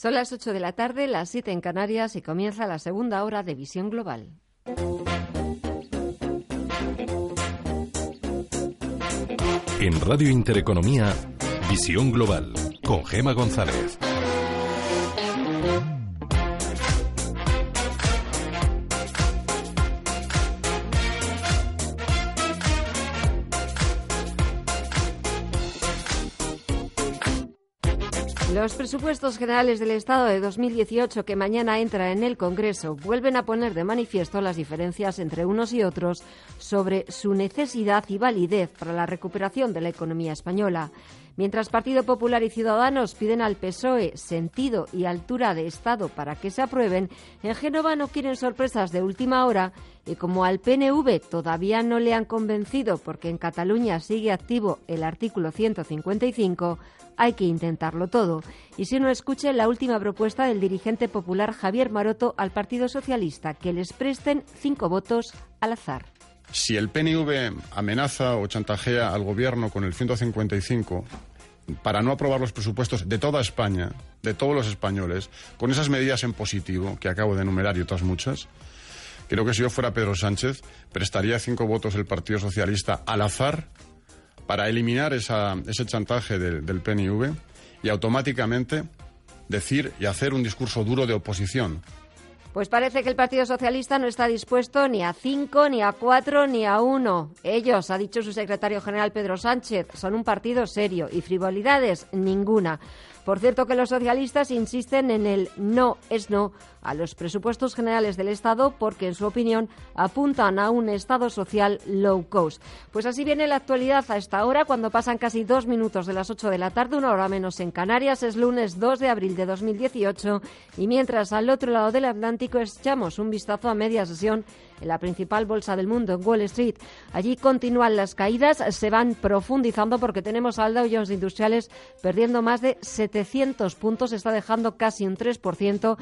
Son las 8 de la tarde, las 7 en Canarias y comienza la segunda hora de Visión Global. En Radio Intereconomía, Visión Global, con Gema González. Los presupuestos generales del Estado de 2018 que mañana entra en el Congreso vuelven a poner de manifiesto las diferencias entre unos y otros sobre su necesidad y validez para la recuperación de la economía española. Mientras Partido Popular y Ciudadanos piden al PSOE sentido y altura de Estado para que se aprueben, en Génova no quieren sorpresas de última hora y como al PNV todavía no le han convencido porque en Cataluña sigue activo el artículo 155, hay que intentarlo todo. Y si uno escuche la última propuesta del dirigente popular Javier Maroto al Partido Socialista, que les presten cinco votos al azar. Si el PNV amenaza o chantajea al gobierno con el 155 para no aprobar los presupuestos de toda España, de todos los españoles, con esas medidas en positivo que acabo de enumerar y otras muchas, creo que si yo fuera Pedro Sánchez, prestaría cinco votos el Partido Socialista al azar para eliminar ese chantaje del PNV y automáticamente decir y hacer un discurso duro de oposición. Pues parece que el Partido Socialista no está dispuesto ni a cinco, ni a cuatro, ni a uno. Ellos, ha dicho su secretario general Pedro Sánchez, son un partido serio y frivolidades ninguna. Por cierto que los socialistas insisten en el no es no a los presupuestos generales del Estado porque, en su opinión, apuntan a un Estado social low cost. Pues así viene la actualidad a esta hora, cuando pasan casi dos minutos de las ocho de la tarde, una hora menos en Canarias. Es lunes 2 de abril de 2018 y mientras al otro lado del Atlántico echamos un vistazo a media sesión en la principal bolsa del mundo, en Wall Street. Allí continúan las caídas, se van profundizando porque tenemos al Dow Jones Industriales perdiendo más de 700 puntos, está dejando casi un 3%,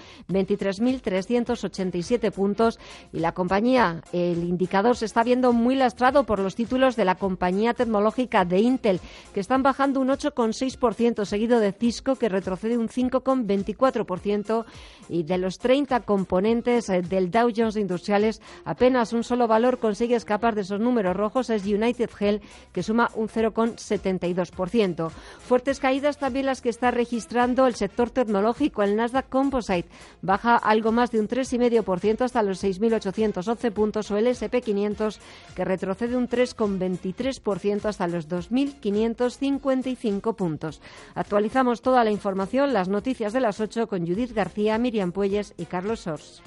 23.387 puntos y la compañía, el indicador se está viendo muy lastrado por los títulos de la compañía tecnológica de Intel, que están bajando un 8,6%, seguido de Cisco, que retrocede un 5,24% y de los 30 componentes eh, del Dow Jones Industriales, Apenas un solo valor consigue escapar de esos números rojos, es United Health, que suma un 0,72%. Fuertes caídas también las que está registrando el sector tecnológico. El Nasdaq Composite baja algo más de un 3,5% hasta los 6.811 puntos o el SP500 que retrocede un 3,23% hasta los 2.555 puntos. Actualizamos toda la información, las noticias de las 8 con Judith García, Miriam Puelles y Carlos Sors.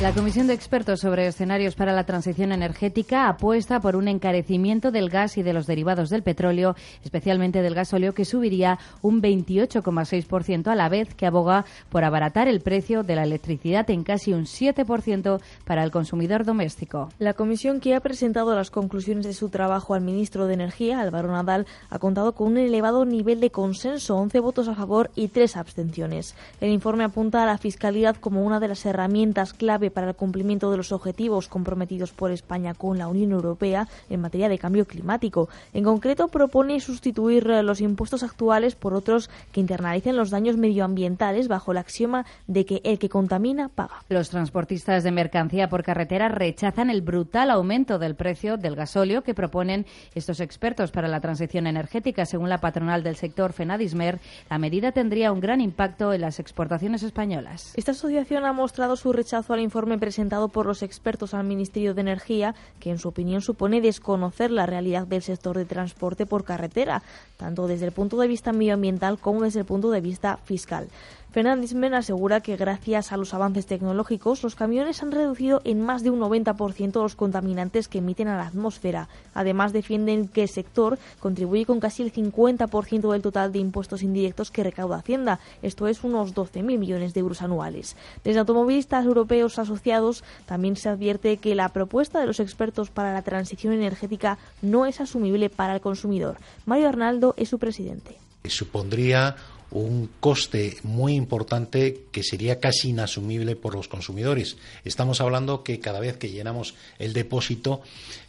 La Comisión de Expertos sobre Escenarios para la Transición Energética apuesta por un encarecimiento del gas y de los derivados del petróleo, especialmente del gasóleo, que subiría un 28,6% a la vez que aboga por abaratar el precio de la electricidad en casi un 7% para el consumidor doméstico. La comisión que ha presentado las conclusiones de su trabajo al ministro de Energía, Álvaro Nadal, ha contado con un elevado nivel de consenso, 11 votos a favor y 3 abstenciones. El informe apunta a la fiscalidad como una de las herramientas clave para el cumplimiento de los objetivos comprometidos por España con la Unión Europea en materia de cambio climático. En concreto, propone sustituir eh, los impuestos actuales por otros que internalicen los daños medioambientales bajo el axioma de que el que contamina paga. Los transportistas de mercancía por carretera rechazan el brutal aumento del precio del gasóleo que proponen estos expertos para la transición energética. Según la patronal del sector Fenadismer, la medida tendría un gran impacto en las exportaciones españolas. Esta asociación ha mostrado su rechazo al informe informe presentado por los expertos al Ministerio de Energía, que en su opinión supone desconocer la realidad del sector de transporte por carretera, tanto desde el punto de vista medioambiental como desde el punto de vista fiscal. Fernández Men asegura que gracias a los avances tecnológicos, los camiones han reducido en más de un 90% los contaminantes que emiten a la atmósfera. Además, defienden que el sector contribuye con casi el 50% del total de impuestos indirectos que recauda Hacienda, esto es unos 12.000 millones de euros anuales. Desde automovilistas europeos asociados también se advierte que la propuesta de los expertos para la transición energética no es asumible para el consumidor. Mario Arnaldo es su presidente. Supondría un coste muy importante que sería casi inasumible por los consumidores. Estamos hablando que cada vez que llenamos el depósito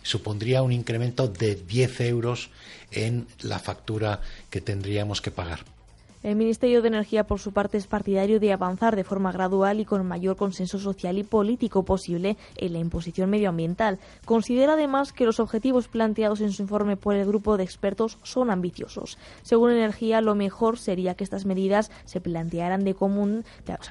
supondría un incremento de 10 euros en la factura que tendríamos que pagar. El Ministerio de Energía, por su parte, es partidario de avanzar de forma gradual y con mayor consenso social y político posible en la imposición medioambiental. Considera además que los objetivos planteados en su informe por el grupo de expertos son ambiciosos. Según Energía, lo mejor sería que estas medidas se plantearan de común,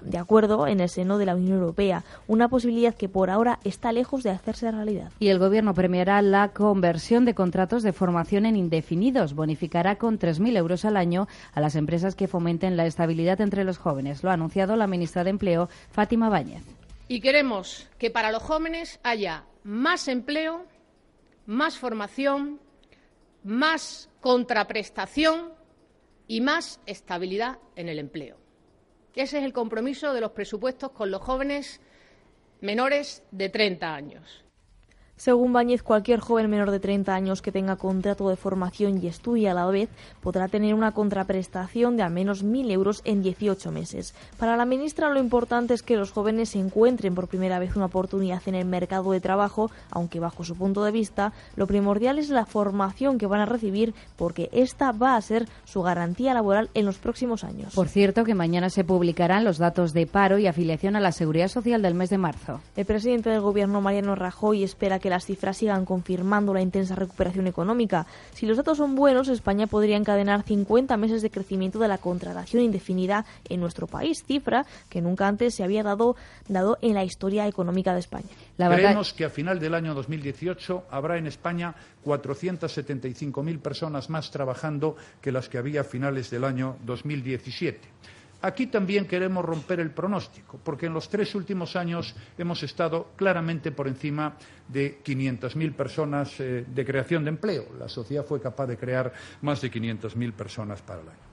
de, acuerdo, en el seno de la Unión Europea, una posibilidad que por ahora está lejos de hacerse realidad. Y el Gobierno premiará la conversión de contratos de formación en indefinidos. Bonificará con 3.000 euros al año a las empresas que fomenten la estabilidad entre los jóvenes. Lo ha anunciado la ministra de Empleo, Fátima Báñez. Y queremos que para los jóvenes haya más empleo, más formación, más contraprestación y más estabilidad en el empleo. Ese es el compromiso de los presupuestos con los jóvenes menores de 30 años. Según Báñez, cualquier joven menor de 30 años que tenga contrato de formación y estudie a la vez podrá tener una contraprestación de al menos 1.000 euros en 18 meses. Para la ministra, lo importante es que los jóvenes encuentren por primera vez una oportunidad en el mercado de trabajo, aunque bajo su punto de vista, lo primordial es la formación que van a recibir porque esta va a ser su garantía laboral en los próximos años. Por cierto, que mañana se publicarán los datos de paro y afiliación a la Seguridad Social del mes de marzo. El presidente del Gobierno, Mariano Rajoy, espera que las cifras sigan confirmando la intensa recuperación económica. Si los datos son buenos, España podría encadenar 50 meses de crecimiento de la contratación indefinida en nuestro país, cifra que nunca antes se había dado, dado en la historia económica de España. Creemos que a final del año 2018 habrá en España 475.000 personas más trabajando que las que había a finales del año 2017. Aquí también queremos romper el pronóstico, porque en los tres últimos años hemos estado claramente por encima de 500.000 personas eh, de creación de empleo. La sociedad fue capaz de crear más de 500.000 personas para el año.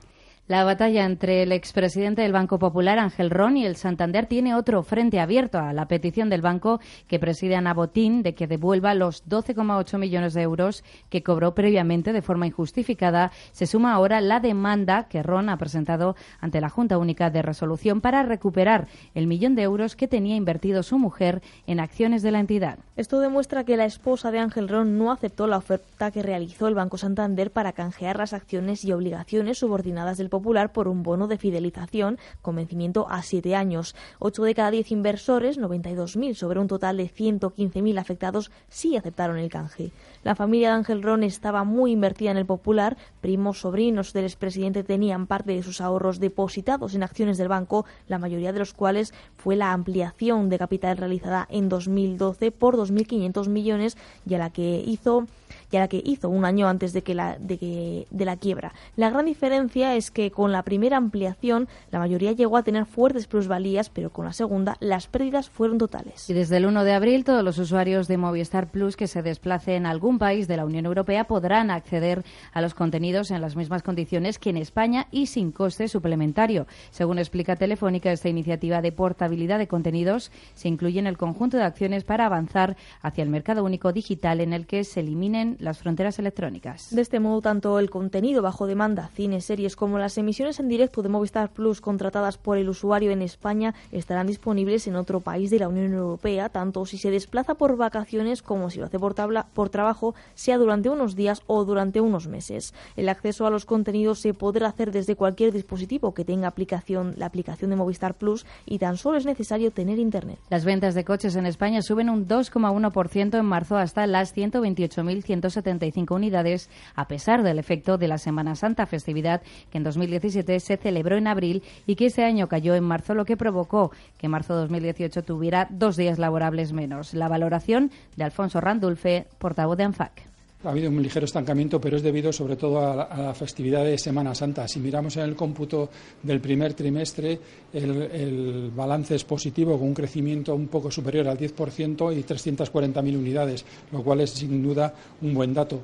La batalla entre el expresidente del Banco Popular, Ángel Ron, y el Santander tiene otro frente abierto a la petición del banco que preside Ana Botín de que devuelva los 12,8 millones de euros que cobró previamente de forma injustificada. Se suma ahora la demanda que Ron ha presentado ante la Junta Única de Resolución para recuperar el millón de euros que tenía invertido su mujer en acciones de la entidad. Esto demuestra que la esposa de Ángel Ron no aceptó la oferta que realizó el Banco Santander para canjear las acciones y obligaciones subordinadas del Popular por un bono de fidelización con vencimiento a siete años. Ocho de cada diez inversores, 92.000 sobre un total de 115.000 afectados, sí aceptaron el canje. La familia de Ángel Ron estaba muy invertida en el Popular. Primos, sobrinos del expresidente tenían parte de sus ahorros depositados en acciones del banco, la mayoría de los cuales fue la ampliación de capital realizada en 2012 por 2.500 millones y a la que hizo y a la que hizo un año antes de que la, de, que, de la quiebra. La gran diferencia es que con la primera ampliación la mayoría llegó a tener fuertes plusvalías, pero con la segunda las pérdidas fueron totales. Y desde el 1 de abril todos los usuarios de Movistar Plus que se desplacen en algún país de la Unión Europea podrán acceder a los contenidos en las mismas condiciones que en España y sin coste suplementario. Según explica Telefónica, esta iniciativa de portabilidad de contenidos se incluye en el conjunto de acciones para avanzar hacia el mercado único digital en el que se eliminen las fronteras electrónicas. De este modo, tanto el contenido bajo demanda, cines, series, como las emisiones en directo de Movistar Plus contratadas por el usuario en España estarán disponibles en otro país de la Unión Europea, tanto si se desplaza por vacaciones como si lo hace por, tabla, por trabajo, sea durante unos días o durante unos meses. El acceso a los contenidos se podrá hacer desde cualquier dispositivo que tenga aplicación, la aplicación de Movistar Plus y tan solo es necesario tener Internet. Las ventas de coches en España suben un 2,1% en marzo hasta las 128.100 175 unidades, a pesar del efecto de la Semana Santa, festividad que en 2017 se celebró en abril y que ese año cayó en marzo, lo que provocó que marzo 2018 tuviera dos días laborables menos. La valoración de Alfonso Randulfe, portavoz de ANFAC. Ha habido un ligero estancamiento, pero es debido sobre todo a la, festividad de Semana Santa. Si miramos en el cómputo del primer trimestre, el, balance es positivo, con un crecimiento un poco superior al 10% y 340.000 unidades, lo cual es sin duda un buen dato.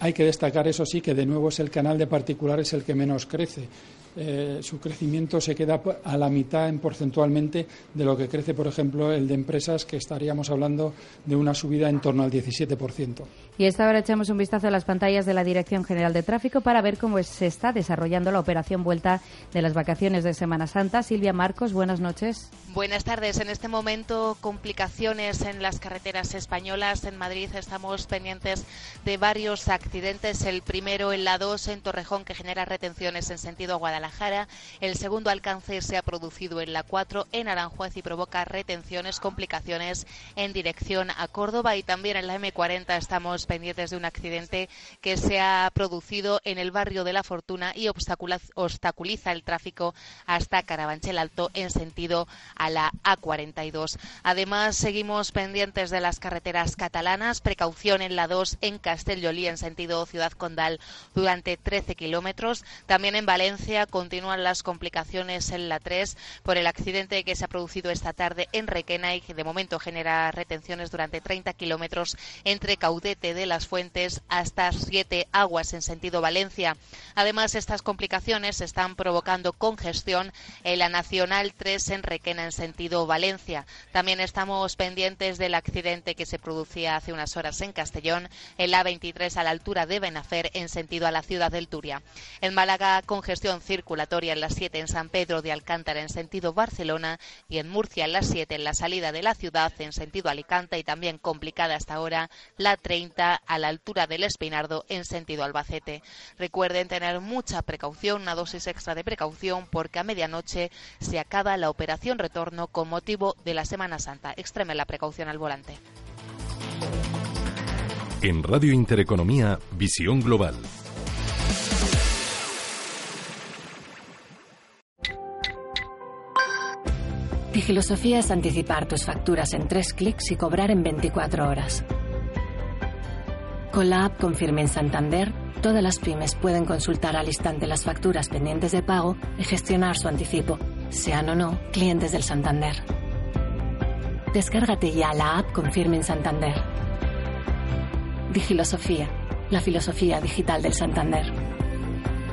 Hay que destacar, eso sí, que de nuevo es el canal de particulares el que menos crece eh, su crecimiento se queda a la mitad en porcentualmente de lo que crece, por ejemplo, el de empresas, que estaríamos hablando de una subida en torno al 17%. Y esta hora echamos un vistazo a las pantallas de la Dirección General de Tráfico para ver cómo se está desarrollando la operación vuelta de las vacaciones de Semana Santa. Silvia Marcos, buenas noches. Buenas tardes. En este momento, complicaciones en las carreteras españolas. En Madrid estamos pendientes de varios accidentes. El primero en la 2 en Torrejón, que genera retenciones en sentido Guadalajara. El segundo alcance se ha producido en la 4 en Aranjuez y provoca retenciones, complicaciones en dirección a Córdoba. Y también en la M40 estamos pendientes de un accidente que se ha producido en el barrio de La Fortuna y obstaculiza el tráfico hasta Carabanchel Alto en sentido a la A42. Además, seguimos pendientes de las carreteras catalanas. Precaución en la 2 en Castellolí en sentido Ciudad Condal durante 13 kilómetros. También en Valencia continúan las complicaciones en la 3 por el accidente que se ha producido esta tarde en Requena y que de momento genera retenciones durante 30 kilómetros entre Caudete de las Fuentes hasta Siete Aguas en sentido Valencia. Además, estas complicaciones están provocando congestión en la Nacional 3 en Requena en sentido Valencia. También estamos pendientes del accidente que se producía hace unas horas en Castellón, en la 23 a la altura de Benafer en sentido a la ciudad del Turia. En Málaga, congestión circulatoria en la 7 en San Pedro de Alcántara en sentido Barcelona y en Murcia en la 7 en la salida de la ciudad en sentido Alicante y también complicada hasta ahora la 30 a la altura del Espinardo en sentido Albacete. Recuerden tener mucha precaución, una dosis extra de precaución, porque a medianoche se acaba la operación retorno con motivo de la Semana Santa. Extreme la precaución al volante. En Radio Intereconomía, Visión Global. Digilosofía es anticipar tus facturas en tres clics y cobrar en 24 horas. Con la app Confirme en Santander, todas las pymes pueden consultar al instante las facturas pendientes de pago y gestionar su anticipo, sean o no clientes del Santander. Descárgate ya la app Confirme en Santander. Digilosofía, la filosofía digital del Santander.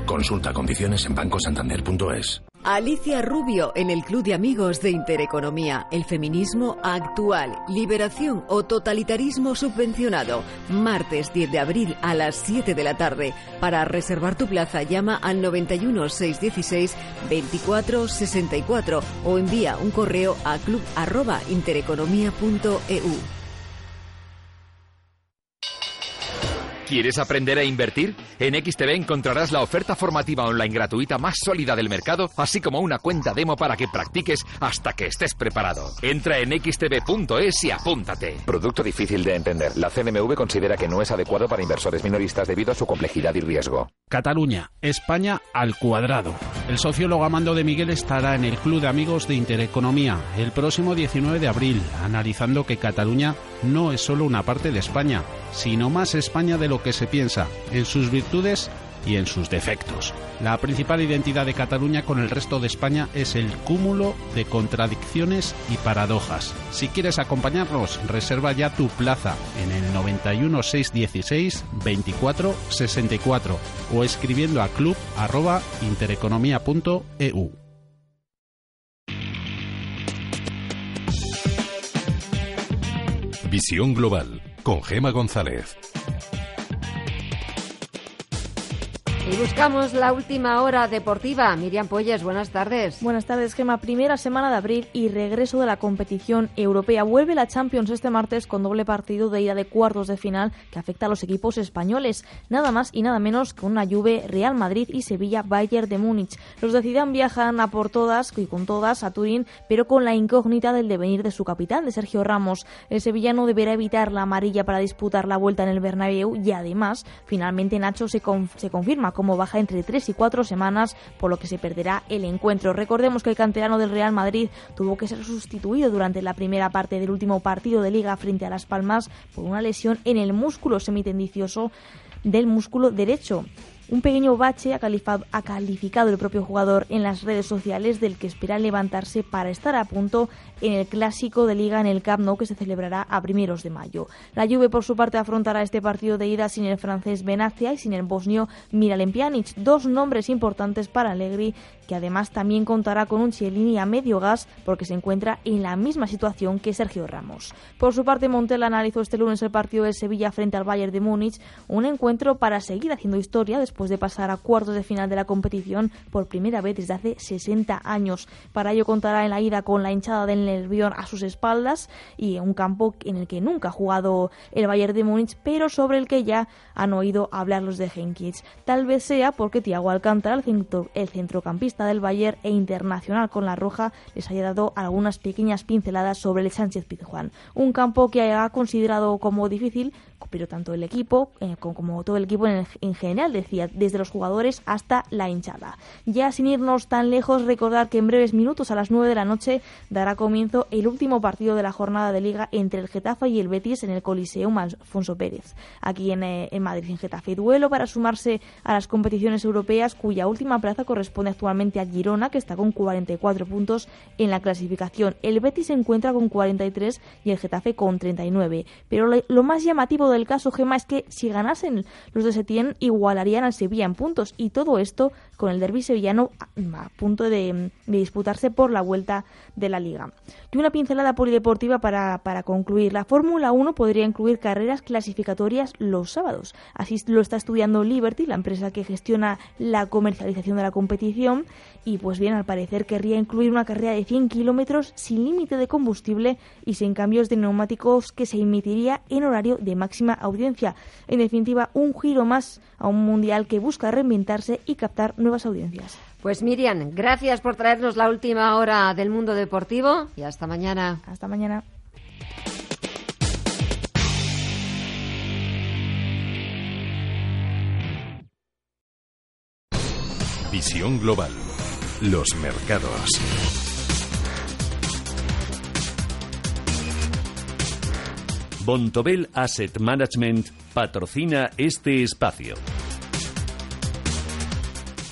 Consulta condiciones en bancosantander.es. Alicia Rubio en el Club de Amigos de Intereconomía. El feminismo actual, liberación o totalitarismo subvencionado. Martes 10 de abril a las 7 de la tarde. Para reservar tu plaza llama al 91 616 24 64 o envía un correo a club@intereconomía.eu. ¿Quieres aprender a invertir? En XTB encontrarás la oferta formativa online gratuita más sólida del mercado, así como una cuenta demo para que practiques hasta que estés preparado. Entra en xtb.es y apúntate. Producto difícil de entender. La CNMV considera que no es adecuado para inversores minoristas debido a su complejidad y riesgo. Cataluña, España al cuadrado. El sociólogo Amando de Miguel estará en el Club de Amigos de Intereconomía el próximo 19 de abril, analizando que Cataluña no es solo una parte de España, sino más España de lo que se piensa, en sus virtudes y en sus defectos. La principal identidad de Cataluña con el resto de España es el cúmulo de contradicciones y paradojas. Si quieres acompañarnos, reserva ya tu plaza en el 91 616 24 64 o escribiendo a club@intereconomia.eu. Visión Global con Gema González. Y buscamos la última hora deportiva. Miriam Polles, buenas tardes. Buenas tardes, Gema. Primera semana de abril y regreso de la competición europea. Vuelve la Champions este martes con doble partido de ida de cuartos de final que afecta a los equipos españoles. Nada más y nada menos que una Juve, Real Madrid y Sevilla Bayern de Múnich. Los de Zidane viajan a por todas y con todas a Turín, pero con la incógnita del devenir de su capitán, de Sergio Ramos. El sevillano deberá evitar la amarilla para disputar la vuelta en el Bernabéu y además, finalmente Nacho se, se confirma como baja entre 3 y 4 semanas, por lo que se perderá el encuentro. Recordemos que el canterano del Real Madrid tuvo que ser sustituido durante la primera parte del último partido de liga frente a Las Palmas por una lesión en el músculo semitendicioso del músculo derecho. Un pequeño bache ha calificado el propio jugador en las redes sociales del que espera levantarse para estar a punto en el clásico de liga en el Camp Nou que se celebrará a primeros de mayo. La Juve por su parte afrontará este partido de ida sin el francés Benacia y sin el bosnio Miralem Pjanic, dos nombres importantes para Allegri que además también contará con un Chiellini a medio gas porque se encuentra en la misma situación que Sergio Ramos. Por su parte, Montel analizó este lunes el partido de Sevilla frente al Bayern de Múnich, un encuentro para seguir haciendo historia después de pasar a cuartos de final de la competición por primera vez desde hace 60 años. Para ello contará en la ida con la hinchada del Nervión a sus espaldas y un campo en el que nunca ha jugado el Bayern de Múnich, pero sobre el que ya han oído hablar los de Henkitz. Tal vez sea porque Thiago Alcántara, el, el centrocampista del Bayern e internacional con la Roja, les haya dado algunas pequeñas pinceladas sobre el Sánchez Pizjuán. Un campo que ha considerado como difícil pero tanto el equipo eh, como todo el equipo en, en, general, decía, desde los jugadores hasta la hinchada. Ya sin irnos tan lejos, recordar que en breves minutos a las 9 de la noche dará comienzo el último partido de la jornada de liga entre el Getafe y el Betis en el Coliseum Alfonso Pérez, aquí en, eh, Madrid, en Getafe. Duelo para sumarse a las competiciones europeas, cuya última plaza corresponde actualmente a Girona, que está con 44 puntos en la clasificación. El Betis se encuentra con 43 y el Getafe con 39. Pero lo más llamativo del caso, Gema, es que si ganasen los de Setién, igualarían al Sevilla en puntos. Y todo esto con el derby sevillano a punto de, disputarse por la vuelta de la liga. Y una pincelada polideportiva para, para concluir. La Fórmula 1 podría incluir carreras clasificatorias los sábados. Así lo está estudiando Liberty, la empresa que gestiona la comercialización de la competición. Y pues bien, al parecer querría incluir una carrera de 100 kilómetros sin límite de combustible y sin cambios de neumáticos que se emitiría en horario de máxima audiencia. En definitiva, un giro más a un mundial que busca reinventarse y captar nuevas audiencias. Pues Miriam, gracias por traernos la última hora del mundo deportivo y hasta mañana. Hasta mañana. Visión global. Los mercados. Bontobel Asset Management patrocina este espacio.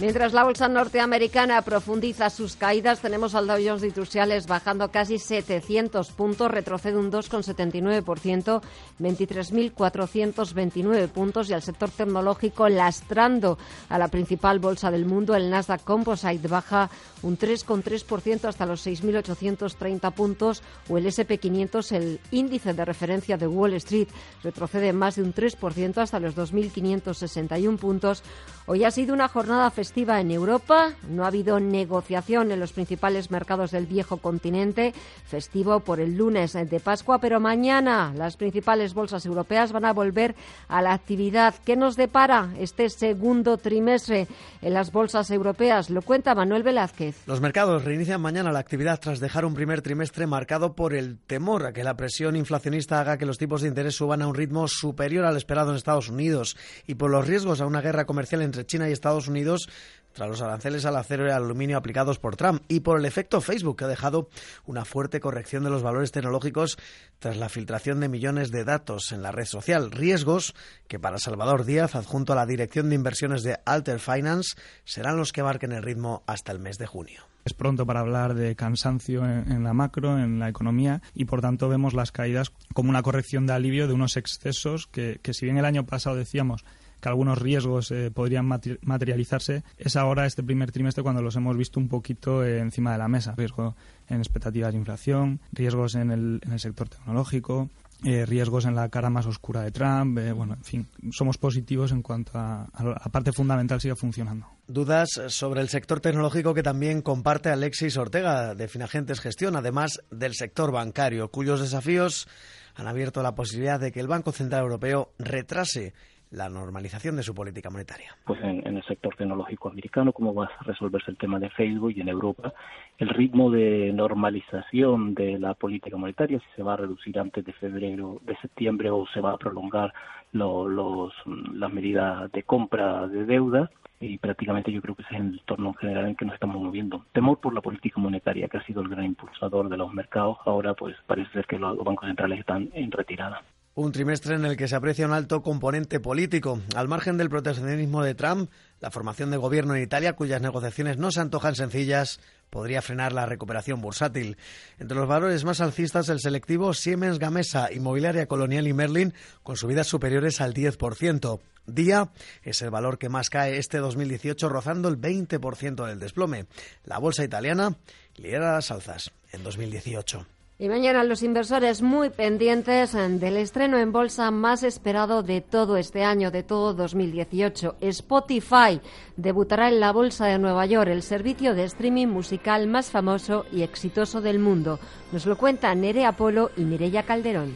Mientras la bolsa norteamericana profundiza sus caídas, tenemos al Dow Jones Industriales bajando casi 700 puntos, retrocede un 2,79%, 23.429 puntos y al sector tecnológico lastrando a la principal bolsa del mundo, el Nasdaq Composite baja un 3,3% hasta los 6.830 puntos o el SP500, el índice de referencia de Wall Street, retrocede más de un 3% hasta los 2.561 puntos. Hoy ha sido una jornada festiva en Europa. No ha habido negociación en los principales mercados del viejo continente. Festivo por el lunes de Pascua, pero mañana las principales bolsas europeas van a volver a la actividad. ¿Qué nos depara este segundo trimestre en las bolsas europeas? Lo cuenta Manuel Velázquez. Los mercados reinician mañana la actividad tras dejar un primer trimestre marcado por el temor a que la presión inflacionista haga que los tipos de interés suban a un ritmo superior al esperado en Estados Unidos y por los riesgos a una guerra comercial entre China y Estados Unidos tras los aranceles al acero y al aluminio aplicados por Trump y por el efecto Facebook que ha dejado una fuerte corrección de los valores tecnológicos tras la filtración de millones de datos en la red social. Riesgos que para Salvador Díaz, adjunto a la dirección de inversiones de Alter Finance, serán los que marquen el ritmo hasta el mes de junio. Es pronto para hablar de cansancio en, la macro, en la economía, y por tanto vemos las caídas como una corrección de alivio de unos excesos que, que si bien el año pasado decíamos que algunos riesgos eh, podrían materializarse, es ahora este primer trimestre cuando los hemos visto un poquito eh, encima de la mesa. Riesgo en expectativas de inflación, riesgos en el, en el sector tecnológico, eh, riesgos en la cara más oscura de Trump. bueno, en fin, somos positivos en cuanto a, a, la parte fundamental sigue funcionando. Dudas sobre el sector tecnológico que también comparte Alexis Ortega de Finagentes Gestión, además del sector bancario, cuyos desafíos han abierto la posibilidad de que el Banco Central Europeo retrase la normalización de su política monetaria. Pues en, el sector tecnológico americano, cómo va a resolverse el tema de Facebook y en Europa, el ritmo de normalización de la política monetaria, si se va a reducir antes de febrero, de septiembre o se va a prolongar los, las medidas de compra de deuda y prácticamente yo creo que ese es el entorno general en que nos estamos moviendo. Temor por la política monetaria, que ha sido el gran impulsador de los mercados, ahora pues parece ser que los bancos centrales están en retirada. Un trimestre en el que se aprecia un alto componente político. Al margen del proteccionismo de Trump, la formación de gobierno en Italia, cuyas negociaciones no se antojan sencillas, podría frenar la recuperación bursátil. Entre los valores más alcistas, el selectivo Siemens Gamesa, Inmobiliaria Colonial y Merlin, con subidas superiores al 10%. Día es el valor que más cae este 2018, rozando el 20% del desplome. La bolsa italiana lidera las alzas en 2018. Y mañana los inversores muy pendientes del estreno en bolsa más esperado de todo este año, de todo 2018. Spotify debutará en la bolsa de Nueva York, el servicio de streaming musical más famoso y exitoso del mundo. Nos lo cuentan Nerea Polo y Mireya Calderón.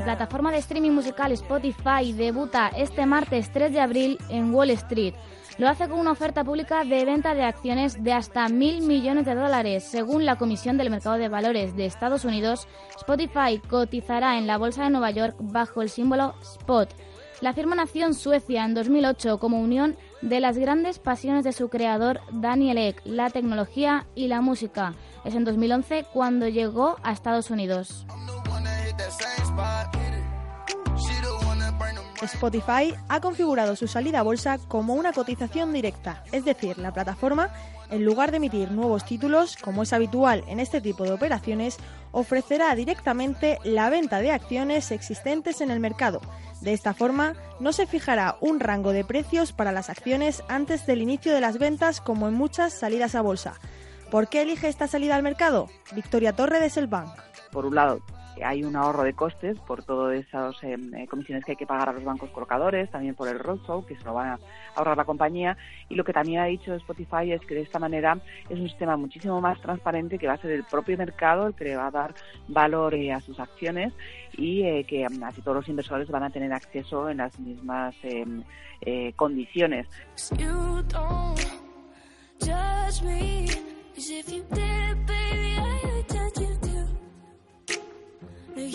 La plataforma de streaming musical Spotify debuta este martes 3 de abril en Wall Street. Lo hace con una oferta pública de venta de acciones de hasta mil millones de dólares. Según la Comisión del Mercado de Valores de Estados Unidos, Spotify cotizará en la Bolsa de Nueva York bajo el símbolo SPOT. La firma nació en Suecia en 2008 como unión de las grandes pasiones de su creador Daniel Ek, la tecnología y la música. Es en 2011 cuando llegó a Estados Unidos. Spotify ha configurado su salida a bolsa como una cotización directa, es decir, la plataforma, en lugar de emitir nuevos títulos, como es habitual en este tipo de operaciones, ofrecerá directamente la venta de acciones existentes en el mercado. De esta forma, no se fijará un rango de precios para las acciones antes del inicio de las ventas como en muchas salidas a bolsa. ¿Por qué elige esta salida al mercado? Victoria Torre de Selbank. Por un lado, hay un ahorro de costes por todas esas em, eh, comisiones que hay que pagar a los bancos colocadores, también por el roadshow, que se lo va a ahorrar la compañía. Y lo que también ha dicho Spotify es que de esta manera es un sistema muchísimo más transparente que va a ser el propio mercado el que le va a dar valor eh, a sus acciones y eh, que em, así todos los inversores van a tener acceso en las mismas em, condiciones.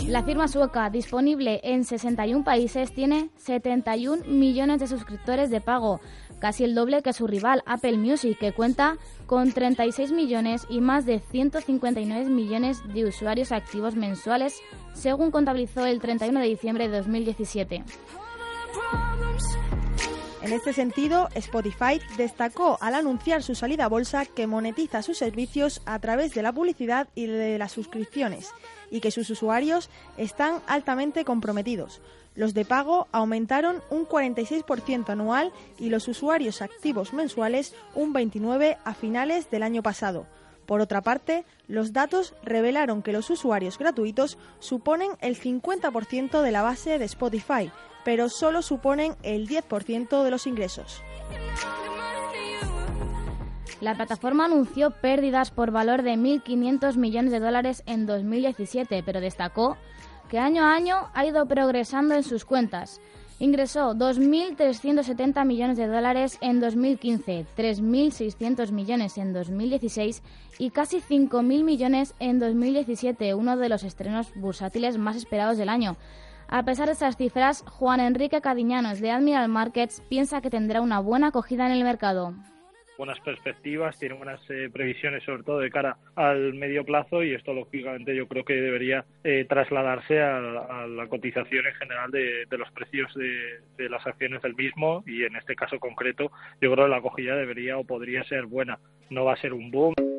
La firma sueca, disponible en 61 países, tiene 71 millones de suscriptores de pago, casi el doble que su rival Apple Music, que cuenta con 36 millones y más de 159 millones de usuarios activos mensuales, según contabilizó el 31 de diciembre de 2017. En este sentido, Spotify destacó al anunciar su salida a bolsa que monetiza sus servicios a través de la publicidad y de las suscripciones y que sus usuarios están altamente comprometidos. Los de pago aumentaron un 46% anual y los usuarios activos mensuales un 29% a finales del año pasado. Por otra parte, los datos revelaron que los usuarios gratuitos suponen el 50% de la base de Spotify, pero solo suponen el 10% de los ingresos. La plataforma anunció pérdidas por valor de 1.500 millones de dólares en 2017, pero destacó que año a año ha ido progresando en sus cuentas. Ingresó 2.370 millones de dólares en 2015, 3.600 millones en 2016 y casi 5.000 millones en 2017, uno de los estrenos bursátiles más esperados del año. A pesar de estas cifras, Juan Enrique Cadiñanos de Admiral Markets piensa que tendrá una buena acogida en el mercado buenas perspectivas, tiene buenas eh, previsiones sobre todo de cara al medio plazo y esto lógicamente yo creo que debería eh, trasladarse a, la cotización en general de, los precios de, de, las acciones del mismo y en este caso concreto yo creo que la acogida debería o podría ser buena, no va a ser un boom.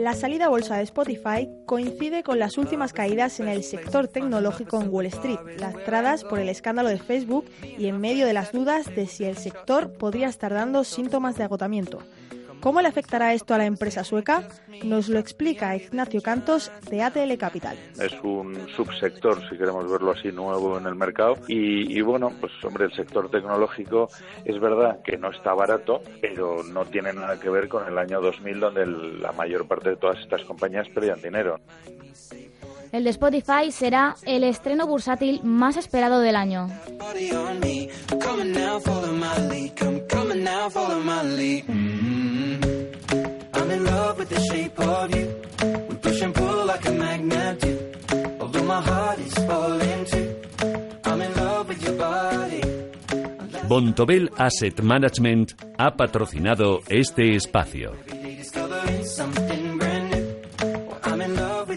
La salida a bolsa de Spotify coincide con las últimas caídas en el sector tecnológico en Wall Street, lastradas por el escándalo de Facebook y en medio de las dudas de si el sector podría estar dando síntomas de agotamiento. ¿Cómo le afectará esto a la empresa sueca? Nos lo explica Ignacio Cantos de ATL Capital. Es un subsector, si queremos verlo así, nuevo en el mercado. Y, y, bueno, pues hombre, el sector tecnológico es verdad que no está barato, pero no tiene nada que ver con el año 2000, donde la mayor parte de todas estas compañías perdían dinero. El de Spotify será el estreno bursátil más esperado del año. With the shape of you. We push and pull like a magnet do. Although my heart is falling too. I'm in love with your body. Bontobel Asset Management ha patrocinado este espacio. I'm in love.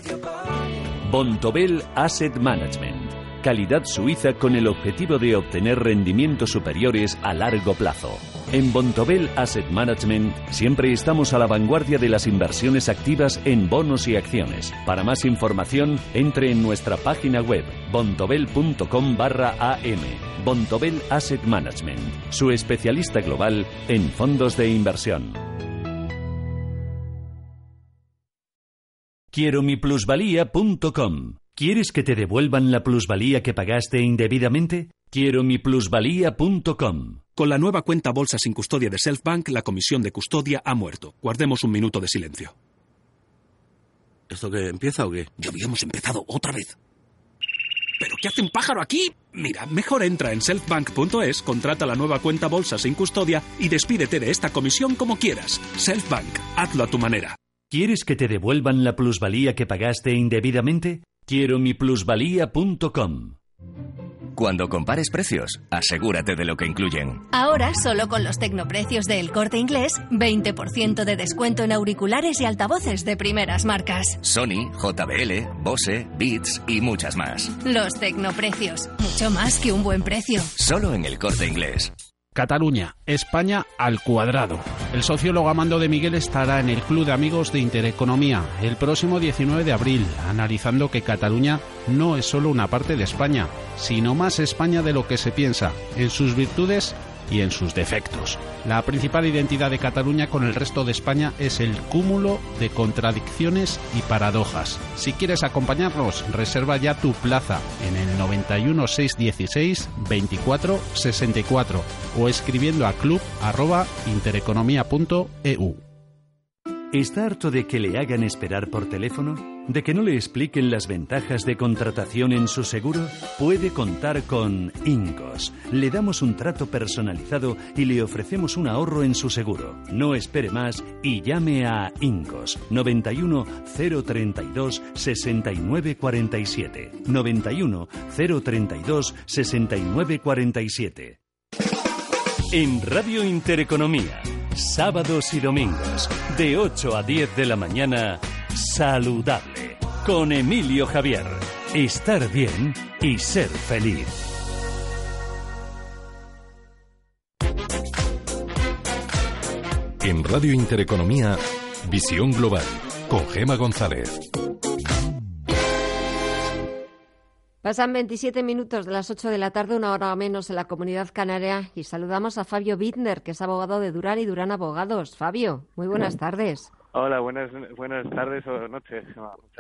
Bontobel Asset Management. Calidad suiza con el objetivo de obtener rendimientos superiores a largo plazo. En Bontobel Asset Management siempre estamos a la vanguardia de las inversiones activas en bonos y acciones. Para más información, entre en nuestra página web bontobel.com barra am. Bontobel Asset Management, su especialista global en fondos de inversión. Quiero mi plusvalía.com. ¿Quieres que te devuelvan la plusvalía que pagaste indebidamente? Quiero mi plusvalía.com. Con la nueva cuenta bolsa sin custodia de Selfbank, la comisión de custodia ha muerto. Guardemos un minuto de silencio. ¿Esto que empieza o qué? Ya habíamos empezado otra vez. ¿Pero qué hace un pájaro aquí? Mira, mejor entra en selfbank.es, contrata la nueva cuenta bolsa sin custodia y despídete de esta comisión como quieras. Selfbank, hazlo a tu manera. ¿Quieres que te devuelvan la plusvalía que pagaste indebidamente? Quiero mi plusvalía.com. Cuando compares precios, asegúrate de lo que incluyen. Ahora, solo con los tecnoprecios del corte inglés, 20% de descuento en auriculares y altavoces de primeras marcas. Sony, JBL, Bose, Beats y muchas más. Los tecnoprecios, mucho más que un buen precio. Solo en el corte inglés. Cataluña, España al cuadrado. El sociólogo Amando de Miguel estará en el Club de Amigos de Intereconomía el próximo 19 de abril, analizando que Cataluña no es solo una parte de España, sino más España de lo que se piensa, en sus virtudes y en sus defectos. La principal identidad de Cataluña con el resto de España es el cúmulo de contradicciones y paradojas. Si quieres acompañarnos, reserva ya tu plaza en el 91 616 24 64 o escribiendo a club@intereconomia.eu. ¿Está harto de que le hagan esperar por teléfono? ¿De que no le expliquen las ventajas de contratación en su seguro? Puede contar con Incos. Le damos un trato personalizado y le ofrecemos un ahorro en su seguro. No espere más y llame a Incos 91 032 69 47. 91 032 69 47. En Radio Intereconomía, sábados y domingos, de 8 a 10 de la mañana, Saludable, con Emilio Javier. Estar bien y ser feliz. En Radio Intereconomía, Visión Global, con Gema González. Pasan 27 minutos de las 8 de la tarde, una hora menos en la comunidad canaria, y saludamos a Fabio Bittner, que es abogado de Durán y Durán Abogados. Fabio, muy buenas tardes. Hola, buenas, buenas tardes o noches.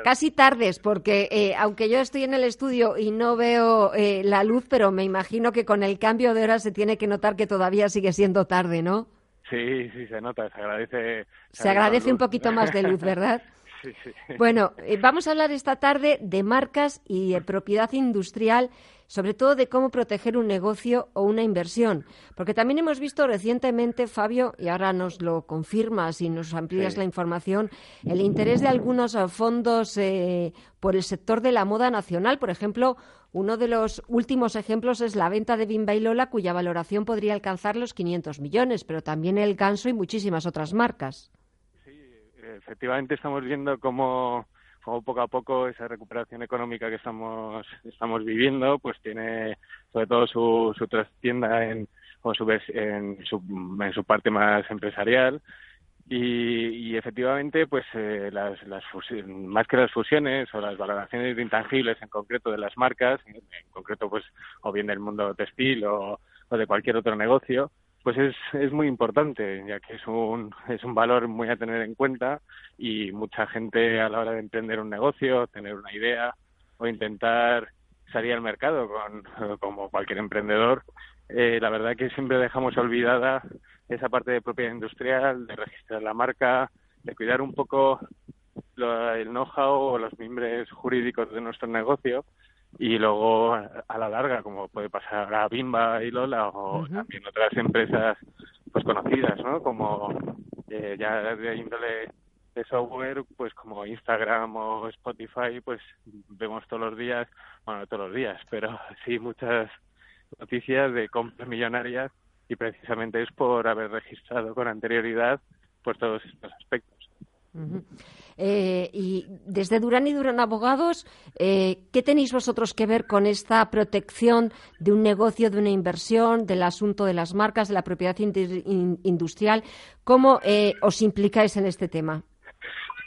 Casi tardes, porque eh, aunque yo estoy en el estudio y no veo eh, la luz, pero me imagino que con el cambio de hora se tiene que notar que todavía sigue siendo tarde, ¿no? Sí, sí, se nota, se agradece. Se, agradece un poquito más de luz, ¿verdad? sí, sí. Bueno, eh, vamos a hablar esta tarde de marcas y de propiedad industrial, sobre todo de cómo proteger un negocio o una inversión. Porque también hemos visto recientemente, Fabio, y ahora nos lo confirmas y nos amplías Sí. la información, el interés de algunos fondos eh, por el sector de la moda nacional. Por ejemplo, uno de los últimos ejemplos es la venta de Bimba y Lola, cuya valoración podría alcanzar los 500 millones, pero también el Ganso y muchísimas otras marcas. Efectivamente, estamos viendo cómo, poco a poco esa recuperación económica que estamos, estamos viviendo, pues tiene sobre todo su, su trastienda en, o su, en, su, en su parte más empresarial. Y, y efectivamente, pues eh, las, las más que las fusiones o las valoraciones de intangibles en concreto de las marcas, en, en concreto pues o bien del mundo textil o, o de cualquier otro negocio, pues es, es muy importante, ya que es un, es un valor muy a tener en cuenta y mucha gente a la hora de emprender un negocio, tener una idea o intentar salir al mercado con, como cualquier emprendedor, eh, la verdad que siempre dejamos olvidada esa parte de propiedad industrial, de registrar la marca, de cuidar un poco lo- el know-how o los mimbres jurídicos de nuestro negocio y luego a la larga, como puede pasar a Bimba y Lola o también otras empresas pues conocidas, ¿no? Como eh, ya de índole de software, pues como Instagram o Spotify, pues vemos todos los días, bueno, no todos los días, pero sí muchas noticias de compras millonarias y precisamente es por haber registrado con anterioridad pues todos estos aspectos. Eh, y desde Durán y Durán Abogados, eh, ¿qué tenéis vosotros que ver con esta protección de un negocio, de una inversión, del asunto de las marcas, de la propiedad industrial? ¿Cómo eh, os implicáis en este tema?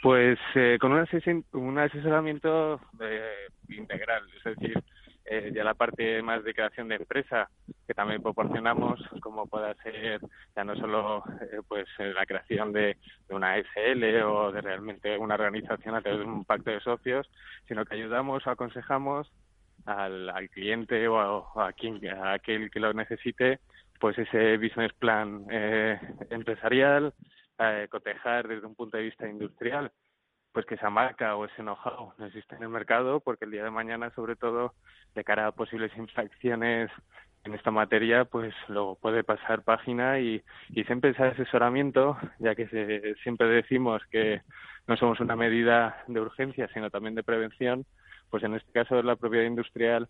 Pues con un, asesoramiento integral, es decir, eh, ya la parte más de creación de empresa que también proporcionamos, como pueda ser ya no solo eh, pues eh, la creación de, una SL o de realmente una organización a través de un pacto de socios, sino que ayudamos o aconsejamos al, cliente o a, quien a aquel que lo necesite pues ese business plan empresarial, cotejar desde un punto de vista industrial pues que esa marca o ese know-how no existe en el mercado porque el día de mañana sobre todo de cara a posibles infracciones en esta materia pues luego puede pasar página y, y siempre ese asesoramiento ya que siempre decimos que no somos una medida de urgencia sino también de prevención pues en este caso la propiedad industrial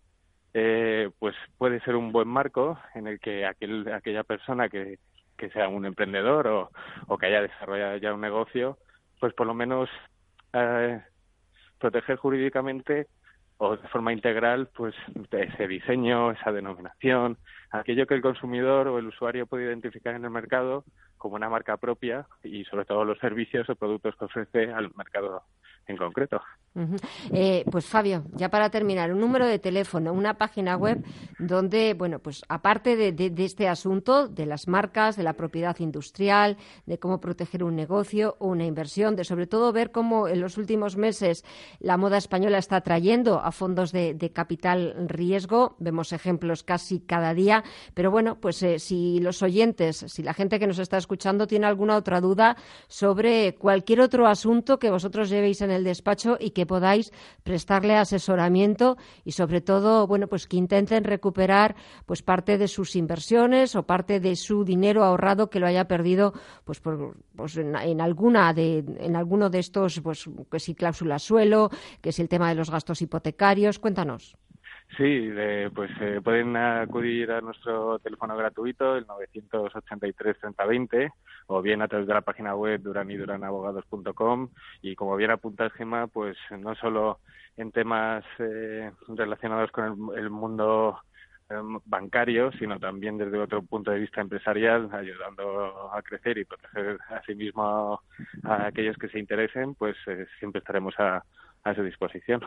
eh, pues puede ser un buen marco en el que aquel, aquella persona que, que sea un emprendedor o, o que haya desarrollado ya un negocio pues por lo menos eh, proteger jurídicamente o de forma integral pues ese diseño, esa denominación, aquello que el consumidor o el usuario puede identificar en el mercado como una marca propia y sobre todo los servicios o productos que ofrece al mercado en concreto. Eh, pues Fabio, ya para terminar, un número de teléfono, una página web donde, bueno, pues aparte de, este asunto de las marcas, de la propiedad industrial, de cómo proteger un negocio o una inversión, de sobre todo ver cómo en los últimos meses la moda española está trayendo a fondos de, capital riesgo, vemos ejemplos casi cada día, pero bueno, pues eh, si los oyentes, si la gente que nos está escuchando tiene alguna otra duda sobre cualquier otro asunto que vosotros llevéis en el despacho y que podáis prestarle asesoramiento y sobre todo, bueno, pues que intenten recuperar pues parte de sus inversiones o parte de su dinero ahorrado que lo haya perdido pues, pues en, alguna de en alguno de estos pues que si cláusula suelo, que si el tema de los gastos hipotecarios, cuéntanos. Sí, pues eh, pueden acudir a nuestro teléfono gratuito, el 983-3020, o bien a través de la página web duraniduranabogados.com. Y como bien apunta Gema, pues no solo en temas eh, relacionados con el, mundo em, bancario, sino también desde otro punto de vista empresarial, ayudando a crecer y proteger a sí mismo a aquellos que se interesen, pues eh, siempre estaremos a, a su disposición.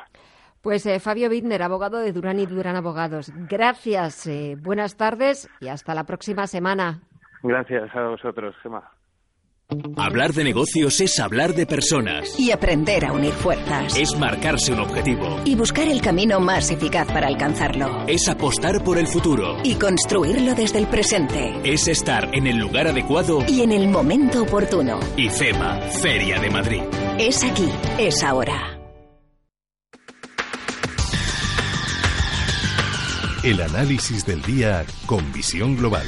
Pues eh, Fabio Wittner, abogado de Durán y Durán Abogados. Gracias, eh, buenas tardes y hasta la próxima semana. Gracias a vosotros, Gemma. Hablar de negocios es hablar de personas. Y aprender a unir fuerzas. Es marcarse un objetivo. Y buscar el camino más eficaz para alcanzarlo. Es apostar por el futuro. Y construirlo desde el presente. Es estar en el lugar adecuado. Y en el momento oportuno. IFEMA, Feria de Madrid. Es aquí, es ahora. El análisis del día con visión global.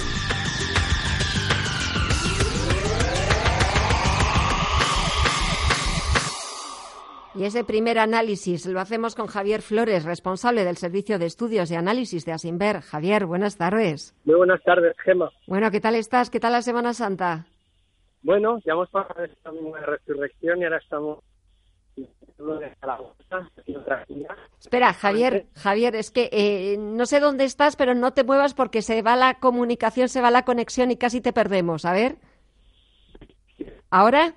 Y ese primer análisis lo hacemos con Javier Flores, responsable del Servicio de Estudios y Análisis de Asimber. Javier, buenas tardes. Muy buenas tardes, Gema. Bueno, ¿qué tal estás? ¿Qué tal la Semana Santa? Bueno, ya hemos pasado esta misma resurrección y ahora estamos Espera, Javier, Javier, es que eh, no sé dónde estás, pero no te muevas porque se va la comunicación, se va la conexión y casi te perdemos. A ver. ¿Ahora?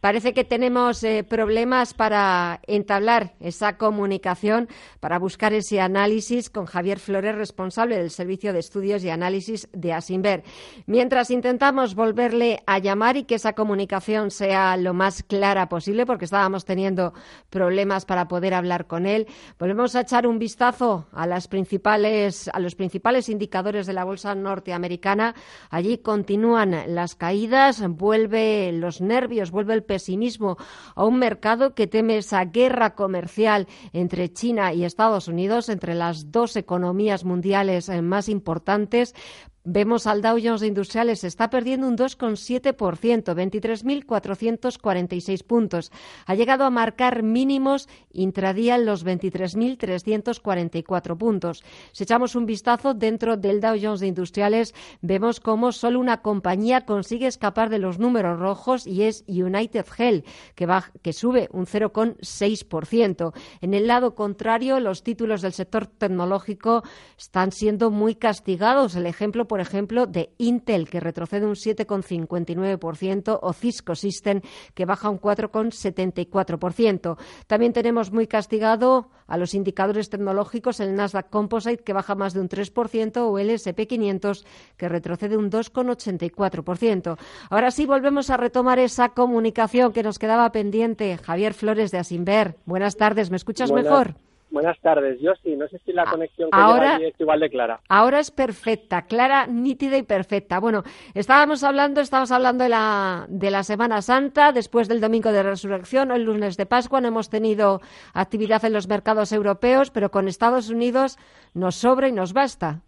Parece que tenemos eh, problemas para entablar esa comunicación, para buscar ese análisis con Javier Flores, responsable del Servicio de Estudios y Análisis de Asimber. Mientras intentamos volverle a llamar y que esa comunicación sea lo más clara posible, porque estábamos teniendo problemas para poder hablar con él, volvemos a echar un vistazo a, las principales, a los principales indicadores de la bolsa norteamericana. Allí continúan las caídas, vuelve los nervios, vuelve el pesimismo a un mercado que teme esa guerra comercial entre China y Estados Unidos, entre las dos economías mundiales eh, más importantes, Vemos al Dow Jones Industriales está perdiendo un 2,7%, 23.446 puntos. Ha llegado a marcar mínimos intradía en los 23.344 puntos. Si echamos un vistazo dentro del Dow Jones Industriales, vemos cómo solo una compañía consigue escapar de los números rojos y es United Health, que, que sube un 0,6%. En el lado contrario, los títulos del sector tecnológico están siendo muy castigados. El ejemplo por ejemplo, de Intel, que retrocede un 7,59%, o Cisco System, que baja un 4,74%. También tenemos muy castigado a los indicadores tecnológicos el Nasdaq Composite, que baja más de un 3%, o el SP500, que retrocede un 2,84%. Ahora sí, volvemos a retomar esa comunicación que nos quedaba pendiente. Javier Flores de Asimber. Buenas tardes, ¿me escuchas mejor? Buenas tardes. Yo sí, no sé si la Ah, conexión que ahora- lleva es igual de clara. Ahora es perfecta, clara, nítida y perfecta. Bueno, estábamos hablando, estábamos hablando de la, de la Semana Santa, después del Domingo de Resurrección, el lunes de Pascua, no hemos tenido actividad en los mercados europeos, pero con Estados Unidos nos sobra y nos basta.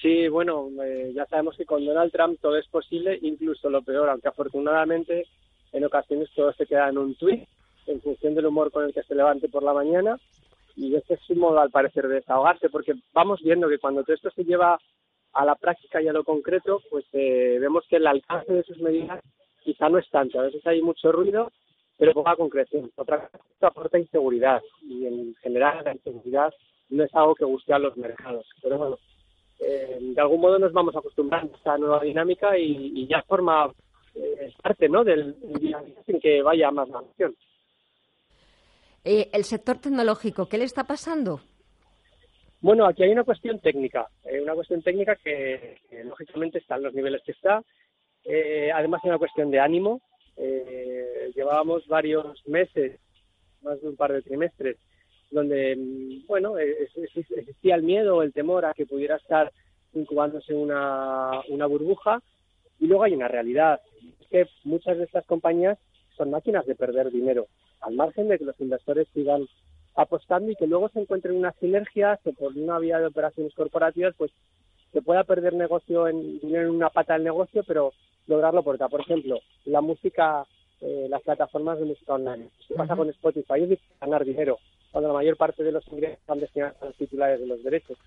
Sí, bueno, eh, ya sabemos que con Donald Trump todo es posible, incluso lo peor, aunque afortunadamente en ocasiones todo se queda en un tuit, en función del humor con el que se levante por la mañana. Y este es su modo, al parecer, de desahogarse, porque vamos viendo que cuando todo esto se lleva a la práctica y a lo concreto, pues eh, vemos que el alcance de sus medidas quizá no es tanto. A veces hay mucho ruido, pero poca concreción. Otra cosa, aporta inseguridad y en general la inseguridad no es algo que guste a los mercados. Pero bueno, eh, de algún modo nos vamos acostumbrando a esta nueva dinámica y, ya forma eh, parte ¿no? del día sin que vaya más la acción. Eh, el sector tecnológico, ¿qué le está pasando? Bueno, aquí hay una cuestión técnica, eh, una cuestión técnica que, lógicamente está en los niveles que está. Eh, además, hay una cuestión de ánimo. Eh, llevábamos varios meses, más de un par de trimestres, donde, mm, bueno, es- es- existía el miedo o el temor a que pudiera estar incubándose una, una burbuja. Y luego hay una realidad, es que muchas de estas compañías son máquinas de perder dinero, al margen de que los inversores sigan apostando y que luego se encuentren unas sinergias que por una vía de operaciones corporativas pues se pueda perder negocio en en una pata del negocio pero lograrlo por otra. Por ejemplo la música eh, las plataformas de música online. Qué pasa Ujú. con Spotify es ganar dinero cuando la mayor parte de los ingresos van destinados a los titulares de los derechos.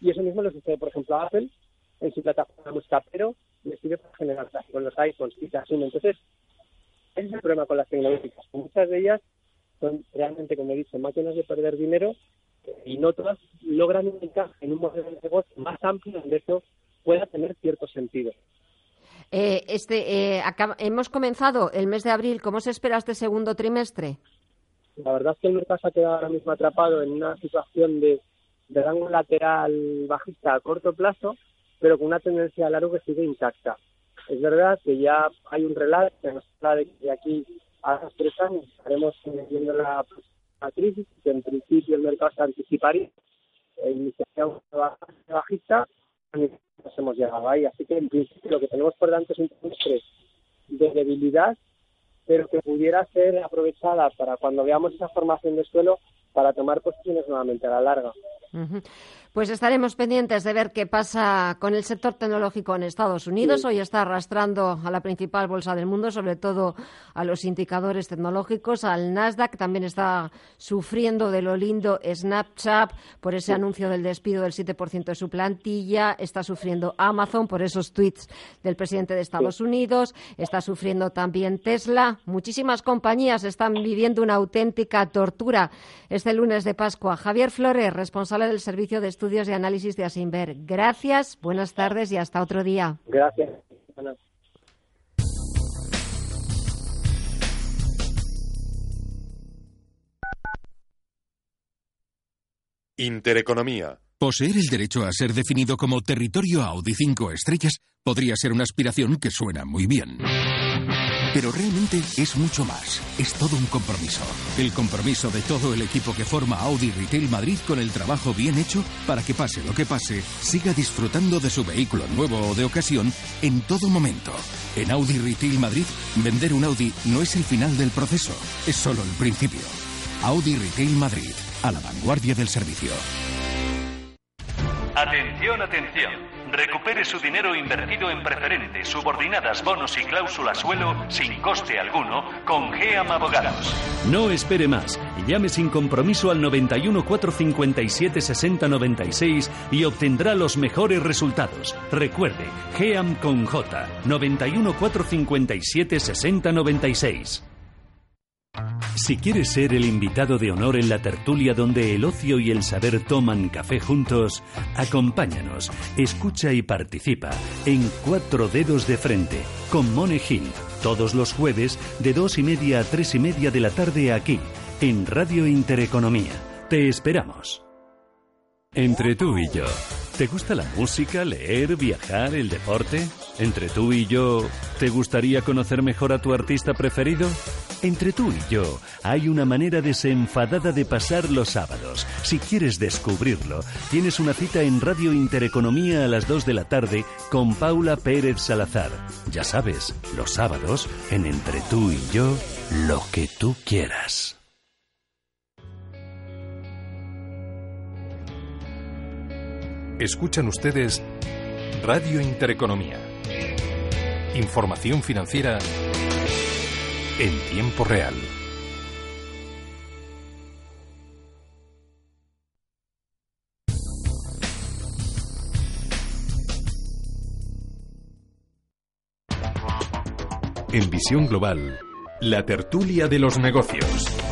Y eso mismo le sucede por ejemplo a Apple en su plataforma de música pero le sirve para generar tráfico en los iPhones y se asume entonces ese es el problema con las tecnológicas. Muchas de ellas son realmente, como he dicho, máquinas de perder dinero y no todas logran un encaje en un modelo de negocio más amplio donde eso pueda tener cierto sentido. Eh, este, eh, acaba- hemos comenzado el mes de abril. ¿Cómo se espera este segundo trimestre? La verdad es que el mercado se ha quedado ahora mismo atrapado en una situación de, de rango lateral bajista a corto plazo, pero con una tendencia a largo que sigue intacta. Es verdad que ya hay un relato que nos habla de que aquí a tres años estaremos eh, viendo la, la crisis, que en principio el mercado se anticiparía e iniciaría una bajista, nos hemos llegado ahí. Así que en principio lo que tenemos por delante es un trimestre de debilidad pero que pudiera ser aprovechada para cuando veamos esa formación de suelo para tomar posiciones nuevamente a la larga. Pues estaremos pendientes de ver qué pasa con el sector tecnológico en Estados Unidos. Hoy está arrastrando a la principal bolsa del mundo, sobre todo a los indicadores tecnológicos, al Nasdaq. También está sufriendo de lo lindo Snapchat por ese anuncio del despido del 7% de su plantilla. Está sufriendo Amazon por esos tweets del presidente de Estados Unidos. Está sufriendo también Tesla. Muchísimas compañías están viviendo una auténtica tortura este lunes de Pascua. Javier Flores, responsable del Servicio de Estudios y Análisis de Asimber. Gracias, buenas tardes y hasta otro día. Gracias. Intereconomía. Poseer el derecho a ser definido como territorio Audi 5 estrellas podría ser una aspiración que suena muy bien. Pero realmente es mucho más. Es todo un compromiso. El compromiso de todo el equipo que forma Audi Retail Madrid con el trabajo bien hecho para que pase lo que pase, siga disfrutando de su vehículo nuevo o de ocasión en todo momento. En Audi Retail Madrid, vender un Audi no es el final del proceso, es solo el principio. Audi Retail Madrid, a la vanguardia del servicio. Atención, atención. Recupere su dinero invertido en preferentes, subordinadas, bonos y cláusula suelo sin coste alguno con GEAM Abogados. No espere más. Llame sin compromiso al 91 457 60 96 y obtendrá los mejores resultados. Recuerde, GEAM con J. 91 457 60 96. Si quieres ser el invitado de honor en la tertulia donde el ocio y el saber toman café juntos, acompáñanos, escucha y participa en Cuatro Dedos de Frente con Mone Gil, todos los jueves de dos y media a tres y media de la tarde aquí, en Radio Intereconomía. Te esperamos. Entre tú y yo, ¿te gusta la música, leer, viajar, el deporte? Entre tú y yo, ¿te gustaría conocer mejor a tu artista preferido? Entre tú y yo, hay una manera desenfadada de pasar los sábados. Si quieres descubrirlo, tienes una cita en Radio Intereconomía a las 2 de la tarde con Paula Pérez Salazar. Ya sabes, los sábados, en Entre tú y yo, lo que tú quieras. Escuchan ustedes Radio Intereconomía. Información financiera en tiempo real. En visión global, la tertulia de los negocios.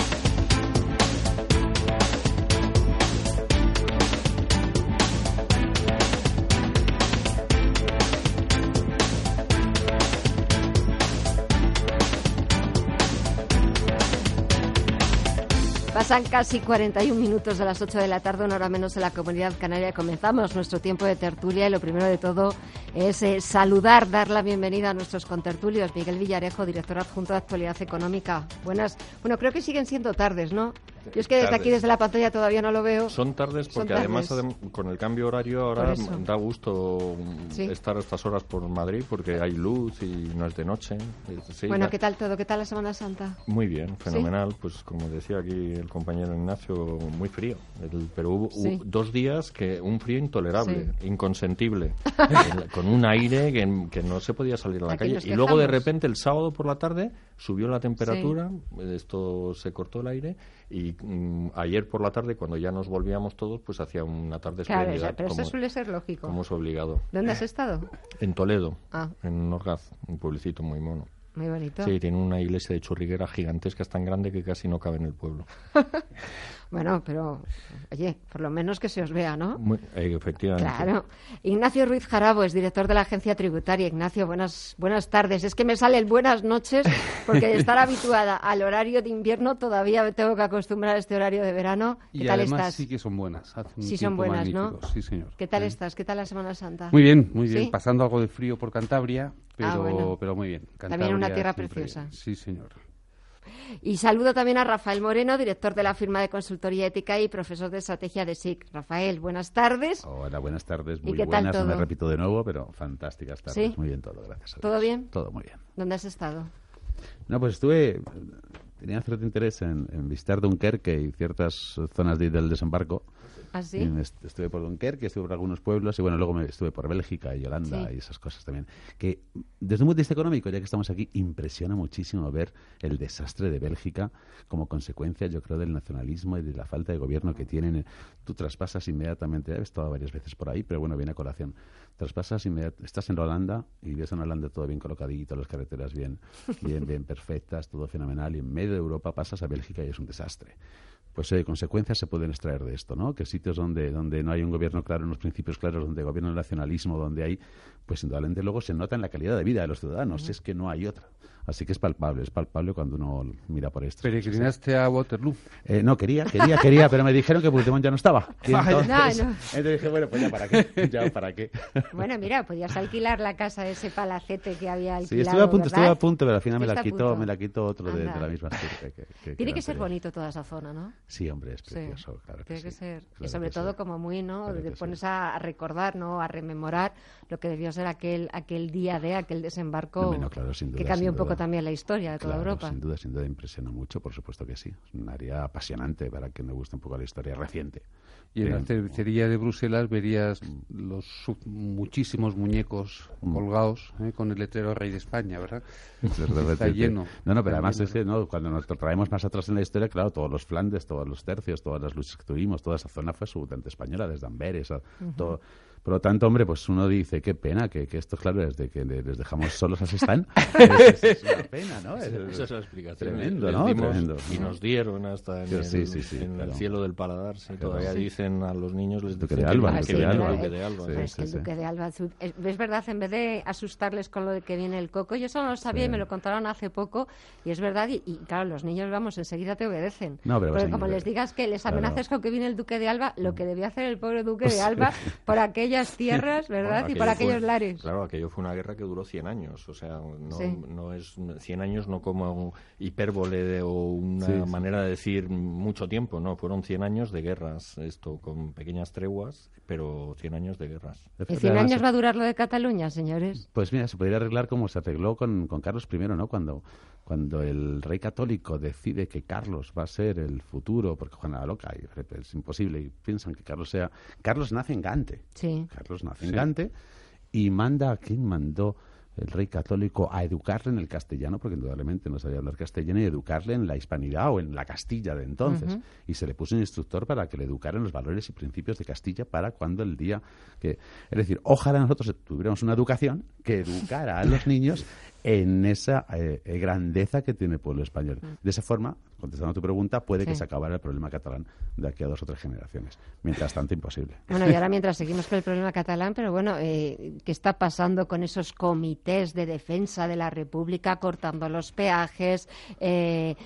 Pasan casi 41 minutos de las 8 de la tarde, una hora menos en la comunidad canaria. Comenzamos nuestro tiempo de tertulia y lo primero de todo es eh, saludar, dar la bienvenida a nuestros contertulios. Miguel Villarejo, director adjunto de Actualidad Económica. Buenas. Bueno, creo que siguen siendo tardes, ¿no? Yo es que desde Tardes. aquí, desde la pantalla, todavía no lo veo. Son tardes porque además tardes. con el cambio horario ahora da gusto Sí. estar a estas horas por Madrid porque hay luz y no es de noche. Sí, bueno, ¿qué tal todo? ¿Qué tal la Semana Santa? Muy bien, fenomenal. Pues como decía aquí el compañero Ignacio, muy frío. El- pero hubo dos días que un frío intolerable, inconsentible, con un aire que, que no se podía salir a la Aquí calle. Y luego de repente el sábado por la tarde subió la temperatura, esto se cortó el aire y mm, ayer por la tarde cuando ya nos volvíamos todos pues hacía una tarde Claro, espléndida. pero como, eso suele ser lógico. como es obligado. ¿Dónde has estado? En Toledo, Ah. en Orgaz, un pueblecito muy mono. Muy bonito. Sí, tiene una iglesia de churriguera gigantesca, es tan grande que casi no cabe en el pueblo. Bueno, pero, oye, por lo menos que se os vea, ¿no? Muy- eh, efectivamente. Claro. Ignacio Ruiz Jarabo es director de la agencia tributaria. Ignacio, buenas, buenas tardes. Es que me sale el buenas noches porque de estar habituada al horario de invierno todavía me tengo que acostumbrar a este horario de verano. ¿Qué Y tal además estás? sí que son buenas. hace un Sí son buenas, ¿no? Sí, señor. ¿Qué tal estás? ¿Qué tal la Semana Santa? Muy bien, muy bien. ¿Sí? Pasando algo de frío por Cantabria, pero, Ah, bueno. pero muy bien. También una tierra siempre- preciosa. Sí, señor. Y saludo también a Rafael Moreno, director de la firma de consultoría ética y profesor de estrategia de SIC. Rafael, buenas tardes. Hola, buenas tardes, ¿Y muy qué tal buenas, no me todo? repito de nuevo, pero fantásticas tardes. ¿Sí? Muy bien todo, gracias. a ¿Todo Dios. bien? Todo muy bien. ¿Dónde has estado? No, pues estuve, tenía cierto interés en, en visitar Dunkerque y ciertas zonas de- del desembarco. ¿Ah, sí? Estuve por Dunkerque, estuve por algunos pueblos y bueno, luego me estuve por Bélgica y Holanda Sí. y esas cosas también. Que desde un punto de vista económico, ya que estamos aquí, impresiona muchísimo ver el desastre de Bélgica como consecuencia, yo creo, del nacionalismo y de la falta de gobierno que tienen. Tú traspasas inmediatamente, he estado varias veces por ahí, pero bueno, viene a colación. Traspasas inmediatamente, estás en Holanda y ves en Holanda todo bien colocadito, las carreteras bien, bien, bien perfectas, todo fenomenal, y en medio de Europa pasas a Bélgica y es un desastre pues eh, consecuencias se pueden extraer de esto, ¿no? Que sitios donde, donde no hay un gobierno claro, unos principios claros, donde gobierna el nacionalismo, donde hay, pues indudablemente luego se nota en la calidad de vida de los ciudadanos, es que no hay otra. Así que es palpable, es palpable cuando uno mira por esto. ¿Peregrinaste a Waterloo? Eh, no, quería, quería, quería, pero me dijeron que Puigdemont ya no estaba. Entonces, No, no. entonces dije, bueno, pues ya para qué, ya para qué. Bueno, mira, podías alquilar la casa de ese palacete que había alquilado, Sí, estuve a punto, ¿verdad? estuve a punto, pero al final me la quitó, me la quitó otro de, la misma que, que- que Tiene que ser bonito toda esa zona, ¿no? Sí, hombre, es Sí, precioso, claro que Tiene que sí, ser. y sobre todo como muy, ¿no? Claro Te pones a, a recordar, ¿no? A rememorar lo que debió ser aquel aquel día de aquel desembarco no, claro, que duda, cambió sin un poco también la historia de toda Claro, Europa. Sin duda, sin duda impresiona mucho, por supuesto que sí. Es un área apasionante para quien le guste un poco la historia reciente. Y en la cervecería de Bruselas verías los su- muchísimos muñecos Mm. colgados ¿eh? con el letrero Rey de España, ¿verdad? Está lleno. No, no, pero además es que ¿no? cuando nos traemos más atrás en la historia, claro, todos los Flandes, todos los tercios, todas las luchas que tuvimos, toda esa zona fue absolutamente española, desde Amberes a todo. Por lo tanto, hombre, pues uno dice, qué pena que, que esto, claro, desde que le- les dejamos solos así están. es, es una pena, ¿no? Esa, esa es la explicación. Tremendo, ¿no? Tremendo. Y nos dieron hasta en, Sí, el, sí, sí, sí, en claro. el cielo del paladar. sí, Claro. todavía Sí. dicen a los niños, les dicen de Alba, que, el que Duque de viene el Alba. Duque de Alba. Pero es que el Duque de Alba, es, es verdad, en vez de asustarles con lo de que viene el coco, yo eso no lo sabía y me lo contaron hace poco, y es verdad, y, y, claro, los niños, vamos, enseguida te obedecen. No, pero Porque a como les digas que les Claro. amenaces con que viene el Duque de Alba, lo que debía hacer el pobre Duque Pues de Alba por aquellas tierras, ¿verdad? Bueno, y por aquello fue- aquellos lares. Claro, aquello fue una guerra que duró 100 años. O sea, no, Sí. no es 100 años no como un hipérbole de- o una Sí, sí. manera de decir mucho tiempo. No, fueron 100 años de guerras, esto con pequeñas treguas, pero 100 años de guerras. ¿Y 100 años va a durar lo de Cataluña, señores? Pues mira, se podría arreglar como se arregló con, con Carlos I, ¿no? Cuando, cuando el rey católico decide que Carlos va a ser el futuro, porque Juana la loca, y es imposible, y piensan que Carlos sea... Carlos nace en Gante. Sí. Carlos nace en Sí. Gante y manda a quien mandó el rey católico a educarle en el castellano, porque indudablemente no sabía hablar castellano, y educarle en la hispanidad o en la Castilla de entonces. Y se le puso un instructor para que le educara en los valores y principios de Castilla para cuando el día que... Es decir, ojalá nosotros tuviéramos una educación que educara a los niños en esa eh, eh, grandeza que tiene el pueblo español. De esa forma, contestando a tu pregunta, puede que se acabara el problema catalán de aquí a dos o tres generaciones. Mientras tanto, imposible. Bueno, y ahora mientras seguimos con el problema catalán, pero bueno, eh, ¿qué está pasando con esos comités de defensa de la República, cortando los peajes, eh,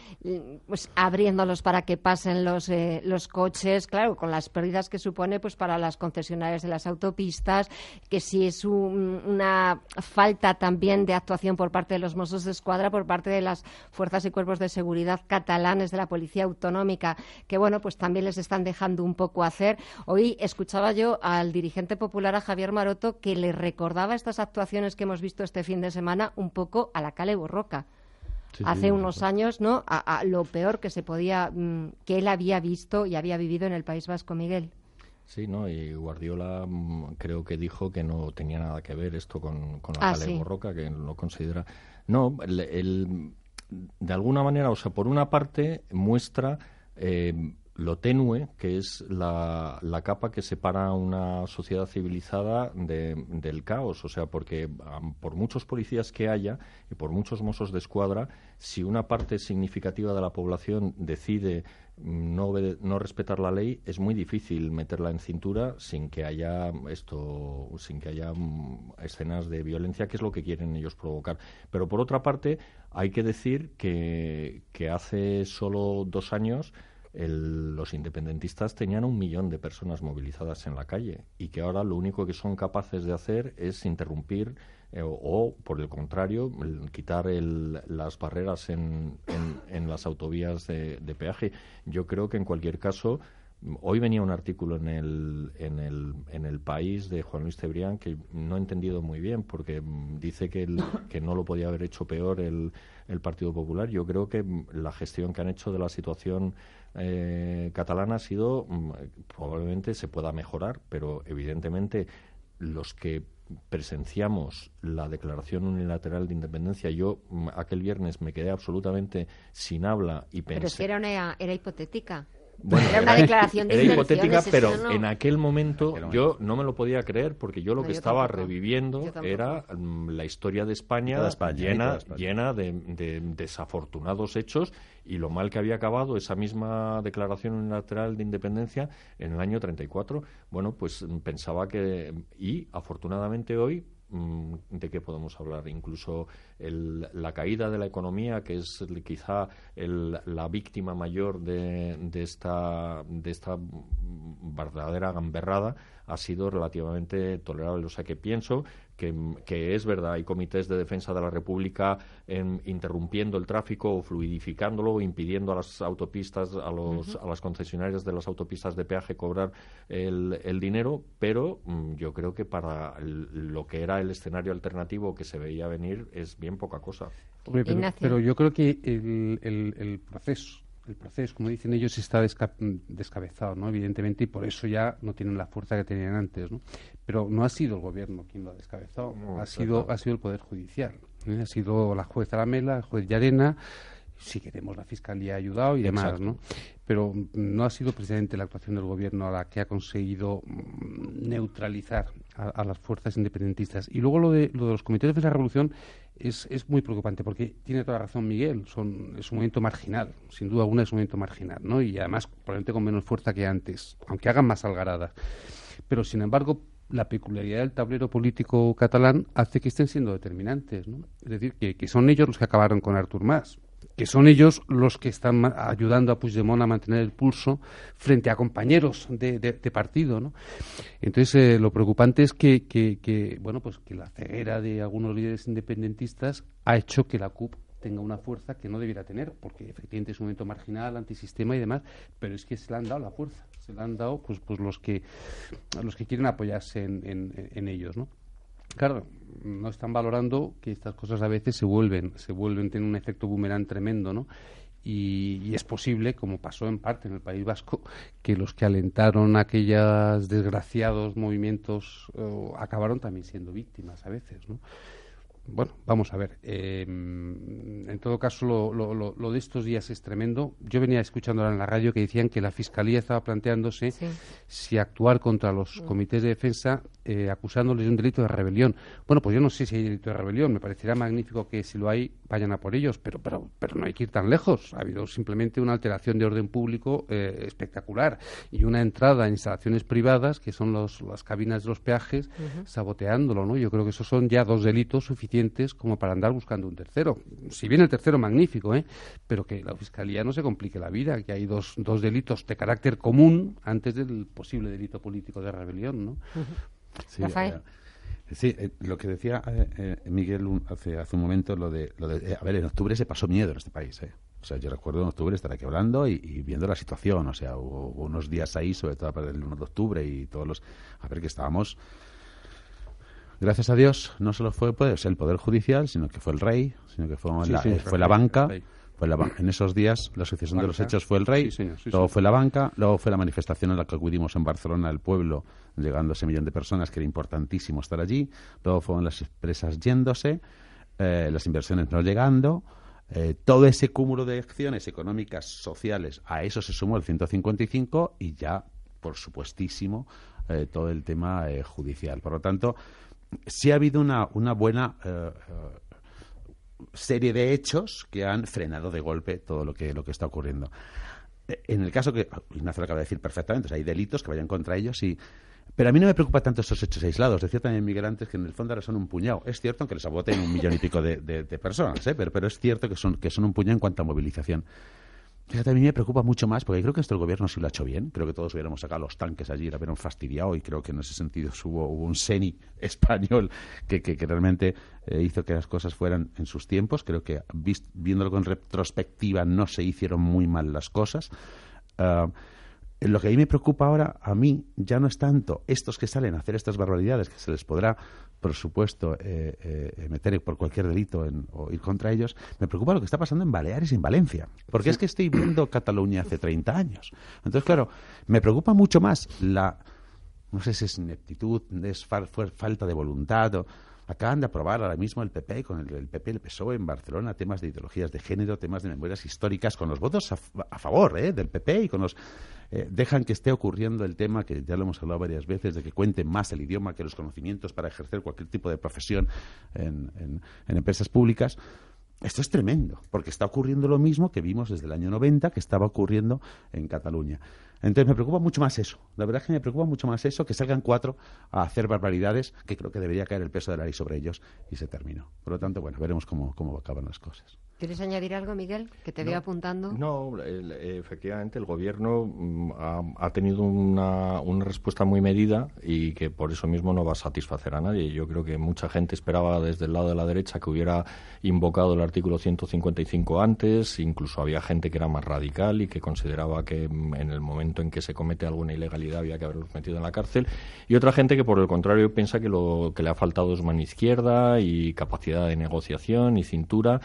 pues abriéndolos para que pasen los, eh, los coches? Claro, con las pérdidas que supone pues para las concesionarias de las autopistas, que si es un- una falta también de actuación por parte de los Mossos de Escuadra, por parte de las fuerzas y cuerpos de seguridad catalanes de la Policía Autonómica, que bueno, pues también les están dejando un poco hacer. Hoy escuchaba yo al dirigente popular, a Javier Maroto, que le recordaba estas actuaciones que hemos visto este fin de semana un poco a la Cale Borroca. Sí, Hace unos años, ¿no? A, a lo peor que se podía, mm, que él había visto y había vivido en el País Vasco, Miguel. Sí, ¿no? Y Guardiola mm, creo que dijo que no tenía nada que ver esto con, con la Ah, Cale. Borroca, que lo considera... No, el- de alguna manera, o sea, por una parte muestra eh, lo tenue que es la, la capa que separa una sociedad civilizada de- del caos. O sea, porque por muchos policías que haya y por muchos mozos de escuadra, si una parte significativa de la población decide mm, no, no respetar la ley, es muy difícil meterla en cintura sin que haya esto, sin que haya mm, escenas de violencia, que es lo que quieren ellos provocar. Pero por otra parte, hay que decir que hace solo dos años el- los independentistas tenían un millón de personas movilizadas en la calle y que ahora lo único que son capaces de hacer es interrumpir eh, o, por el contrario, quitar el- las barreras en, en- las autovías de, peaje. Yo creo que en cualquier caso, hoy venía un artículo en el, en el, en el país de Juan Luis Cebrián que no he entendido muy bien porque dice que, que no lo podía haber hecho peor el, el Partido Popular. Yo creo que la gestión que han hecho de la situación eh, catalana ha sido, mm, probablemente se pueda mejorar, pero evidentemente los que presenciamos la declaración unilateral de independencia, yo mm, aquel viernes me quedé absolutamente sin habla y pensé... Pero que era, una, era hipotética. Bueno, era una declaración de era hipotética, pero no. en aquel momento yo no me lo podía creer porque yo lo No, que yo estaba tampoco. reviviendo era mm, la historia de España, llena, llena de, de desafortunados hechos y lo mal que había acabado esa misma declaración unilateral de independencia en el año 34. Bueno, pues mm, pensaba que y afortunadamente hoy ¿De qué podemos hablar? Incluso la caída de la economía, que es quizá la víctima mayor de, de esta, de esta mm, verdadera gamberrada, ha sido relativamente tolerable. O sea que pienso que, es verdad, hay comités de defensa de la República interrumpiendo el tráfico o fluidificándolo o impidiendo a las autopistas, a, los, a las concesionarias de las autopistas de peaje cobrar el, el dinero, pero mm, yo creo que para lo que era el escenario alternativo que se veía venir es bien poca cosa. pero, yo creo que el, el, el proceso el proceso, como dicen ellos, está descabezado, ¿no? Evidentemente, y por eso ya no tienen la fuerza que tenían antes, ¿no? Pero no ha sido el gobierno quien lo ha descabezado, ha, sido, ha sido el Poder Judicial, ¿eh? ha sido la jueza Lamela, el juez Llarena, si queremos la Fiscalía ha ayudado y demás, ¿no? Pero no ha sido precisamente la actuación del gobierno la que ha conseguido mm, neutralizar a, las fuerzas independentistas. Y luego lo de, lo de los comités de la revolución es, es, muy preocupante porque tiene toda razón Miguel, son, es un movimiento marginal, sin duda alguna es un movimiento marginal, ¿no? Y además probablemente con menos fuerza que antes, aunque hagan más algaradas. Pero sin embargo, la peculiaridad del tablero político catalán hace que estén siendo determinantes, ¿no? Es decir, que, son ellos los que acabaron con Artur Mas que son ellos los que están ayudando a Puigdemont a mantener el pulso frente a compañeros de, partido, ¿no? Entonces, eh, lo preocupante es que, que, bueno, pues que la ceguera de algunos líderes independentistas ha hecho que la CUP tenga una fuerza que no debiera tener, porque efectivamente es un momento marginal, antisistema y demás, pero es que se le han dado la fuerza, se le han dado pues, pues los que los que quieren apoyarse en, en, en ellos, ¿no? Claro, no están valorando que estas cosas a veces se vuelven, se vuelven, tienen un efecto boomerang tremendo, ¿no? Y, es posible, como pasó en parte en el País Vasco, que los que alentaron aquellos desgraciados movimientos eh, acabaron también siendo víctimas a veces, ¿no? Bueno, vamos a ver. Em, en todo caso, lo, lo, de estos días es tremendo. Yo venía escuchando en la radio que decían que la Fiscalía estaba planteándose si actuar contra los mm. comités de defensa eh, acusándoles de un delito de rebelión. Bueno, pues yo no sé si hay delito de rebelión. Me parecería magnífico que si lo hay, vayan a por ellos, pero, pero, pero no hay que ir tan lejos. Ha habido simplemente una alteración de orden público eh, espectacular y una entrada en instalaciones privadas, que son los, las cabinas de los peajes, saboteándolo. ¿no? Yo creo que esos son ya dos delitos suficientes como para andar buscando un tercero. Si bien el tercero magnífico, ¿eh? pero que la Fiscalía no se complique la vida, que hay dos, dos delitos de carácter común antes del posible delito político de rebelión. ¿no? sí, eh, sí eh, lo que decía Miguel hace, hace un momento, lo de, lo de a ver, en octubre se pasó miedo en este país. O sea, yo recuerdo en octubre estar aquí hablando y, viendo la situación. O sea, hubo, unos días ahí, sobre todo para el 1 de octubre y todos los... A ver, que estábamos gracias a Dios, no solo fue pues, el Poder Judicial, sino que fue el rey, sino que fue, la, fue la banca. Fue la, en esos días la sucesión de los hechos fue el rey, luego fue la banca, luego fue la manifestación en la que acudimos en Barcelona, el pueblo, llegando a ese millón de personas, que era importantísimo estar allí, luego fueron las empresas yéndose, eh, las inversiones no llegando, eh, todo ese cúmulo de acciones económicas, sociales, a eso se sumó el 155 y ya, por supuestísimo, eh, todo el tema judicial. Por lo tanto, sí ha habido una, una buena eh, eh, serie de hechos que han frenado de golpe todo lo que, lo que está ocurriendo. Eh, en el caso que Ignacio lo acaba de decir perfectamente, hay delitos que vayan contra ellos y pero a mí no me preocupa tanto estos hechos aislados. Decía también Miguel antes que en el fondo ahora son un puñado. Es cierto que les aboten un millón y pico de, personas, pero, pero es cierto que son, que son un puñado en cuanto a movilización. Fíjate, a mí me preocupa mucho más, porque creo que esto gobierno sí lo ha hecho bien. Creo que todos hubiéramos sacado los tanques allí, la hubieran fastidiado, y creo que en ese sentido hubo, un seni español que, realmente eh, hizo que las cosas fueran en sus tiempos. Creo que viéndolo con retrospectiva no se hicieron muy mal las cosas. Ah, lo que a mí me preocupa ahora, a mí, ya no es tanto estos que salen a hacer estas barbaridades, que se les podrá por supuesto, eh, eh, meter por cualquier delito en, o ir contra ellos, me preocupa lo que está pasando en Baleares y en Valencia. Porque es que estoy viendo Cataluña hace 30 años. Entonces, claro, me preocupa mucho más la, no sé si es ineptitud, es falta de voluntad. O, acaban de aprobar ahora mismo el PP con el, PP el PSOE en Barcelona temas de ideologías de género, temas de memorias históricas, con los votos a, favor ¿eh? del PP y con los eh, dejan que esté ocurriendo el tema que ya lo hemos hablado varias veces de que cuenten más el idioma que los conocimientos para ejercer cualquier tipo de profesión en, empresas públicas. Esto es tremendo, porque está ocurriendo lo mismo que vimos desde el año 90 que estaba ocurriendo en Cataluña. Entonces me preocupa mucho más eso. La verdad es que me preocupa mucho más eso, que salgan cuatro a hacer barbaridades, que creo que debería caer el peso de la ley sobre ellos y se terminó. Por lo tanto, bueno, veremos cómo, cómo acaban las cosas. ¿Quieres añadir algo, Miguel? Que te veo apuntando. No, el- efectivamente, el gobierno mm, ha, ha tenido una, una respuesta muy medida y que por eso mismo no va a satisfacer a nadie. Yo creo que mucha gente esperaba desde el lado de la derecha que hubiera invocado el artículo 155 antes, incluso había gente que era más radical y que consideraba que mm, en el momento en que se comete alguna ilegalidad había que haberlos metido en la cárcel, y otra gente que por el contrario piensa que lo que le ha faltado es mano izquierda y capacidad de negociación y cintura.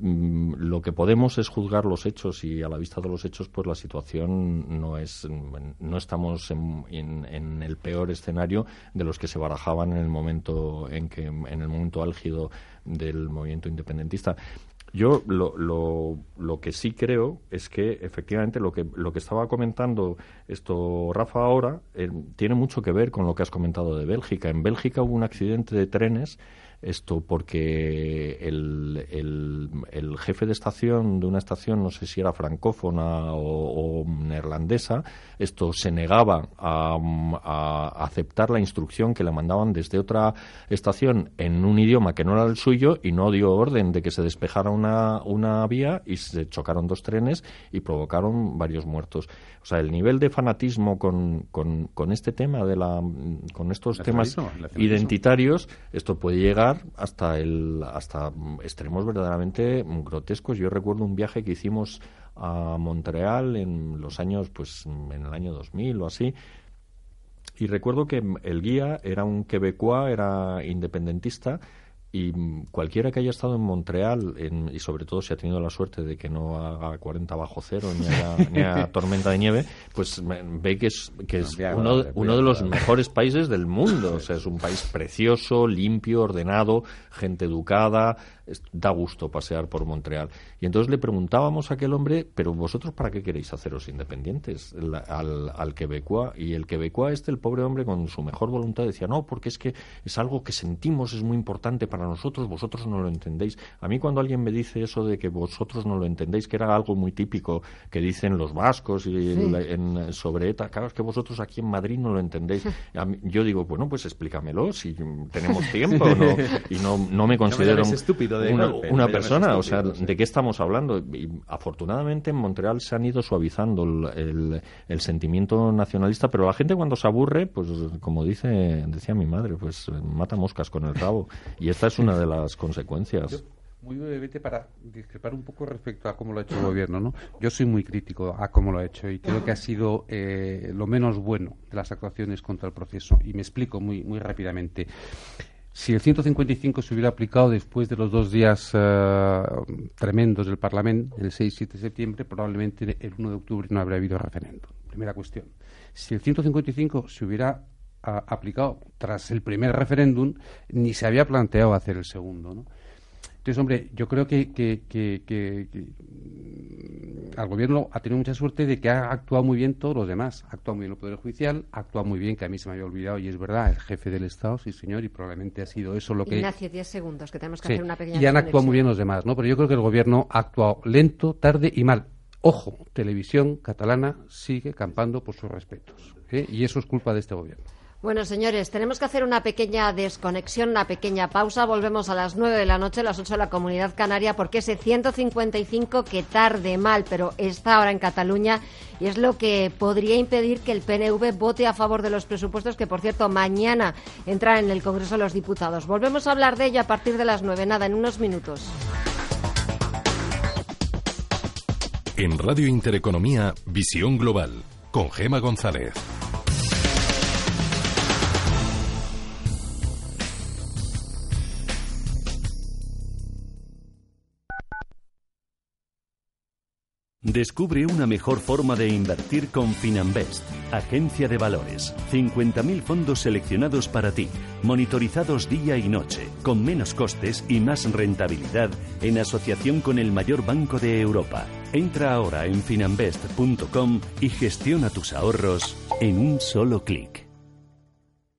Mm, lo que podemos es juzgar los hechos y a la vista de los hechos pues la situación no es no estamos en, en- en el peor escenario de los que se barajaban en el momento en que en el momento álgido del movimiento independentista. Yo lo, lo, lo que sí creo es que efectivamente lo que lo que estaba comentando esto Rafa ahora eh, tiene mucho que ver con lo que has comentado de Bélgica. En Bélgica hubo un accidente de trenes esto porque el, el, el jefe de estación de una estación, no sé si era francófona o, neerlandesa, esto se negaba a, a aceptar la instrucción que le mandaban desde otra estación en un idioma que no era el suyo y no dio orden de que se despejara una vía y se chocaron dos trenes y provocaron varios muertos. O sea, el nivel de fanatismo con, con, con este tema de la con estos temas identitarios, esto puede llegar hasta el hasta extremos verdaderamente grotescos. Yo recuerdo un viaje que hicimos a Montreal en los años, pues en el año 2000 o así, y recuerdo que el guía era un quebecois, era independentista, y cualquiera que haya estado en Montreal, en- y sobre todo si ha tenido la suerte de que no haga 40 bajo cero ni haya, ni haya tormenta de nieve, pues ve que es, que es uno, uno de los mejores países del mundo. O sea, es un país precioso, limpio, ordenado, gente educada. Da gusto pasear por Montreal. Y entonces le preguntábamos a aquel hombre, pero vosotros para qué queréis haceros independientes La- al, al quebecois? Y el quebecois este, el pobre hombre, con su mejor voluntad decía, no, porque es que es algo que sentimos, es muy importante para nosotros, vosotros no lo entendéis. A mí cuando alguien me dice eso de que vosotros no lo entendéis, que era algo muy típico que dicen los vascos y Sí. en sobre ETA, claro, es que vosotros aquí en Madrid no lo entendéis. Mí- yo digo, bueno, pues explícamelo, si tenemos tiempo, ¿no? y no, no me considero estúpido de una, golpe, persona, o sea, sí. ¿de qué estamos hablando? Y afortunadamente en Montreal se han ido suavizando el, el- el sentimiento nacionalista, pero la gente cuando se aburre, pues como dice decía mi madre, pues mata moscas con el rabo. Y esta es una de las consecuencias. Muy brevemente para discrepar un poco respecto a cómo lo ha hecho el gobierno, ¿no? Yo soy muy crítico a cómo lo ha hecho y creo que ha sido eh, lo menos bueno de las actuaciones contra el proceso. Y me explico muy, muy rápidamente. Si el 155 se hubiera aplicado después de los dos días eh, tremendos del Parlamento, el 6 y 7 de septiembre, probablemente el 1 de octubre no habría habido referéndum. Primera cuestión. Si el 155 se hubiera ah, aplicado tras el primer referéndum, ni se había planteado hacer el segundo, ¿no? Entonces, hombre, yo creo que, que, que- que- que, mm, al gobierno ha tenido mucha suerte de que ha actuado muy bien todos los demás. Ha actuado muy bien el Poder Judicial, ha actuado muy bien, que a mí se me había olvidado, y es verdad, el jefe del Estado, sí señor, y probablemente ha sido eso lo que... Ignacio, 10 segundos, que tenemos que Sí, hacer una pequeña y han actuado muy bien los demás, ¿no? Pero yo creo que el gobierno ha actuado lento, tarde y mal. Ojo, televisión catalana sigue campando por sus respetos. ¿eh? Y eso es culpa de este gobierno. Bueno, señores, tenemos que hacer una pequeña desconexión, una pequeña pausa. Volvemos a las 9 de la noche, a las 8 de la Comunidad Canaria, porque ese 155 que tarde mal, pero está ahora en Cataluña y es lo que podría impedir que el PNV vote a favor de los presupuestos que, por cierto, mañana entran en el Congreso de los Diputados. Volvemos a hablar de ello a partir de las 9, nada, en unos minutos. En Radio Intereconomía, Visión Global, con Gema González. Descubre una mejor forma de invertir con Finanbest, agencia de valores. 50.000 fondos seleccionados para ti, monitorizados día y noche, con menos costes y más rentabilidad en asociación con el mayor banco de Europa. Entra ahora en finanbest.com y gestiona tus ahorros en un solo clic.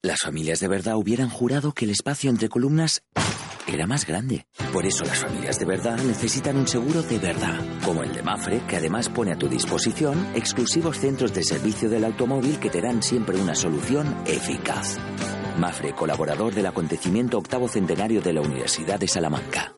Las familias de verdad hubieran jurado que el espacio entre columnas era más grande. Por eso las familias de verdad necesitan un seguro de verdad, como el de Mafre, que además pone a tu disposición exclusivos centros de servicio del automóvil que te dan siempre una solución eficaz. Mafre, colaborador del acontecimiento octavo centenario de la Universidad de Salamanca.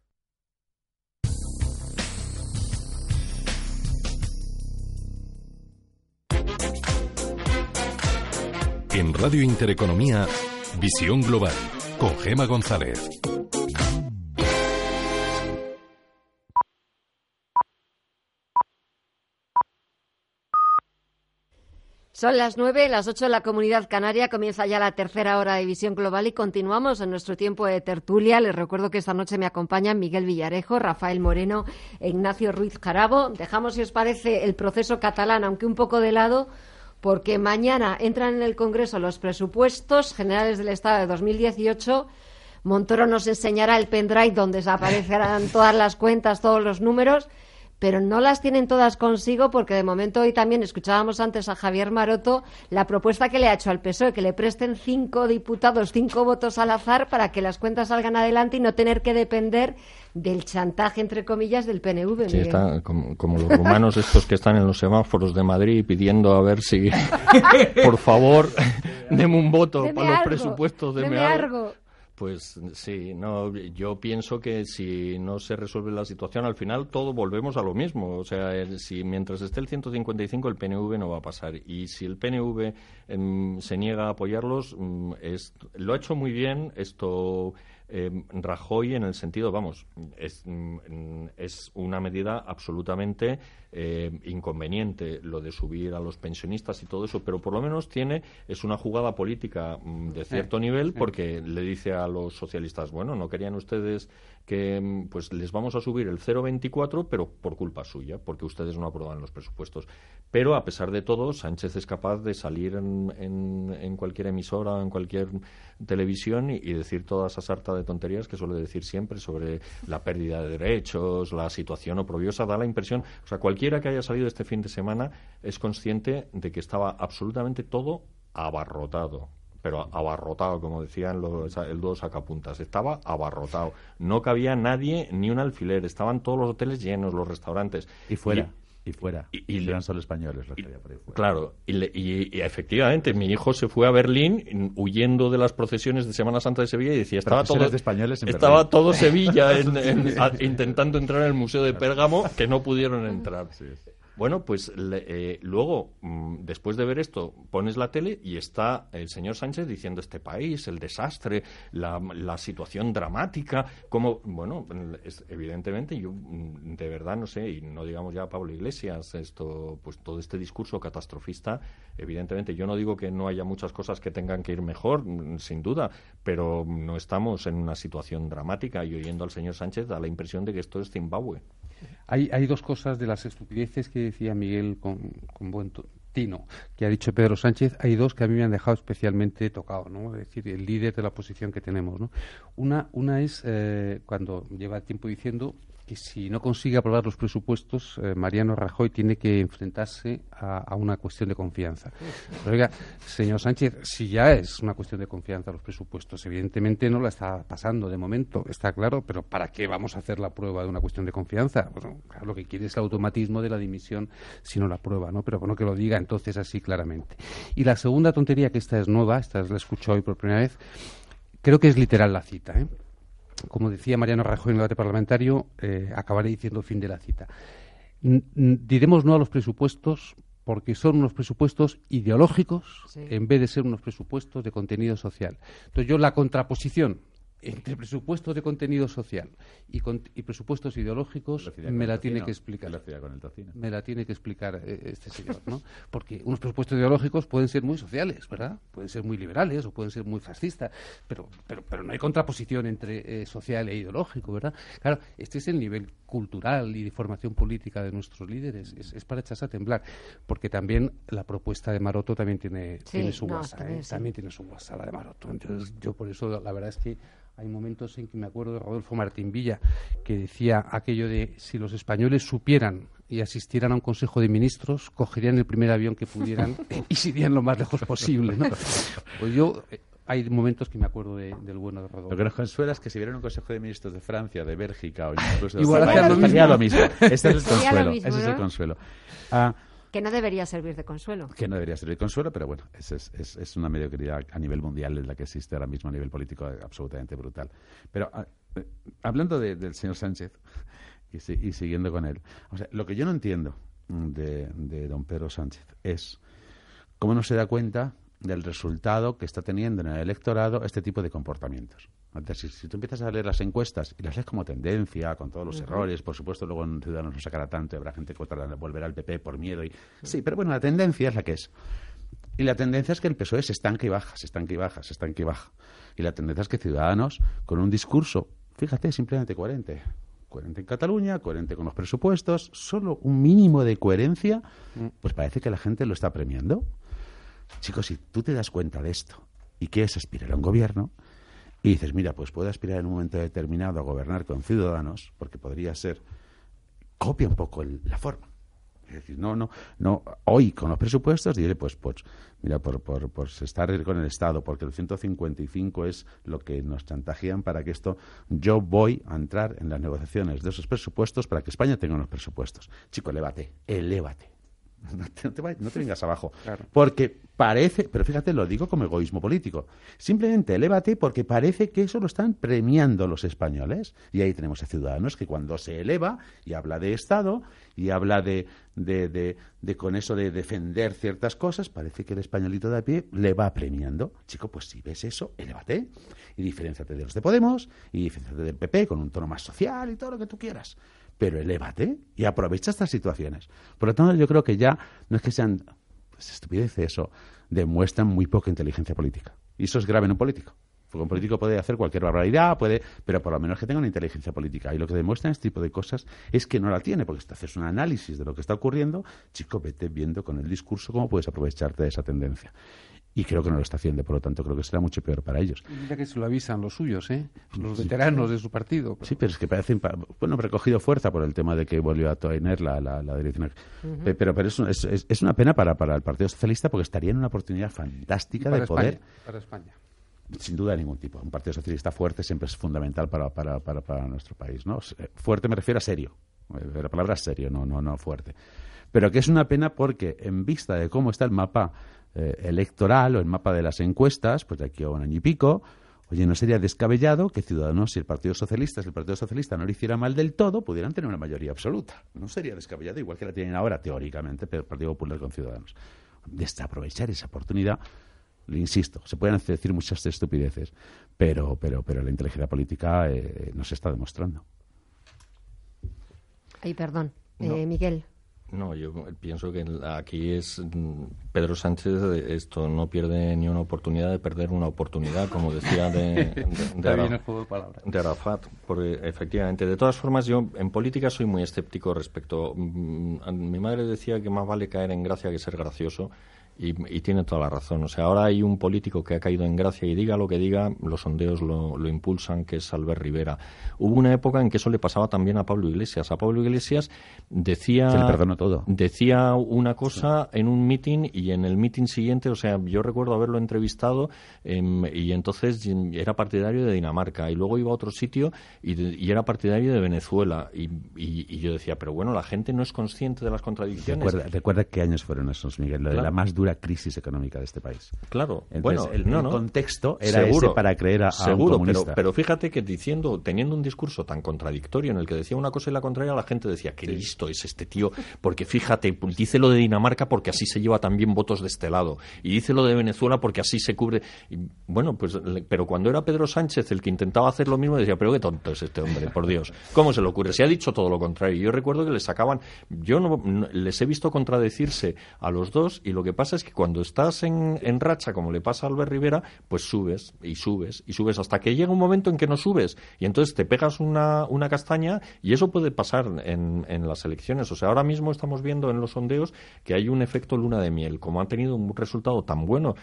En Radio Intereconomía, Visión Global, con Gema González. Son las nueve, las ocho de la Comunidad Canaria. Comienza ya la tercera hora de Visión Global y continuamos en nuestro tiempo de tertulia. Les recuerdo que esta noche me acompañan Miguel Villarejo, Rafael Moreno e Ignacio Ruiz Jarabo. Dejamos, si os parece, el proceso catalán, aunque un poco de lado, porque mañana entran en el Congreso los presupuestos generales del Estado de 2018. Montoro nos enseñará el pendrive donde aparecerán todas las cuentas, todos los números pero no las tienen todas consigo porque de momento hoy también escuchábamos antes a Javier Maroto la propuesta que le ha hecho al PSOE, que le presten cinco diputados, cinco votos al azar para que las cuentas salgan adelante y no tener que depender del chantaje, entre comillas, del PNV. Sí, está como, como, los rumanos estos que están en los semáforos de Madrid pidiendo a ver si, por favor, deme un voto Deme para los presupuestos de deme algo. Pues sí, no, yo pienso que si no se resuelve la situación, al final todo volvemos a lo mismo. O sea, el- si mientras esté el 155 el PNV no va a pasar y si el PNV em, se niega a apoyarlos, mm, es- lo ha hecho muy bien esto em, Rajoy en el sentido, vamos, es, mm, es una medida absolutamente eh, inconveniente lo de subir a los pensionistas y todo eso, pero por lo menos tiene es una jugada política mm, de cierto nivel porque le dice a los socialistas, bueno, no querían ustedes que mm, pues les vamos a subir el 0,24, pero por culpa suya, porque ustedes no aprueban los presupuestos. Pero a pesar de todo, Sánchez es capaz de salir en, en- en cualquier emisora, en cualquier televisión y, y decir toda esa sarta de tonterías que suele decir siempre sobre la pérdida de derechos, la situación oprobiosa. Da la impresión, o sea, cualquiera que haya salido este fin de semana es consciente de que estaba absolutamente todo abarrotado pero abarrotado, como decían los, el dúo sacapuntas, estaba abarrotado. No cabía nadie ni un alfiler, estaban todos los hoteles llenos, los restaurantes. Y fuera, y fuera. Y, Y eran solo españoles los que había por ahí fuera. Claro, y, le- y- y efectivamente, mi hijo se fue a Berlín huyendo de las procesiones de Semana Santa de Sevilla y decía, estaba todo, de españoles en estaba todo Sevilla en- en- a- intentando entrar en el Museo de Pérgamo, que no pudieron entrar. Bueno, pues le- eh, luego, mm, después de ver esto, pones la tele y está el señor Sánchez diciendo este país, el desastre, la, la situación dramática, como, bueno, evidentemente yo mm, de verdad no sé, y no digamos ya Pablo Iglesias, esto, pues todo este discurso catastrofista, evidentemente yo no digo que no haya muchas cosas que tengan que ir mejor, mm, sin duda, pero no estamos en una situación dramática y oyendo al señor Sánchez da la impresión de que esto es Zimbabue. Hay, hay dos cosas de las estupideces que decía Miguel con, con buen tino, que ha dicho Pedro Sánchez. Hay dos que a mí me han dejado especialmente tocado, ¿no? Es decir, el líder de la posición que tenemos, ¿no? Una, una es eh, cuando lleva tiempo diciendo si no consigue aprobar los presupuestos, eh, Mariano Rajoy tiene que enfrentarse a, a una cuestión de confianza. Pero, oiga, señor Sánchez, si ya es una cuestión de confianza los presupuestos, evidentemente no la está pasando de momento, está claro, pero ¿para qué vamos a hacer la prueba de una cuestión de confianza? Bueno, claro, lo que quiere es el automatismo de la dimisión si no la prueba, ¿no? Pero bueno, que lo diga entonces así claramente. Y la segunda tontería, que esta es nueva, esta la escucho hoy por primera vez, creo que es literal la cita, ¿eh? Como decía Mariano Rajoy en el debate parlamentario, eh, acabaré diciendo fin de la cita. N- diremos no a los presupuestos porque son unos presupuestos ideológicos en vez de ser unos presupuestos de contenido social. Entonces yo la contraposición entre presupuestos de contenido social y, con- y presupuestos ideológicos me la tiene tocino. que explicar. Con el. Me la tiene que explicar eh, este señor, ¿no? Porque unos presupuestos ideológicos pueden ser muy sociales, ¿verdad? Pueden ser muy liberales o pueden ser muy fascistas, pero, pero, pero no hay contraposición entre eh, social e ideológico, ¿verdad? Claro, este es el nivel cultural y de formación política de nuestros líderes. Es, es para echarse a temblar, porque también la propuesta de Maroto también tiene, Sí, tiene su no, guasa, también ¿eh? sí. También tiene su guasa la de Maroto. Entonces, yo por eso, la verdad es que hay momentos en que me acuerdo de Rodolfo Martín Villa, que decía aquello de si los españoles supieran y asistieran a un consejo de ministros, cogerían el primer avión que pudieran y se irían lo más lejos posible. ¿no? Pues yo, eh, hay momentos que me acuerdo de- del bueno de Rodolfo. Lo que nos consuela es que si hubiera un Consejo de Ministros de Francia, de Bélgica o incluso de Igual España, hacían lo estaría mismo. lo mismo. Ese es el lo consuelo. mismo, ese es el ¿no? consuelo. Ah, Que no debería servir de consuelo. que no debería servir de consuelo, pero bueno, es, es, es, una mediocridad a nivel mundial en la que existe ahora mismo a nivel político eh, absolutamente brutal. Pero ah, eh, hablando de- del señor Sánchez y siguiendo con él, o sea, lo que yo no entiendo mm, de, de don Pedro Sánchez es cómo no se da cuenta del resultado que está teniendo en el electorado este tipo de comportamientos. Si, si tú empiezas a leer las encuestas y las lees como tendencia, con todos los Ujú. errores, por supuesto, luego en Ciudadanos no sacará tanto habrá gente que votará- volverá al PP por miedo. Y... Sí, pero bueno, la tendencia es la que es. Y la tendencia es que el PSOE se estanque y baja, se estanque y baja, se estanque y baja. Y la tendencia es que Ciudadanos, con un discurso, fíjate, simplemente coherente, coherente en Cataluña, coherente con los presupuestos, solo un mínimo de coherencia, pues parece que la gente lo está premiando. Chicos, si tú te das cuenta de esto y quieres aspirar a un gobierno, y dices, mira, pues puedo aspirar en un momento determinado a gobernar con ciudadanos, porque podría ser, copia un poco el- la forma. Es decir, no, no, no, hoy con los presupuestos diré, pues, pues, mira, por, por, por estar con el Estado, porque el 155 es lo que nos chantajean para que esto, yo voy a entrar en las negociaciones de esos presupuestos para que España tenga unos presupuestos. Chico, elévate, elévate. No te, no te vayas- no te vengas abajo. Porque parece, pero fíjate, lo digo como egoísmo político. Simplemente elévate porque parece que eso lo están premiando los españoles. Y ahí tenemos a Ciudadanos que cuando se eleva y habla de Estado y habla de, de, de- de con eso de defender ciertas cosas, parece que el españolito de a pie le va premiando. Chico, pues si ves eso, elévate y diferenciate de los de Podemos y diferenciate del PP con un tono más social y todo lo que tú quieras pero elévate y aprovecha estas situaciones. Por lo tanto, yo creo que ya no es que sean pues, estupideces eso, demuestran muy poca inteligencia política. Y eso es grave en un político. Porque un político puede hacer cualquier barbaridad, puede, pero por lo menos que tenga una inteligencia política. Y lo que demuestran este tipo de cosas es que no la tiene, porque si te haces un análisis de lo que está ocurriendo, chico, vete viendo con el discurso cómo puedes aprovecharte de esa tendencia. Y creo que no lo está haciendo, por lo tanto creo que será mucho peor para ellos. Mira que se lo avisan los suyos, ¿eh? Los veteranos de su partido. Sí, pero es que parece, impa- bueno, recogido fuerza por el tema de que volvió a tener la, la, la dirección. Pero, pero es, un- es, es- una pena para, para el Partido Socialista porque estaría en una oportunidad fantástica para de poder, para España. sin duda de ningún tipo. Un Partido Socialista fuerte siempre es fundamental para, para, para, para nuestro país. ¿no? S- Fuerte me refiero a serio. Eh, La palabra es serio, no, no, no fuerte. Pero que es una pena porque en vista de cómo está el mapa eh, electoral o el mapa de las encuestas, pues de aquí a un año y pico, oye, no sería descabellado que Ciudadanos y el Partido Socialista, si el Partido Socialista no lo hiciera mal del todo, pudieran tener una mayoría absoluta. No sería descabellado, igual que la tienen ahora teóricamente, pero el Partido Popular con Ciudadanos. Desaprovechar esa oportunidad le insisto, se pueden decir muchas estupideces, pero, pero, pero la inteligencia política eh, nos está demostrando. Ay, perdón. No. Eh, Miguel. No, yo pienso que aquí es mm, Pedro Sánchez, eh, esto no pierde ni una oportunidad de perder una oportunidad, como decía de, de, Arafat, porque efectivamente, de todas formas, yo en política soy muy escéptico respecto. mm, Mi madre decía que más vale caer en gracia que ser gracioso. Y, y tiene toda la razón. O sea, ahora hay un político que ha caído en gracia y diga lo que diga, los sondeos lo, lo impulsan, que es Albert Rivera. Hubo una época en que eso le pasaba también a Pablo Iglesias. A Pablo Iglesias decía, Se le perdonó todo. decía una cosa en un meeting y en el meeting siguiente, o sea, yo recuerdo haberlo entrevistado em, y entonces era partidario de Dinamarca y luego iba a otro sitio y, de- y era partidario de Venezuela. Y, y- yo decía, pero bueno, la gente no es consciente de las contradicciones. Recuerda, recuerda qué años fueron esos, Miguel, lo de la más dura crisis económica de este país. Claro, Entonces, bueno, el, no, el no. contexto era Seguro, ese para creer a, a un seguro, comunista. Pero, pero fíjate que diciendo, teniendo un discurso tan contradictorio en el que decía una cosa y la contraria, la gente decía, qué listo es este tío, porque fíjate, dice lo de Dinamarca porque así se lleva también votos de este lado, y dice lo de Venezuela porque así se cubre. Y, bueno, pues, le- pero cuando era Pedro Sánchez el que intentaba hacer lo mismo, decía, pero qué tonto es este hombre, por Dios, ¿cómo se le ocurre? Se ha dicho todo lo contrario. Yo recuerdo que les sacaban, yo no, no- les he visto contradecirse a los dos, y lo que pasa es que cuando estás en, en racha, como le pasa a Albert Rivera, pues subes y subes y subes hasta que llega un momento en que no subes y entonces te pegas una, una castaña y eso puede pasar en, en las elecciones. O sea, ahora mismo estamos viendo en los sondeos que hay un efecto luna de miel. Como han tenido un resultado tan bueno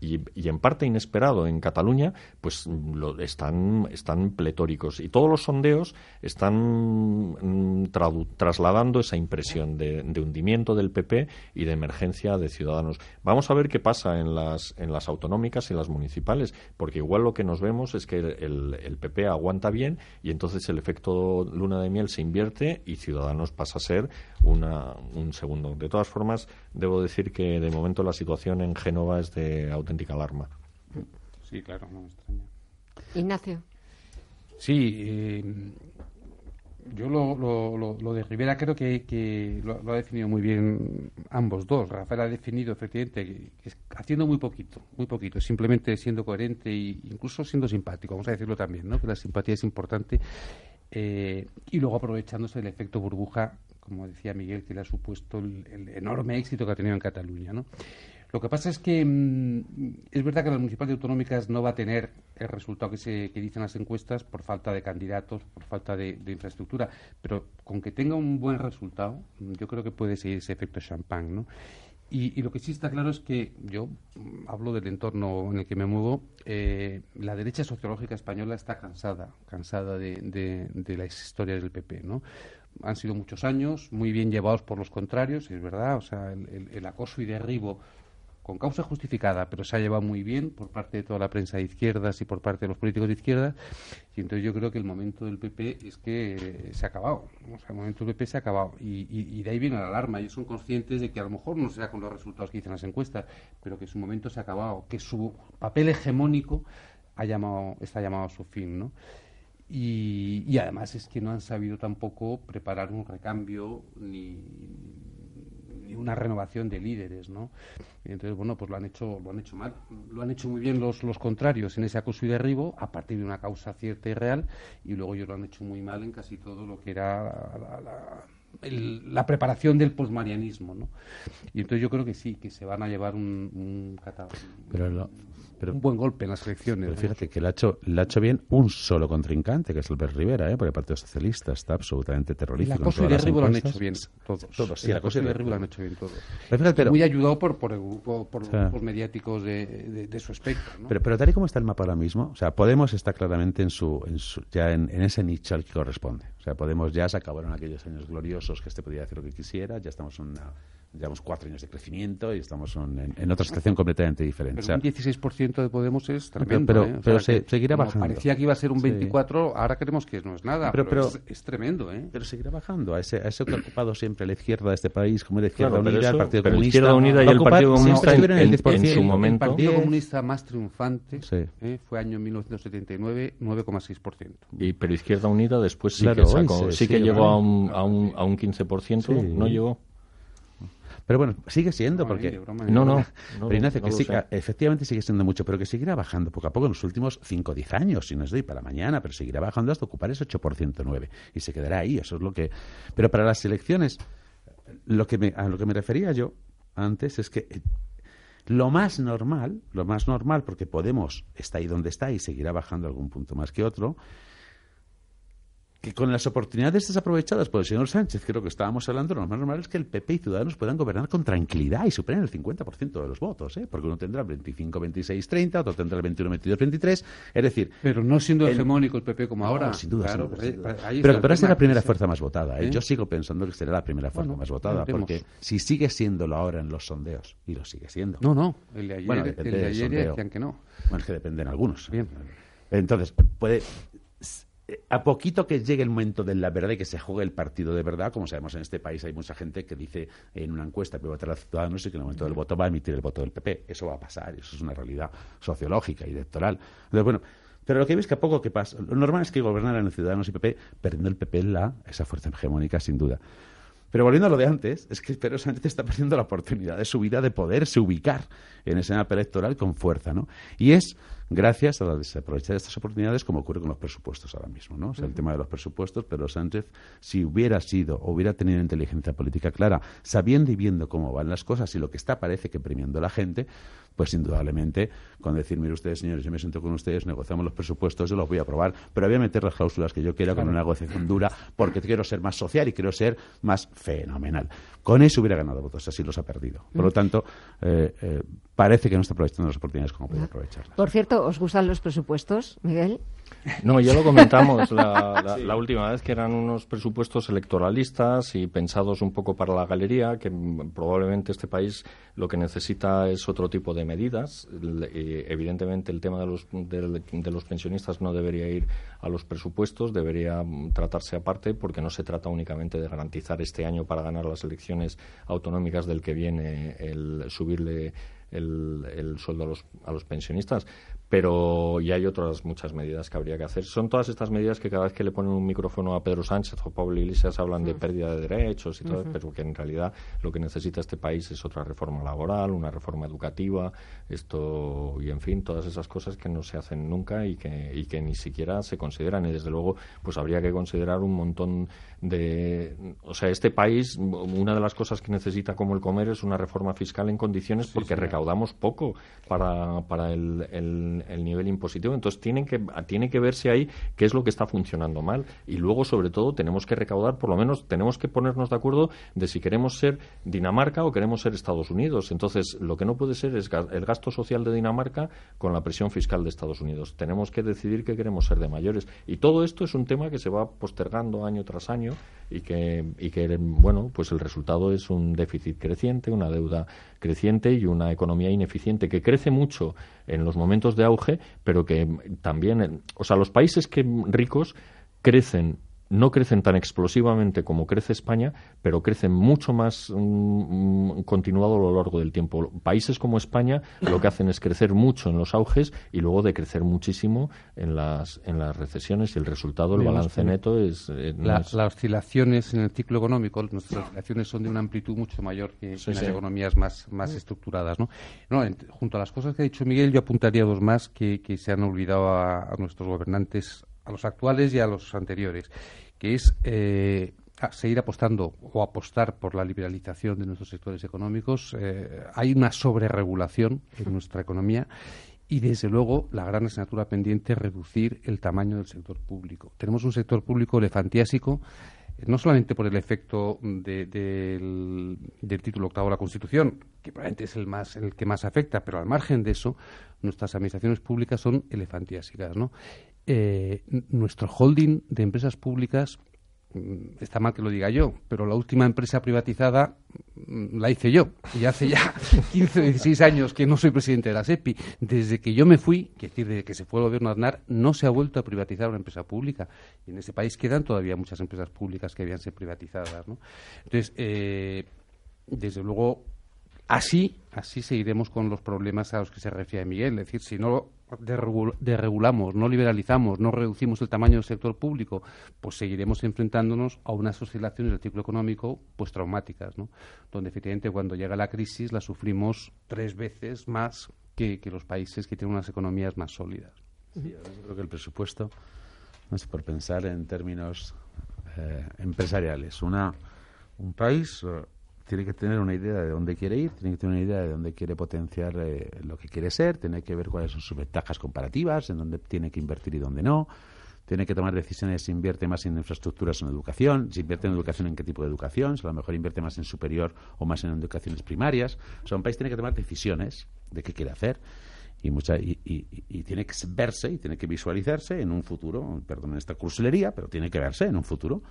y, en parte inesperado en Cataluña, pues lo, están, están pletóricos. Y todos los sondeos están mm, trasladando esa impresión de, hundimiento del PP y de emergencia de Ciudadanos. Vamos a ver qué pasa en las, en las autonómicas y las municipales, porque igual lo que nos vemos es que el, el PP aguanta bien y entonces el efecto luna de miel se invierte y Ciudadanos pasa a ser una, un segundo. De todas formas, debo decir que de momento la situación en Génova es de auténtica alarma. Sí, claro, no me extraña. Ignacio. Sí, eh, yo lo, lo, lo, lo de Rivera creo que, que lo, lo ha definido muy bien ambos dos. Rafael ha definido efectivamente que, que es haciendo muy poquito, muy poquito, simplemente siendo coherente e incluso siendo simpático, vamos a decirlo también, ¿no? que la simpatía es importante. eh, y luego aprovechándose del efecto burbuja, como decía Miguel, que le ha supuesto el, el enorme éxito que ha tenido en Cataluña. ¿no? Lo que pasa es que mm, es verdad que las municipales autonómicas no va a tener el resultado que, se, que dicen las encuestas por falta de candidatos, por falta de, infraestructura, pero con que tenga un buen resultado, mm, yo creo que puede seguir ese efecto champán, ¿no? Y, lo que sí está claro es que yo mm, hablo del entorno en el que me muevo. eh, la derecha sociológica española está cansada, cansada de, de, de las historias del PP, ¿no? Han sido muchos años muy bien llevados por los contrarios, es verdad. O sea, el acoso y derribo con causa justificada, pero se ha llevado muy bien por parte de toda la prensa de izquierdas y por parte de los políticos de izquierdas. Y entonces yo creo que el momento del PP es que se ha acabado. O sea, el momento del PP se ha acabado. Y, y- y de ahí viene la alarma. Ellos son conscientes de que a lo mejor no sea con los resultados que dicen las encuestas, pero que su momento se ha acabado, que su papel hegemónico ha llamado, está llamado a su fin, ¿no? Y, y además es que no han sabido tampoco preparar un recambio ni, una renovación de líderes, ¿no? Entonces, bueno, pues lo han hecho, lo han hecho mal. Lo han hecho muy bien los, los contrarios en ese acoso y derribo, a partir de una causa cierta y real, y luego ellos lo han hecho muy mal en casi todo lo que era la, el- la preparación del posmarianismo, ¿no? Y entonces yo creo que sí, que se van a llevar un, un, lo- pero- un buen golpe en las elecciones. Pero fíjate que le ha, hecho, le ha hecho bien un solo contrincante, que es Albert Rivera, ¿eh? porque el Partido Socialista está absolutamente terrorífico. en acoso y derribo lo han hecho bien todos. Todos, sí, el acoso y derribo lo han hecho bien todos. Pero fíjate, pero- Muy ayudado por, por, el grupo- por O sea- grupos mediáticos de, de- de su espectro. ¿no? Pero, pero tal y como está el mapa ahora mismo, o sea, Podemos está claramente en su, en su- ya en, en ese nicho al que corresponde. O sea, Podemos ya se acabaron aquellos años gloriosos que este podía hacer lo que quisiera, ya estamos en una, llevamos cuatro años de crecimiento y estamos en, en otra situación completamente diferente. Pero O sea, un 16% de Podemos es Pero- tremendo. pero- ¿eh? O pero sea, se- que seguirá bajando. Parecía que iba a ser un Sí. 24, ahora creemos que no es nada. Pero- Pero, pero- es, es tremendo, ¿eh? Pero seguirá bajando a ese, a ese que ha ocupado siempre la izquierda de este país, como la Izquierda Claro, pero Unida, el eso- Partido pero la Comunista. Izquierda Unida y el Partido Comunista en- el en 10%. su momento- El Partido. Comunista más triunfante Sí. ¿eh? fue año 1979, 9,6%. Y, pero Izquierda Unida después sí Claro, que sacó, se sí que llegó a un, a un, a un 15%, Sí. no llegó. Pero bueno, sigue siendo, Broma, porque... ¿eh? Broma, No, no, no pero Ignacio, que sí, sé. efectivamente sigue siendo mucho, pero que seguirá bajando poco a poco en los últimos 5 o 10 años, si no es de hoy para mañana, pero seguirá bajando hasta ocupar ese 8% 9 y se quedará ahí, eso es lo que... Pero para las elecciones, lo que me, a lo que me refería yo antes es que eh, lo más normal, lo más normal, porque Podemos está ahí donde está y seguirá bajando algún punto más que otro, que con las oportunidades desaprovechadas por el señor Sánchez, lo que estábamos hablando, lo más normal es que el PP y Ciudadanos puedan gobernar con tranquilidad y superen el 50% de los votos, ¿eh? porque uno tendrá el 25, 26, 30, otro tendrá el 21, 22, 23, es decir... Pero no siendo hegemónico el PP como ahora. sin duda, Claro, sin duda, pues, sin duda. ahí Pero, pero es la primera sí. fuerza más votada. ¿eh? ¿Eh? Yo sigo pensando que será la primera fuerza Bueno, más votada, porque si sigue siéndolo ahora en los sondeos, y lo sigue siendo... No, no, el de ayer- Bueno, el depende de ayer sondeo. decían que no. Bueno, es que dependen algunos. Bien. Entonces, puede a poquito que llegue el momento de la verdad y que se juegue el partido de verdad, como sabemos en este país hay mucha gente que dice en una encuesta que va a votar a los ciudadanos y que en el momento del voto va a emitir el voto del PP. Eso va a pasar, eso es una realidad sociológica y electoral. Entonces, bueno, pero lo que veis que a poco que pasa, lo normal es que gobernaran los ciudadanos y PP, perdiendo el PP la, esa fuerza hegemónica sin duda. Pero volviendo a lo de antes, es que Pedro Sánchez está perdiendo la oportunidad de su vida de poderse ubicar en ese mapa electoral con fuerza, ¿no? Y es gracias a la desaprovechar de estas oportunidades como ocurre con los presupuestos ahora mismo, ¿no? O sea, el tema de los presupuestos, Pedro Sánchez, si hubiera sido o hubiera tenido inteligencia política clara, sabiendo y viendo cómo van las cosas y lo que está parece que premiando la gente, pues indudablemente con decir, mire ustedes, señores, yo me siento con ustedes, negociamos los presupuestos, yo los voy a aprobar, pero voy a meter las cláusulas que yo quiera con una negociación dura porque quiero ser más social y quiero ser más fenomenal. Con eso hubiera ganado votos, así los ha perdido. Por lo Mm. tanto, eh, eh, parece que no está aprovechando las oportunidades como puede aprovecharlas. Por cierto, ¿os gustan los presupuestos, Miguel? No, ya lo comentamos la, la- la última vez que eran unos presupuestos electoralistas y pensados un poco para la galería, que probablemente este país lo que necesita es otro tipo de medidas. Eh, evidentemente el tema de los, del- de los pensionistas no debería ir a los presupuestos, debería mm, tratarse aparte porque no se trata únicamente de garantizar este año para ganar las elecciones autonómicas del que viene el subirle el, el sueldo a los, a los pensionistas. Pero y hay otras muchas medidas que habría que hacer. Son todas estas medidas que cada vez que le ponen un micrófono a Pedro Sánchez o Pablo Iglesias hablan de pérdida de derechos y todo, Ujú. pero que en realidad lo que necesita este país es otra reforma laboral, una reforma educativa, esto y en fin, todas esas cosas que no se hacen nunca y que, y que ni siquiera se consideran. Y desde luego, pues habría que considerar un montón de. O sea, este país, una de las cosas que necesita como el comer es una reforma fiscal en condiciones porque recaudamos poco para, para el, el- el nivel impositivo. Entonces, tienen que, tiene que verse ahí qué es lo que está funcionando mal. Y luego, sobre todo, tenemos que recaudar, por lo menos, tenemos que ponernos de acuerdo de si queremos ser Dinamarca o queremos ser Estados Unidos. Entonces, lo que no puede ser es el gasto social de Dinamarca con la presión fiscal de Estados Unidos. Tenemos que decidir qué queremos ser de mayores. Y todo esto es un tema que se va postergando año tras año y que, y que bueno, pues el resultado es un déficit creciente, una deuda creciente y una economía ineficiente que crece mucho en los momentos de auge, pero que también, o sea, los países que ricos crecen no crecen tan explosivamente como crece España, pero crecen mucho más mm, mm, continuado a lo largo del tiempo. Países como España lo que hacen es crecer mucho en los auges y luego decrecer muchísimo en las, en las recesiones y el resultado, el balance neto es... eh, no La- es- Las oscilaciones en el ciclo económico, nuestras oscilaciones son de una amplitud mucho mayor que Sí, en las economías más, más estructuradas. ¿no? No, ent- junto a las cosas que ha dicho Miguel, yo apuntaría dos más que, que se han olvidado a, a nuestros gobernantes, a los actuales y a los anteriores, que es eh, seguir apostando o apostar por la liberalización de nuestros sectores económicos. Eh, hay una sobreregulación en nuestra economía y desde luego la gran asignatura pendiente es reducir el tamaño del sector público. Tenemos un sector público elefantiásico, eh, no solamente por el efecto de- del, del título octavo de la Constitución, que probablemente es el, más, el que más afecta, pero al margen de eso, nuestras administraciones públicas son elefantiásicas. ¿no? Eh, nuestro holding de empresas públicas mm, está mal que lo diga yo, pero la última empresa privatizada mm, la hice yo. Y hace ya 15 o 16 años que no soy presidente de la SEPI. Desde que yo me fui, es decir, desde que se fue el gobierno Aznar, no se ha vuelto a privatizar una empresa pública. Y en ese país quedan todavía muchas empresas públicas que habían sido privatizadas. ¿no? Entonces, eh, desde luego, así, así seguiremos con los problemas a los que se refiere Miguel. Es decir, si no desregulamos, no liberalizamos, no reducimos el tamaño del sector público, pues seguiremos enfrentándonos a unas oscilaciones del ciclo económico pues traumáticas, ¿no? donde efectivamente cuando llega la crisis la sufrimos tres veces más que, que los países que tienen unas economías más sólidas. Yo creo que el presupuesto, sé, por pensar en términos eh, empresariales, una, un país eh, tiene que tener una idea de dónde quiere ir, tiene que tener una idea de dónde quiere potenciar eh, lo que quiere ser, tiene que ver cuáles son sus ventajas comparativas, en dónde tiene que invertir y dónde no, tiene que tomar decisiones si invierte más en infraestructuras o en educación, si invierte en educación en qué tipo de educación, si a lo mejor invierte más en superior o más en educaciones primarias. O sea, un país tiene que tomar decisiones de qué quiere hacer y, mucha, y, y- y tiene que verse y tiene que visualizarse en un futuro, perdón esta cursilería, pero tiene que verse en un futuro.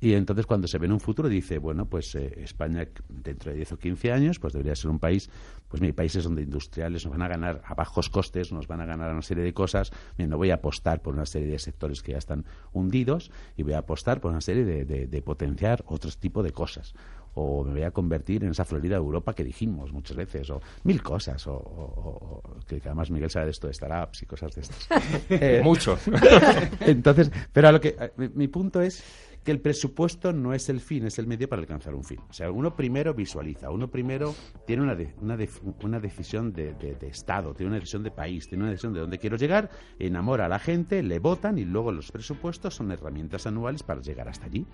Y entonces cuando se ve en un futuro dice, bueno, pues eh, España dentro de 10 o 15 años pues debería ser un país, pues mi países donde industriales nos van a ganar a bajos costes, nos van a ganar una serie de cosas, Mira, no voy a apostar por una serie de sectores que ya están hundidos y voy a apostar por una serie de, de- de potenciar otros tipo de cosas. O me voy a convertir en esa Florida de Europa que dijimos muchas veces, o mil cosas, o, o- o- que además Miguel sabe de esto de startups y cosas de estas. Eh, Mucho. Entonces, pero a lo que mi, mi punto es que el presupuesto no es el fin, es el medio para alcanzar un fin. O sea, uno primero visualiza, uno primero tiene una, de- una, una decisión de, de- de Estado, tiene una decisión de país, tiene una decisión de dónde quiero llegar, enamora a la gente, le votan y luego los presupuestos son herramientas anuales para llegar hasta allí.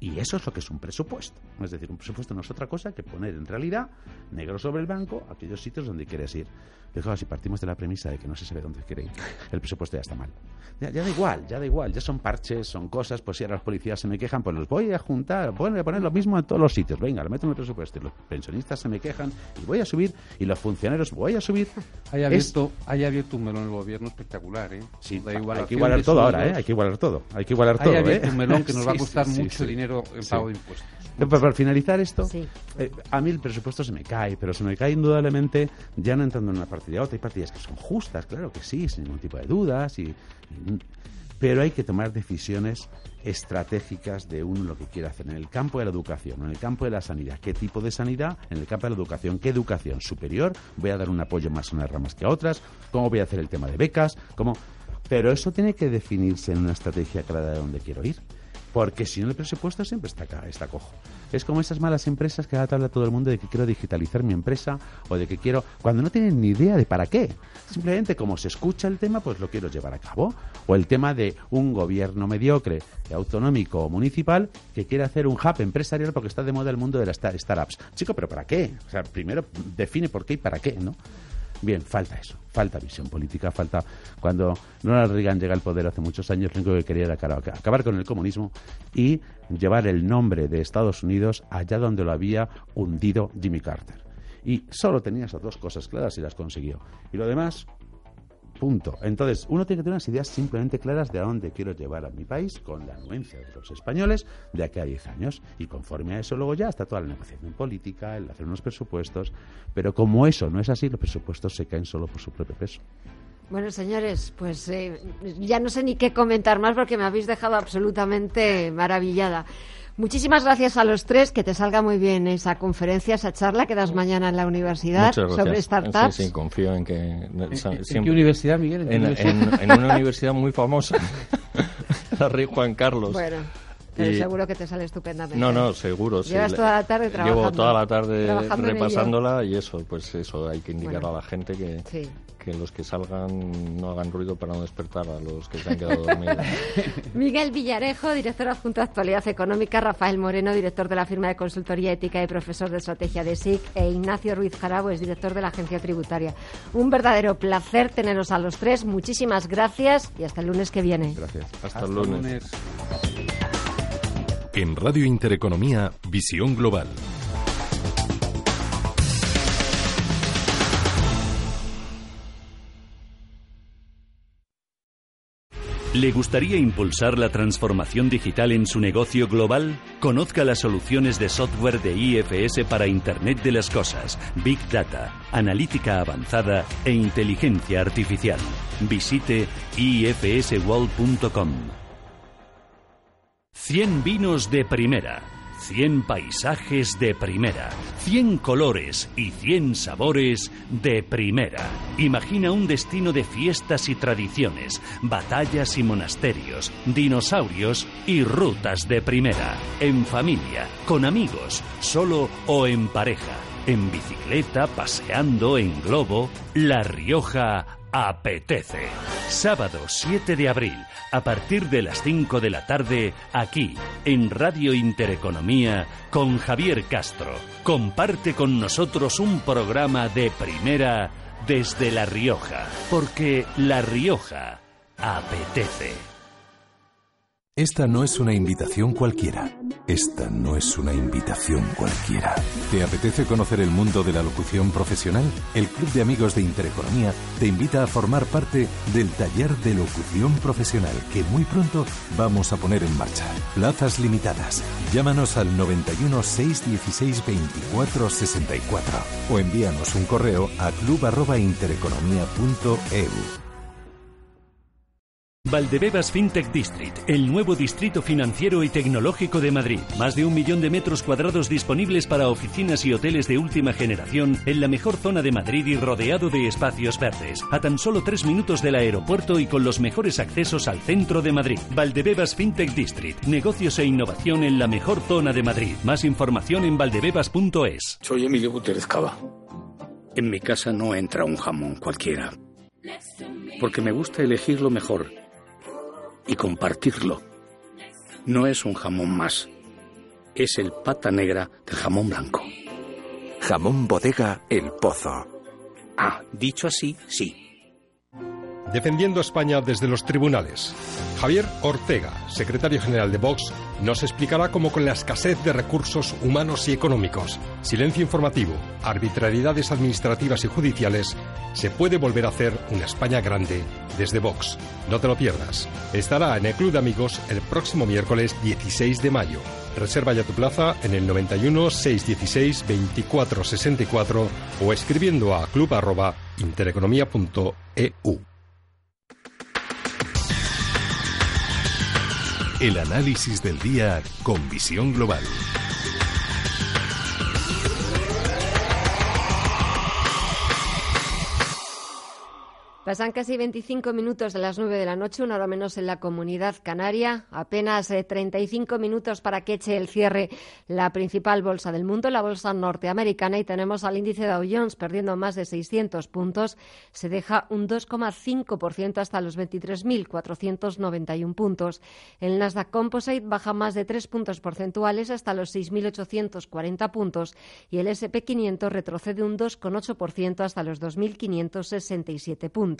Y eso es lo que es un presupuesto. Es decir, un presupuesto no es otra cosa que poner en realidad, negro sobre el blanco, aquellos sitios donde quieres ir. Pero claro, si partimos de la premisa de que no se sabe dónde quiere ir, el presupuesto ya está mal. Ya, ya da igual, ya da igual, ya son parches, son cosas, pues si ahora los policías se me quejan, pues los voy a juntar, voy a poner lo mismo en todos los sitios, venga, lo meto en el presupuesto, y los pensionistas se me quejan, y voy a subir, y los funcionarios voy a subir. Hay Es- abierto, hay abierto un melón en el gobierno espectacular, ¿eh? Sí, hay que igualar todo ahora. ¿eh? Hay que igualar todo, hay que igualar todo, Hay ¿eh? un melón que nos va a costar sí, sí, mucho sí. Dinero en Sí. pago de impuestos. Pero para finalizar esto, eh, a mí el presupuesto se me cae, pero se me cae indudablemente ya no entrando en una partida a otra. Hay partidas que son justas, claro que sí, sin ningún tipo de dudas, y, y- pero hay que tomar decisiones estratégicas de uno lo que quiere hacer en el campo de la educación, en el campo de la sanidad. ¿Qué tipo de sanidad? En el campo de la educación. ¿Qué educación superior? ¿Voy a dar un apoyo más a unas ramas que a otras? ¿Cómo voy a hacer el tema de becas? ¿Cómo? Pero eso tiene que definirse en una estrategia clara de dónde quiero ir. Porque si no, el presupuesto siempre está, ca- está cojo. Es como esas malas empresas que ahora habla todo el mundo de que quiero digitalizar mi empresa o de que quiero. cuando no tienen ni idea de para qué. Simplemente como se escucha el tema, pues lo quiero llevar a cabo. O el tema de un gobierno mediocre, autonómico o municipal que quiere hacer un hub empresarial porque está de moda el mundo de las sta- startups. Chico, ¿pero para qué? O sea, primero define por qué y para qué, ¿no? Bien, falta eso, falta visión política, falta... Cuando Ronald Reagan llega al poder hace muchos años, lo único que quería era acabar con el comunismo y llevar el nombre de Estados Unidos allá donde lo había hundido Jimmy Carter. Y solo tenía esas dos cosas claras y las consiguió. Y lo demás, punto. Entonces, uno tiene que tener unas ideas simplemente claras de a dónde quiero llevar a mi país con la anuencia de los españoles de aquí a 10 años. Y conforme a eso, luego ya está toda la negociación política, el hacer unos presupuestos. Pero como eso no es así, los presupuestos se caen solo por su propio peso. Bueno, señores, pues eh, ya no sé ni qué comentar más porque me habéis dejado absolutamente maravillada. Muchísimas gracias a los tres, que te salga muy bien esa conferencia, esa charla que das mañana en la universidad sobre startups. Sí, sí, confío en que... en qué universidad, Miguel? ¿En qué En, universidad? en- en una universidad muy famosa, la Rey Juan Carlos. Bueno, pero Y- seguro que te sale estupendamente. No, no, seguro. sí. Llevas Le- toda la tarde trabajando. Llevo toda la tarde repasándola y eso, pues eso, hay que indicar Bueno. a la gente que, Sí. Que los que salgan no hagan ruido para no despertar a los que se han quedado dormidos. Miguel Villarejo, director adjunto de Actualidad Económica, Rafael Moreno, director de la firma de consultoría ética y profesor de estrategia de SIC, e Ignacio Ruiz Jarabo, es director de la agencia tributaria. Un verdadero placer teneros a los tres. Muchísimas gracias y hasta el lunes que viene. Gracias. Hasta, el lunes. En Radio Intereconomía, Visión Global. ¿Le gustaría impulsar la transformación digital en su negocio global? Conozca las soluciones de software de IFS para Internet de las Cosas, Big Data, analítica avanzada e inteligencia artificial. Visite ifsworld.com. 100 vinos de primera, 100 paisajes de primera, 100 colores y 100 sabores de primera. Imagina un destino de fiestas y tradiciones, batallas y monasterios, dinosaurios y rutas de primera, en familia, con amigos, solo o en pareja, en bicicleta, paseando, en globo. La Rioja apetece. Sábado 7 de abril, a partir de las 5 de la tarde, aquí, en Radio Intereconomía, con Javier Castro. Comparte con nosotros un programa de primera desde La Rioja, porque La Rioja apetece. Esta no es una invitación cualquiera. Esta no es una invitación cualquiera. ¿Te apetece conocer el mundo de la locución profesional? El Club de Amigos de Intereconomía te invita a formar parte del taller de locución profesional que muy pronto vamos a poner en marcha. Plazas limitadas. Llámanos al 91 616 24 64 o envíanos un correo a club@intereconomía.eu. Valdebebas FinTech District, el nuevo distrito financiero y tecnológico de Madrid. Más de un millón de metros cuadrados disponibles para oficinas y hoteles de última generación en la mejor zona de Madrid y rodeado de espacios verdes. A tan solo tres minutos del aeropuerto y con los mejores accesos al centro de Madrid. Valdebebas FinTech District, negocios e innovación en la mejor zona de Madrid. Más información en valdebebas.es. Soy Emilio Gutiérrez Cava. En mi casa no entra un jamón cualquiera. Porque me gusta elegir lo mejor y compartirlo. No es un jamón más, es el pata negra del jamón blanco. Jamón bodega El Pozo. Ah, dicho así, sí. Defendiendo España desde los tribunales. Javier Ortega, secretario general de Vox, nos explicará cómo con la escasez de recursos humanos y económicos, silencio informativo, arbitrariedades administrativas y judiciales, se puede volver a hacer una España grande desde Vox. No te lo pierdas. Estará en el Club de Amigos el próximo miércoles 16 de mayo. Reserva ya tu plaza en el 91 616 24 64 o escribiendo a club@intereconomia.eu. El análisis del día con visión global. Pasan casi 25 minutos de las 9 de la noche, una hora menos en la comunidad canaria. Apenas 35 minutos para que eche el cierre la principal bolsa del mundo, la bolsa norteamericana, y tenemos al índice Dow Jones perdiendo más de 600 puntos. Se deja un 2,5% hasta los 23.491 puntos. El Nasdaq Composite baja más de 3 puntos porcentuales hasta los 6.840 puntos y el SP500 retrocede un 2,8% hasta los 2.567 puntos.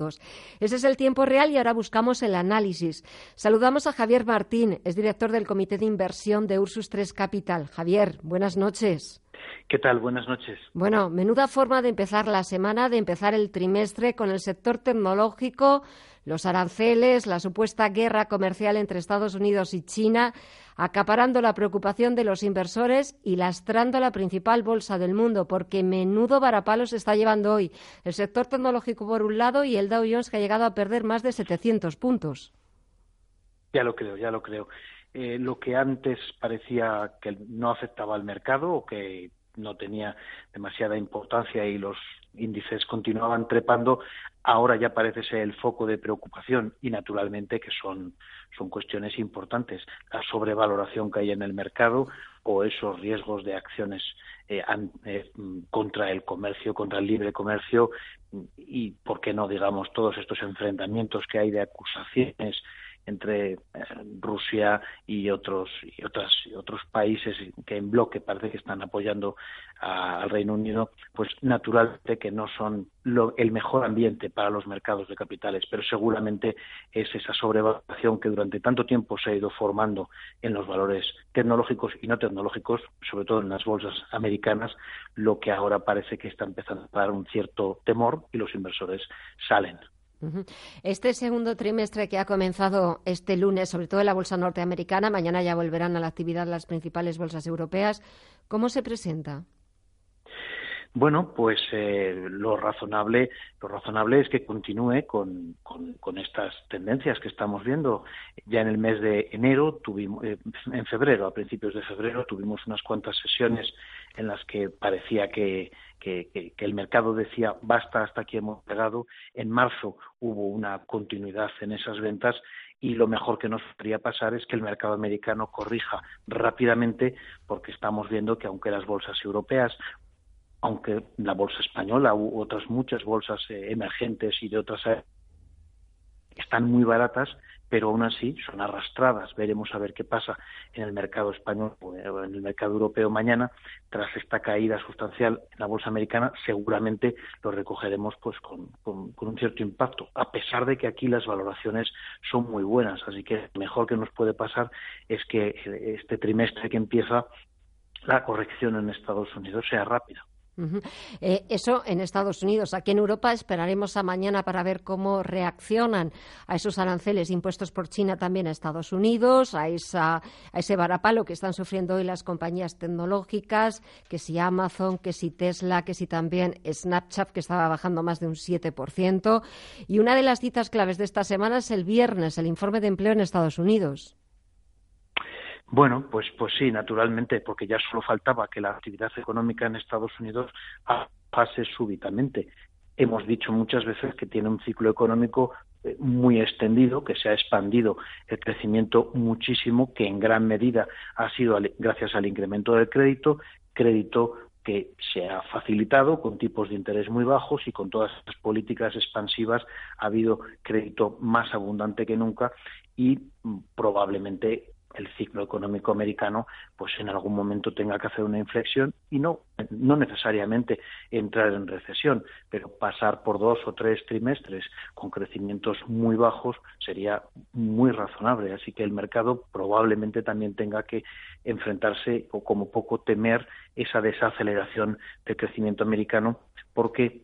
Ese es el tiempo real y ahora buscamos el análisis. Saludamos a Javier Martín, es director del Comité de Inversión de Ursus 3 Capital. Javier, buenas noches. ¿Qué tal? Buenas noches. Bueno, menuda forma de empezar la semana, de empezar el trimestre con el sector tecnológico, los aranceles, la supuesta guerra comercial entre Estados Unidos y China, acaparando la preocupación de los inversores y lastrando la principal bolsa del mundo, porque menudo varapalo se está llevando hoy el sector tecnológico por un lado y el Dow Jones que ha llegado a perder más de 700 puntos. Ya lo creo, ya lo creo. Eh, lo que antes parecía que no afectaba al mercado o que no tenía demasiada importancia y los índices continuaban trepando, ahora ya parece ser el foco de preocupación y naturalmente que son, son cuestiones importantes. La sobrevaloración que hay en el mercado o esos riesgos de acciones eh, eh, contra el comercio, contra el libre comercio y, ¿por qué no, digamos, todos estos enfrentamientos que hay de acusaciones entre eh, Rusia y otros y otras y otros países que en bloque parece que están apoyando al Reino Unido, pues naturalmente que no son el mejor ambiente para los mercados de capitales, pero seguramente es esa sobrevaloración que durante tanto tiempo se ha ido formando en los valores tecnológicos y no tecnológicos, sobre todo en las bolsas americanas, lo que ahora parece que está empezando a dar un cierto temor y los inversores salen este segundo trimestre que ha comenzado este lunes, sobre todo en la bolsa norteamericana, mañana ya volverán a la actividad las principales bolsas europeas, ¿cómo se presenta? Bueno, pues eh, lo razonable, lo razonable es que continúe con, estas tendencias que estamos viendo. Ya en el mes de enero tuvimos, eh, en febrero, a principios de febrero, tuvimos unas cuantas sesiones en las que parecía que, el mercado decía basta hasta aquí hemos llegado. En marzo hubo una continuidad en esas ventas y lo mejor que nos podría pasar es que el mercado americano corrija rápidamente porque estamos viendo que aunque las bolsas europeas aunque la bolsa española u otras muchas bolsas eh, emergentes y de otras están muy baratas, pero aún así son arrastradas. Veremos a ver qué pasa en el mercado español o en el mercado europeo mañana. Tras esta caída sustancial en la bolsa americana, seguramente lo recogeremos pues con, con, un cierto impacto, a pesar de que aquí las valoraciones son muy buenas. Así que mejor que nos puede pasar es que este trimestre que empieza la corrección en Estados Unidos sea rápida. Eh, eso en Estados Unidos. Aquí en Europa esperaremos a mañana para ver cómo reaccionan a esos aranceles impuestos por China también a Estados Unidos, a, esa, a ese varapalo que están sufriendo hoy las compañías tecnológicas, que si Amazon, que si Tesla, que si también Snapchat, que estaba bajando más de un 7%. Y una de las citas claves de esta semana es el viernes, el informe de empleo en Estados Unidos. Bueno, pues, pues sí, naturalmente, porque ya solo faltaba que la actividad económica en Estados Unidos pase súbitamente. Hemos dicho muchas veces que tiene un ciclo económico eh, muy extendido, que se ha expandido el crecimiento muchísimo, que en gran medida ha sido gracias al incremento del crédito, crédito que se ha facilitado con tipos de interés muy bajos y con todas estas políticas expansivas ha habido crédito más abundante que nunca y mm, probablemente el ciclo económico americano pues en algún momento tenga que hacer una inflexión y no no necesariamente entrar en recesión pero pasar por dos o tres trimestres con crecimientos muy bajos sería muy razonable. Así que el mercado probablemente también tenga que enfrentarse o como poco temer esa desaceleración del crecimiento americano porque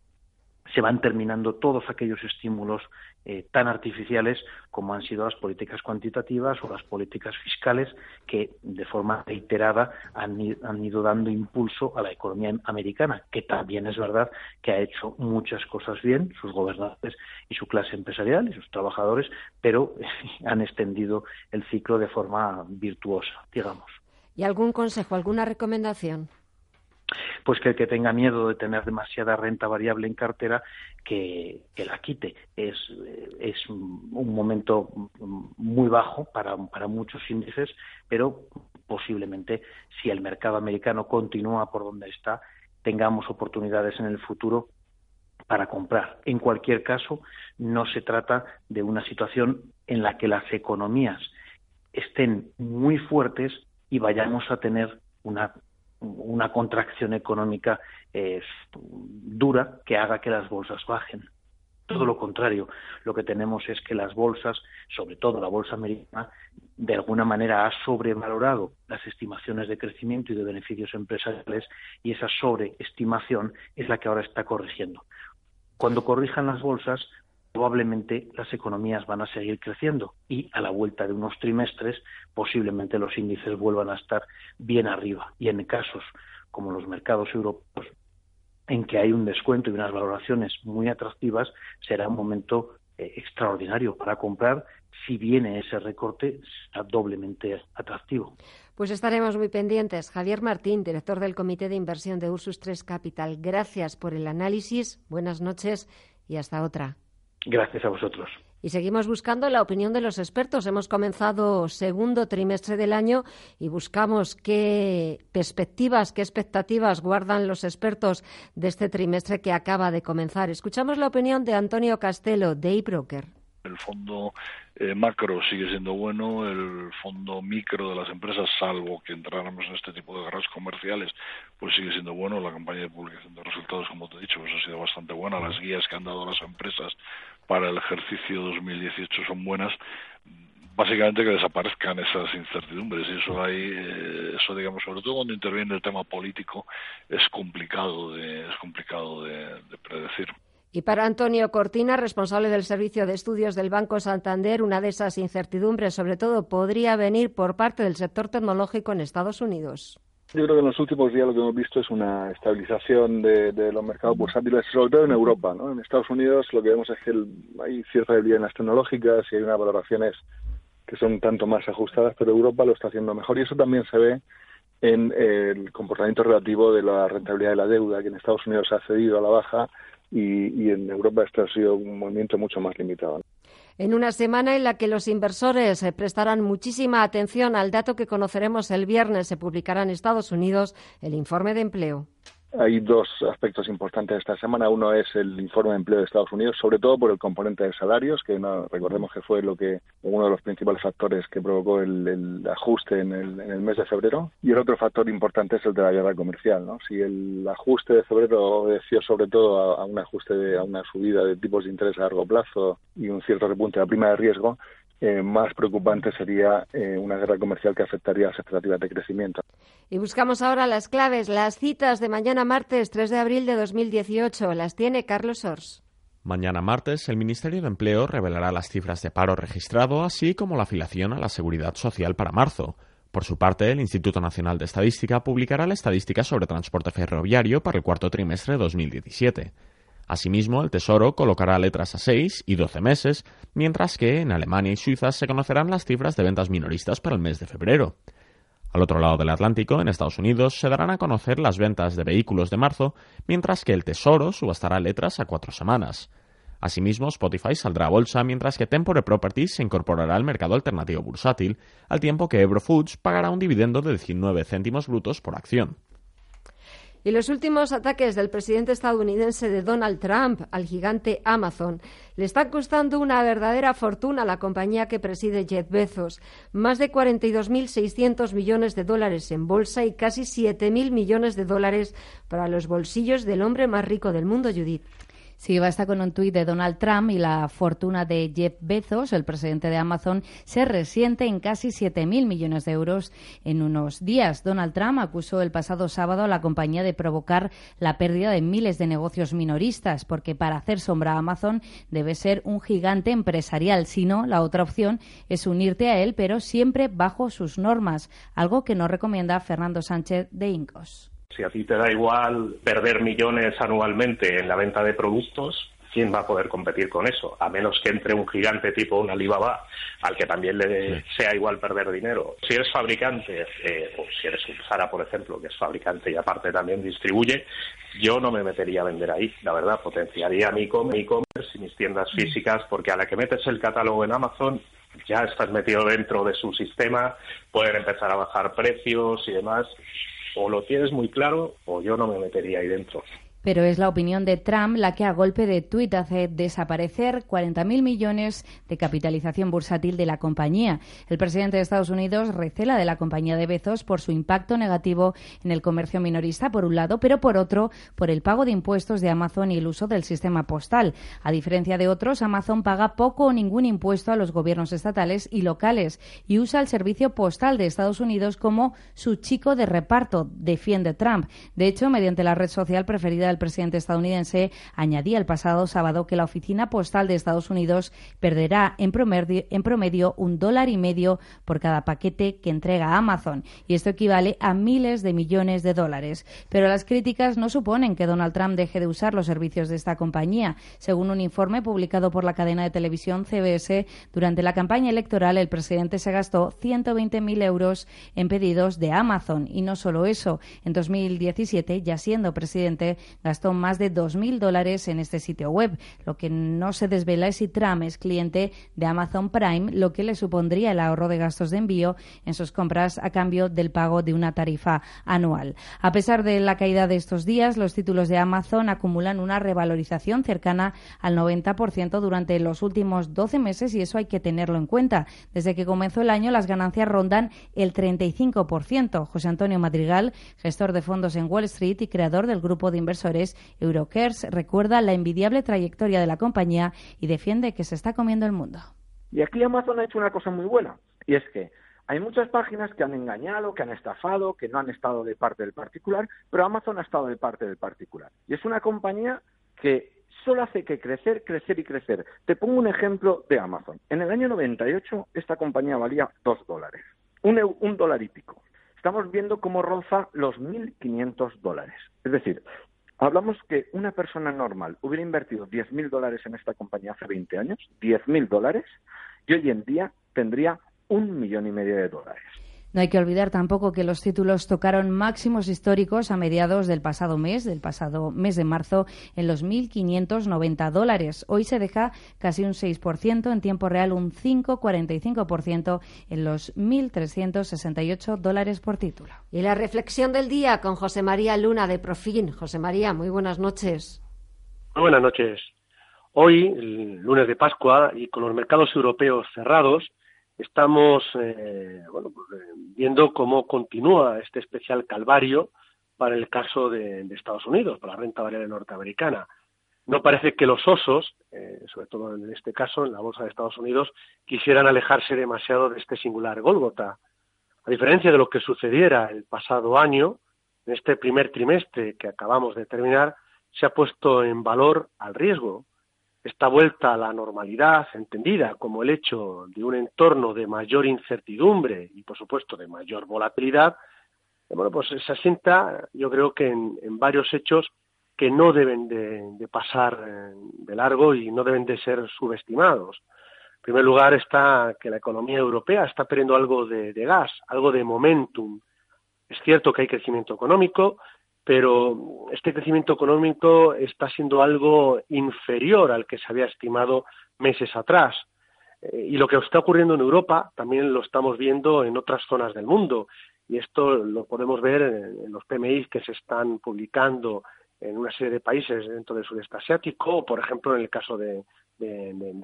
se van terminando todos aquellos estímulos eh, tan artificiales como han sido las políticas cuantitativas o las políticas fiscales que de forma reiterada han, ido dando impulso a la economía americana, que también es verdad que ha hecho muchas cosas bien, sus gobernantes y su clase empresarial y sus trabajadores, pero han extendido el ciclo de forma virtuosa, digamos. ¿Y algún consejo, alguna recomendación? Pues que el que tenga miedo de tener demasiada renta variable en cartera, que, la quite. Es, es un momento muy bajo para, para muchos índices, pero posiblemente si el mercado americano continúa por donde está, tengamos oportunidades en el futuro para comprar. En cualquier caso, no se trata de una situación en la que las economías estén muy fuertes y vayamos a tener una una contracción económica eh, dura que haga que las bolsas bajen. Todo lo contrario, lo que tenemos es que las bolsas, sobre todo la bolsa americana, de alguna manera ha sobrevalorado las estimaciones de crecimiento y de beneficios empresariales y esa sobreestimación es la que ahora está corrigiendo. Cuando corrijan las bolsas, probablemente las economías van a seguir creciendo y a la vuelta de unos trimestres posiblemente los índices vuelvan a estar bien arriba. Y en casos como los mercados europeos, en que hay un descuento y unas valoraciones muy atractivas, será un momento eh, extraordinario para comprar. Si viene ese recorte, será doblemente atractivo. Pues estaremos muy pendientes. Javier Martín, director del Comité de Inversión de Ursus 3 Capital, gracias por el análisis. Buenas noches y hasta otra. Gracias a vosotros. Y seguimos buscando la opinión de los expertos. Hemos comenzado segundo trimestre del año y buscamos qué perspectivas, qué expectativas guardan los expertos de este trimestre que acaba de comenzar. Escuchamos la opinión de Antonio Castelo, de eBroker. El fondo eh, macro sigue siendo bueno, el fondo micro de las empresas, salvo que entráramos en este tipo de guerras comerciales, pues sigue siendo bueno. La campaña de publicación de resultados, como te he dicho, pues ha sido bastante buena. Las guías que han dado las empresas para el ejercicio 2018 son buenas básicamente que desaparezcan esas incertidumbres y eso hay eh, eso digamos sobre todo cuando interviene el tema político es complicado de es complicado de predecir y para Antonio Cortina, responsable del Servicio de Estudios del Banco Santander, una de esas incertidumbres, sobre todo, podría venir por parte del sector tecnológico en Estados Unidos. Yo creo que en los últimos días lo que hemos visto es una estabilización de, los mercados bursátiles, sobre todo en Europa. ¿no? En Estados Unidos lo que vemos es que hay cierta debilidad en las tecnológicas y hay unas valoraciones que son tanto más ajustadas, pero Europa lo está haciendo mejor y eso también se ve en el comportamiento relativo de la rentabilidad de la deuda, que en Estados Unidos ha cedido a la baja y, en Europa este ha sido un movimiento mucho más limitado. En una semana en la que los inversores eh, prestarán muchísima atención al dato que conoceremos el viernes, se publicará en Estados Unidos el informe de empleo. Hay dos aspectos importantes esta semana. Uno es el informe de empleo de Estados Unidos, sobre todo por el componente de salarios, que no, recordemos que fue lo que uno de los principales factores que provocó el, ajuste en el, en el, mes de febrero. Y el otro factor importante es el de la guerra comercial. ¿no? Si el ajuste de febrero obedeció sobre todo a, un ajuste de, a una subida de tipos de interés a largo plazo y un cierto repunte de la prima de riesgo, eh, más preocupante sería eh, una guerra comercial que afectaría las expectativas de crecimiento. Y buscamos ahora las claves, las citas de mañana martes 3 de abril de 2018. Las tiene Carlos Ors. Mañana martes, el Ministerio de Empleo revelará las cifras de paro registrado, así como la afiliación a la Seguridad Social para marzo. Por su parte, el Instituto Nacional de Estadística publicará la estadística sobre transporte ferroviario para el cuarto trimestre de 2017. Asimismo, el Tesoro colocará letras a 6 y 12 meses, mientras que en Alemania y Suiza se conocerán las cifras de ventas minoristas para el mes de febrero. Al otro lado del Atlántico, en Estados Unidos, se darán a conocer las ventas de vehículos de marzo, mientras que el Tesoro subastará letras a cuatro semanas. Asimismo, Spotify saldrá a bolsa, mientras que Tempore Properties se incorporará al mercado alternativo bursátil, al tiempo que Ebro Foods pagará un dividendo de 19 céntimos brutos por acción. Y los últimos ataques del presidente estadounidense de Donald Trump al gigante Amazon le están costando una verdadera fortuna a la compañía que preside Jeff Bezos. Más de 42.600 millones de dólares en bolsa y casi 7.000 millones de dólares para los bolsillos del hombre más rico del mundo, Judith. Sí, basta con un tuit de Donald Trump y la fortuna de Jeff Bezos, el presidente de Amazon, se resiente en casi 7.000 millones de euros en unos días. Donald Trump acusó el pasado sábado a la compañía de provocar la pérdida de miles de negocios minoristas, porque para hacer sombra a Amazon debe ser un gigante empresarial. Si no, la otra opción es unirte a él, pero siempre bajo sus normas, algo que no recomienda Fernando Sánchez de Incos. Si a ti te da igual perder millones anualmente en la venta de productos, ¿quién va a poder competir con eso? A menos que entre un gigante tipo un Alibaba al que también le sea igual perder dinero. Si eres fabricante, eh, o si eres un Zara, por ejemplo, que es fabricante y aparte también distribuye, yo no me metería a vender ahí. La verdad, potenciaría mi e-commerce y mis tiendas físicas porque a la que metes el catálogo en Amazon ya estás metido dentro de su sistema, pueden empezar a bajar precios y demás o lo tienes muy claro o yo no me metería ahí dentro. Pero es la opinión de Trump la que a golpe de tuit hace desaparecer 40.000 millones de capitalización bursátil de la compañía. El presidente de Estados Unidos recela de la compañía de Bezos por su impacto negativo en el comercio minorista, por un lado, pero por otro, por el pago de impuestos de Amazon y el uso del sistema postal. A diferencia de otros, Amazon paga poco o ningún impuesto a los gobiernos estatales y locales y usa el servicio postal de Estados Unidos como su chico de reparto, defiende Trump. De hecho, mediante la red social preferida el presidente estadounidense añadía el pasado sábado que la oficina postal de Estados Unidos perderá en promedio, en promedio un dólar y medio por cada paquete que entrega Amazon, y esto equivale a miles de millones de dólares. Pero las críticas no suponen que Donald Trump deje de usar los servicios de esta compañía. Según un informe publicado por la cadena de televisión CBS, durante la campaña electoral el presidente se gastó 120.000 euros en pedidos de Amazon. Y no solo eso, en 2017, ya siendo presidente, gastó más de 2.000 dólares en este sitio web. Lo que no se desvela es si Trump es cliente de Amazon Prime, lo que le supondría el ahorro de gastos de envío en sus compras a cambio del pago de una tarifa anual. A pesar de la caída de estos días, los títulos de Amazon acumulan una revalorización cercana al 90% durante los últimos 12 meses y eso hay que tenerlo en cuenta. Desde que comenzó el año, las ganancias rondan el 35%. José Antonio Madrigal, gestor de fondos en Wall Street y creador del grupo de inversores Eurocares recuerda la envidiable trayectoria de la compañía y defiende que se está comiendo el mundo. Y aquí Amazon ha hecho una cosa muy buena, y es que hay muchas páginas que han engañado, que han estafado, que no han estado de parte del particular, pero Amazon ha estado de parte del particular. Y es una compañía que solo hace que crecer, crecer y crecer. Te pongo un ejemplo de Amazon. En el año 98 esta compañía valía dos dólares, un, un dólar y pico. Estamos viendo cómo roza los 1.500 dólares. Es decir, Hablamos que una persona normal hubiera invertido 10.000 dólares en esta compañía hace 20 años, 10.000 dólares, y hoy en día tendría un millón y medio de dólares. No hay que olvidar tampoco que los títulos tocaron máximos históricos a mediados del pasado mes, del pasado mes de marzo, en los 1.590 dólares. Hoy se deja casi un 6%, en tiempo real un 5,45% en los 1.368 dólares por título. Y la reflexión del día con José María Luna de Profin. José María, muy buenas noches. Muy buenas noches. Hoy, el lunes de Pascua, y con los mercados europeos cerrados, estamos eh, bueno, pues, eh, viendo cómo continúa este especial calvario para el caso de, Estados Unidos, para la renta variable norteamericana. No parece que los osos, eh, sobre todo en este caso, en la bolsa de Estados Unidos, quisieran alejarse demasiado de este singular Gólgota. A diferencia de lo que sucediera el pasado año, en este primer trimestre que acabamos de terminar, se ha puesto en valor al riesgo, esta vuelta a la normalidad, entendida como el hecho de un entorno de mayor incertidumbre y, por supuesto, de mayor volatilidad, eh, bueno, pues se asienta, yo creo que en, varios hechos que no deben de, pasar eh, de largo y no deben de ser subestimados. En primer lugar está que la economía europea está perdiendo algo de gas, algo de momentum. Es cierto que hay crecimiento económico, pero este crecimiento económico está siendo algo inferior al que se había estimado meses atrás. Eh, y lo que está ocurriendo en Europa también lo estamos viendo en otras zonas del mundo. Y esto lo podemos ver en, los PMI que se están publicando en una serie de países dentro del sudeste asiático, por ejemplo en el caso de,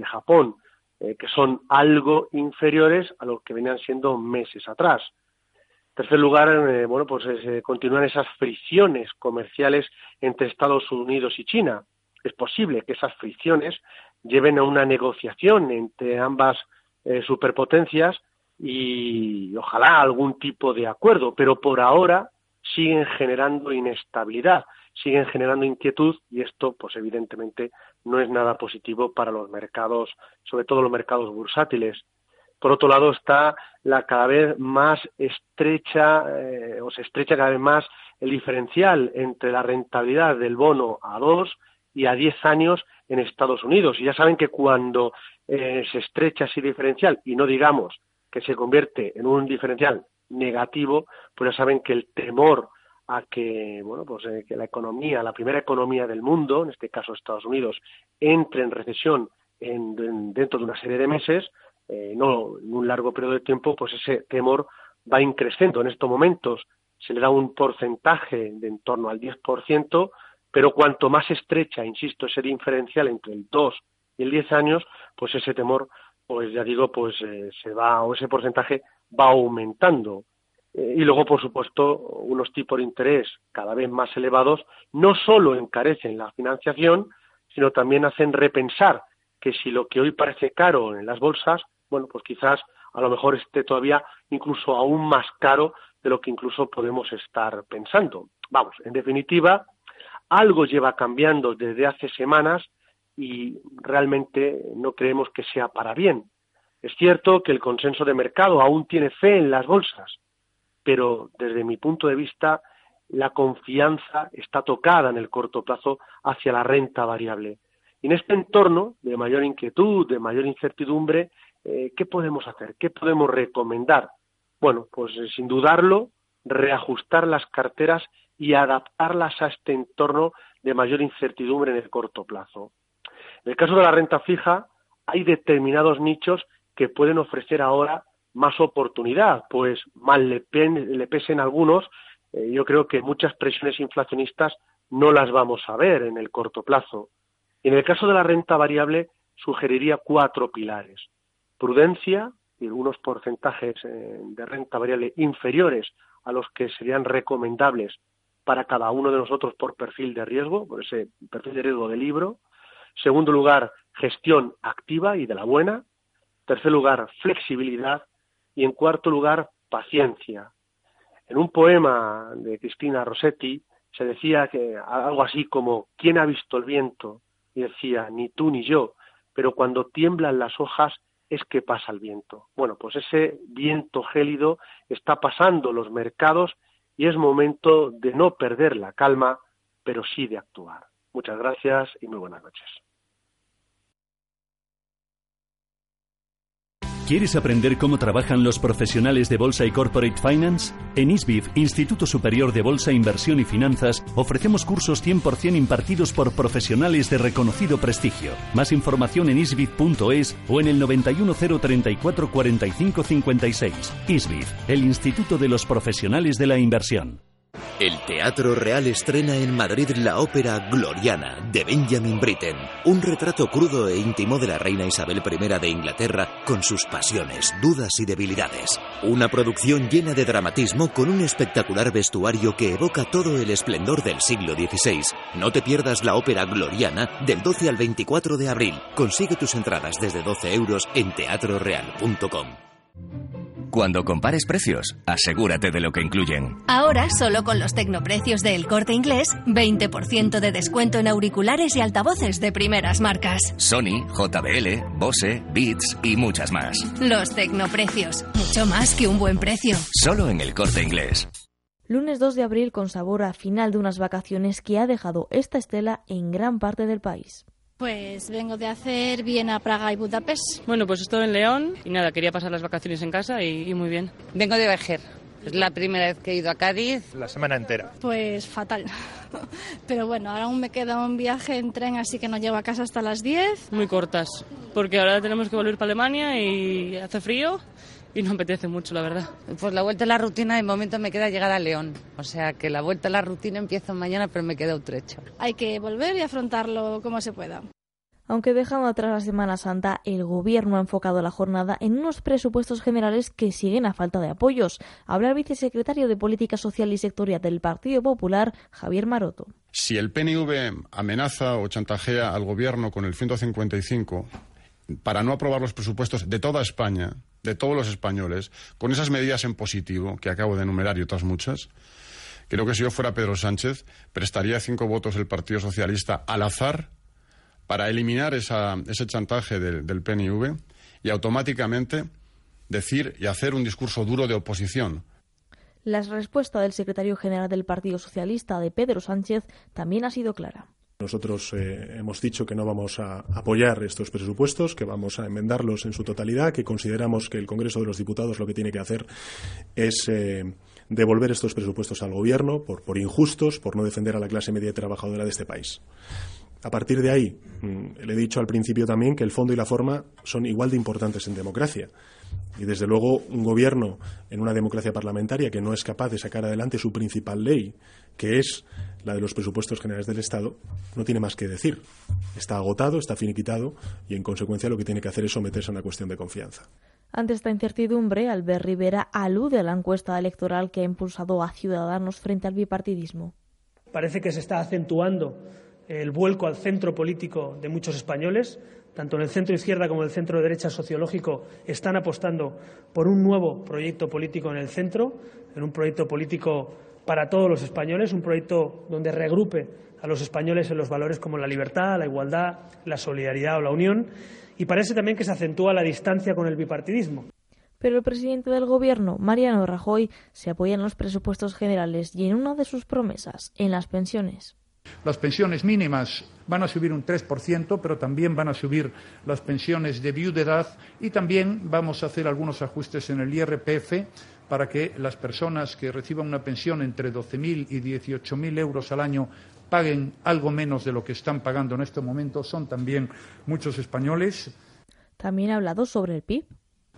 Japón, eh, que son algo inferiores a lo que venían siendo meses atrás tercer lugar, eh, bueno, pues eh, continúan esas fricciones comerciales entre Estados Unidos y China. Es posible que esas fricciones lleven a una negociación entre ambas eh, superpotencias y ojalá algún tipo de acuerdo, pero por ahora siguen generando inestabilidad, siguen generando inquietud y esto, pues evidentemente, no es nada positivo para los mercados, sobre todo los mercados bursátiles. Por otro lado está la cada vez más estrecha, eh, o se estrecha cada vez más el diferencial entre la rentabilidad del bono a dos y a diez años en Estados Unidos. Y ya saben que cuando eh, se estrecha ese diferencial, y no digamos que se convierte en un diferencial negativo, pues ya saben que el temor a que bueno pues eh, que la economía, la primera economía del mundo, en este caso Estados Unidos, entre en recesión dentro de una serie de meses, eh, no en un largo periodo de tiempo, pues ese temor va increciendo. En estos momentos se le da un porcentaje de en torno al 10%, pero cuanto más estrecha, insisto, ese diferencial entre el 2 y el 10 años, pues ese temor, pues ya digo, pues eh, se va, o ese porcentaje va aumentando. Eh, y luego, por supuesto, unos tipos de interés cada vez más elevados no solo encarecen la financiación, sino también hacen repensar que si lo que hoy parece caro en las bolsas, bueno, pues quizás a lo mejor esté todavía incluso aún más caro de lo que incluso podemos estar pensando. Vamos, en definitiva, algo lleva cambiando desde hace semanas y realmente no creemos que sea para bien. Es cierto que el consenso de mercado aún tiene fe en las bolsas, pero desde mi punto de vista la confianza está tocada en el corto plazo hacia la renta variable. Y en este entorno de mayor inquietud, de mayor incertidumbre, eh, ¿qué podemos hacer? ¿Qué podemos recomendar? Bueno, pues eh, sin dudarlo, reajustar las carteras y adaptarlas a este entorno de mayor incertidumbre en el corto plazo. En el caso de la renta fija, hay determinados nichos que pueden ofrecer ahora más oportunidad, pues mal le, pesen algunos, eh, yo creo que muchas presiones inflacionistas no las vamos a ver en el corto plazo. En el caso de la renta variable, sugeriría cuatro pilares prudencia y algunos porcentajes eh, de renta variable inferiores a los que serían recomendables para cada uno de nosotros por perfil de riesgo, por ese perfil de riesgo de libro. Segundo lugar, gestión activa y de la buena. Tercer lugar, flexibilidad. Y en cuarto lugar, paciencia. En un poema de Cristina Rossetti se decía que algo así como ¿quién ha visto el viento? Y decía, ni tú ni yo, pero cuando tiemblan las hojas es que pasa el viento. Bueno, pues ese viento gélido está pasando los mercados y es momento de no perder la calma, pero sí de actuar. Muchas gracias y muy buenas noches. ¿Quieres aprender cómo trabajan los profesionales de Bolsa y Corporate Finance? En ISBIF, Instituto Superior de Bolsa, Inversión y Finanzas, ofrecemos cursos 100% impartidos por profesionales de reconocido prestigio. Más información en isbif.es o en el 91034 45 56. ISBIF, el Instituto de los Profesionales de la Inversión. El Teatro Real estrena en Madrid la ópera Gloriana de Benjamin Britten, un retrato crudo e íntimo de la reina Isabel I de Inglaterra con sus pasiones, dudas y debilidades. Una producción llena de dramatismo con un espectacular vestuario que evoca todo el esplendor del siglo XVI. No te pierdas la ópera Gloriana del 12 al 24 de abril. Consigue tus entradas desde 12 euros en teatroreal.com. Cuando compares precios, asegúrate de lo que incluyen. Ahora, solo con los tecnoprecios del corte inglés, 20% de descuento en auriculares y altavoces de primeras marcas. Sony, JBL, Bose, Beats y muchas más. Los tecnoprecios, mucho más que un buen precio. Solo en el corte inglés. Lunes 2 de abril con sabor a final de unas vacaciones que ha dejado esta estela en gran parte del país. Pues vengo de hacer Viena, Praga y Budapest. Bueno, pues estoy en León y nada, quería pasar las vacaciones en casa y, muy bien. Vengo de Vejer. Es la primera vez que he ido a Cádiz. La semana entera. Pues fatal. Pero bueno, ahora aún me queda un viaje en tren, así que no llego a casa hasta las 10. Muy cortas, porque ahora tenemos que volver para Alemania y hace frío y no apetece mucho, la verdad. Pues la vuelta a la rutina de momento me queda llegar a León. O sea que la vuelta a la rutina empieza mañana, pero me queda un trecho. Hay que volver y afrontarlo como se pueda. Aunque dejando atrás la Semana Santa, el Gobierno ha enfocado la jornada en unos presupuestos generales que siguen a falta de apoyos. Habla el vicesecretario de Política Social y Sectorial del Partido Popular, Javier Maroto. Si el PNV amenaza o chantajea al Gobierno con el 155 para no aprobar los presupuestos de toda España, de todos los españoles, con esas medidas en positivo que acabo de enumerar y otras muchas, creo que si yo fuera Pedro Sánchez, prestaría cinco votos el Partido Socialista al azar para eliminar ese chantaje del, del PNV y automáticamente decir y hacer un discurso duro de oposición. La respuesta del secretario general del Partido Socialista, de Pedro Sánchez, también ha sido clara. Nosotros eh, hemos dicho que no vamos a apoyar estos presupuestos, que vamos a enmendarlos en su totalidad, que consideramos que el Congreso de los Diputados lo que tiene que hacer es eh, devolver estos presupuestos al Gobierno por, por injustos, por no defender a la clase media y trabajadora de este país. A partir de ahí, mm, le he dicho al principio también que el fondo y la forma son igual de importantes en democracia. Y desde luego un gobierno en una democracia parlamentaria que no es capaz de sacar adelante su principal ley, que es la de los presupuestos generales del Estado, no tiene más que decir. Está agotado, está finiquitado y en consecuencia lo que tiene que hacer es someterse a una cuestión de confianza. Ante esta incertidumbre, Albert Rivera alude a la encuesta electoral que ha impulsado a Ciudadanos frente al bipartidismo. Parece que se está acentuando el vuelco al centro político de muchos españoles, tanto en el centro izquierda como en el centro derecha sociológico, están apostando por un nuevo proyecto político en el centro, en un proyecto político para todos los españoles, un proyecto donde regrupe a los españoles en los valores como la libertad, la igualdad, la solidaridad o la unión, y parece también que se acentúa la distancia con el bipartidismo. Pero el presidente del Gobierno, Mariano Rajoy, se apoya en los presupuestos generales y en una de sus promesas, en las pensiones. Las pensiones mínimas van a subir un 3%, pero también van a subir las pensiones de viudedad y también vamos a hacer algunos ajustes en el IRPF para que las personas que reciban una pensión entre 12.000 y 18.000 euros al año paguen algo menos de lo que están pagando en este momento. Son también muchos españoles. También ha hablado sobre el PIB.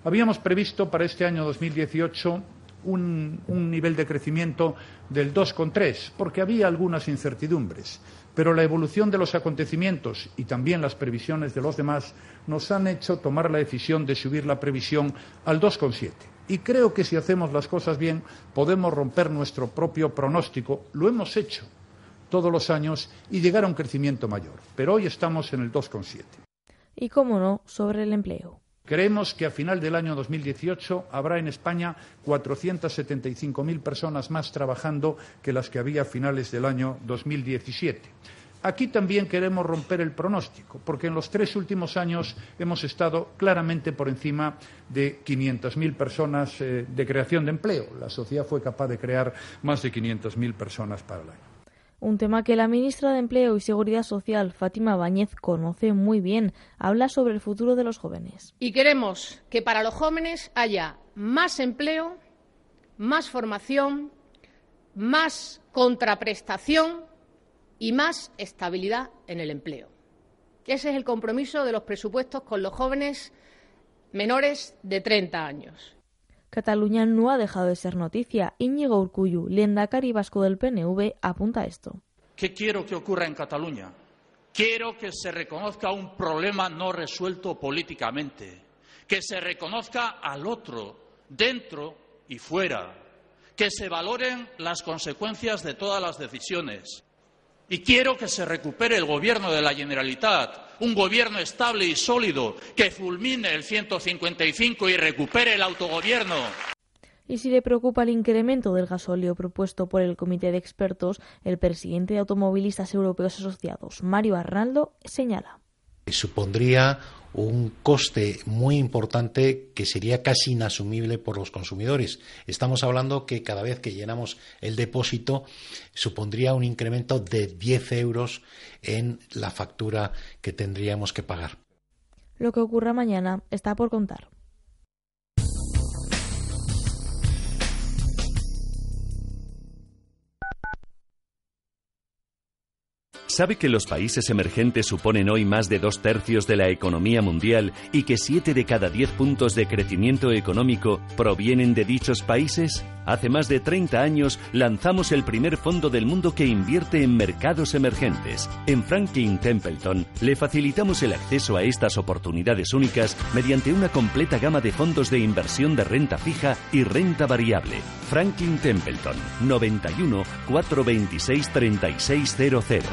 Habíamos previsto para este año 2018 un, nivel de crecimiento del 2,3, porque había algunas incertidumbres. Pero la evolución de los acontecimientos y también las previsiones de los demás nos han hecho tomar la decisión de subir la previsión al 2,7. Y creo que si hacemos las cosas bien podemos romper nuestro propio pronóstico. Lo hemos hecho todos los años y llegar a un crecimiento mayor. Pero hoy estamos en el 2,7. Y cómo no, sobre el empleo. Creemos que a final del año 2018 habrá en España 475.000 personas más trabajando que las que había a finales del año 2017. Aquí también queremos romper el pronóstico, porque en los tres últimos años hemos estado claramente por encima de 500.000 personas eh, de creación de empleo. La sociedad fue capaz de crear más de 500.000 personas para el año. Un tema que la ministra de Empleo y Seguridad Social, Fátima Báñez, conoce muy bien. Habla sobre el futuro de los jóvenes. Y queremos que para los jóvenes haya más empleo, más formación, más contraprestación y más estabilidad en el empleo. Ese es el compromiso de los presupuestos con los jóvenes menores de 30 años. Cataluña no ha dejado de ser noticia. Íñigo Urcuyu, lendakari vasco del PNV, apunta esto. ¿Qué quiero que ocurra en Cataluña? Quiero que se reconozca un problema no resuelto políticamente, que se reconozca al otro, dentro y fuera, que se valoren las consecuencias de todas las decisiones. Y quiero que se recupere el gobierno de la Generalitat, un gobierno estable y sólido, que fulmine el 155 y recupere el autogobierno. Y si le preocupa el incremento del gasóleo propuesto por el Comité de Expertos, el presidente de Automovilistas Europeos Asociados, Mario Arnaldo, señala. Supondría un coste muy importante que sería casi inasumible por los consumidores. Estamos hablando que cada vez que llenamos el depósito supondría un incremento de 10 euros en la factura que tendríamos que pagar. Lo que ocurra mañana está por contar. ¿Sabe que los países emergentes suponen hoy más de dos tercios de la economía mundial y que siete de cada diez puntos de crecimiento económico provienen de dichos países? Hace más de 30 años lanzamos el primer fondo del mundo que invierte en mercados emergentes. En Franklin Templeton le facilitamos el acceso a estas oportunidades únicas mediante una completa gama de fondos de inversión de renta fija y renta variable. Franklin Templeton 91 426 3600.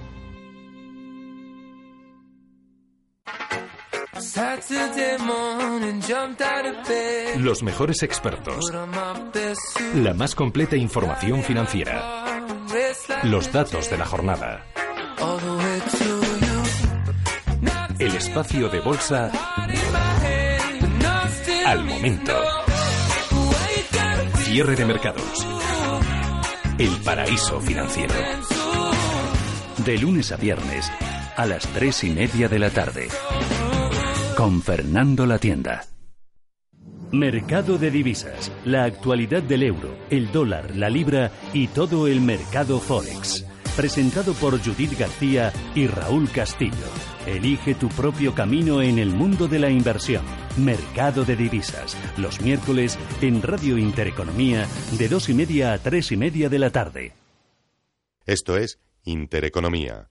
Los mejores expertos. La más completa información financiera. Los datos de la jornada. El espacio de bolsa al momento. Cierre de mercados. El paraíso financiero. De lunes a viernes a las tres y media de la tarde con Fernando La Tienda. Mercado de divisas, la actualidad del euro, el dólar, la libra y todo el mercado forex. Presentado por Judith García y Raúl Castillo. Elige tu propio camino en el mundo de la inversión. Mercado de divisas, los miércoles en Radio Intereconomía de dos y media a tres y media de la tarde. Esto es Intereconomía.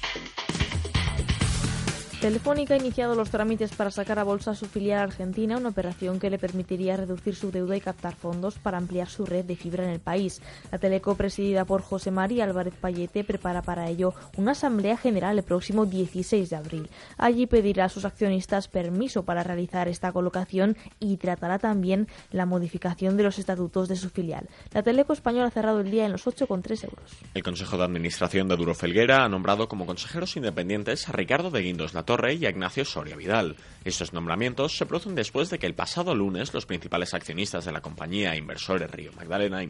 Telefónica ha iniciado los trámites para sacar a bolsa su filial argentina, una operación que le permitiría reducir su deuda y captar fondos para ampliar su red de fibra en el país. La Teleco, presidida por José María Álvarez Payete, prepara para ello una asamblea general el próximo 16 de abril. Allí pedirá a sus accionistas permiso para realizar esta colocación y tratará también la modificación de los estatutos de su filial. La Teleco española ha cerrado el día en los 8,3 euros. El Consejo de Administración de Duro Felguera ha nombrado como consejeros independientes a Ricardo de Guindos La Torre y a Ignacio Soria Vidal. Estos nombramientos se producen después de que el pasado lunes los principales accionistas de la compañía Inversores Río Magdalena,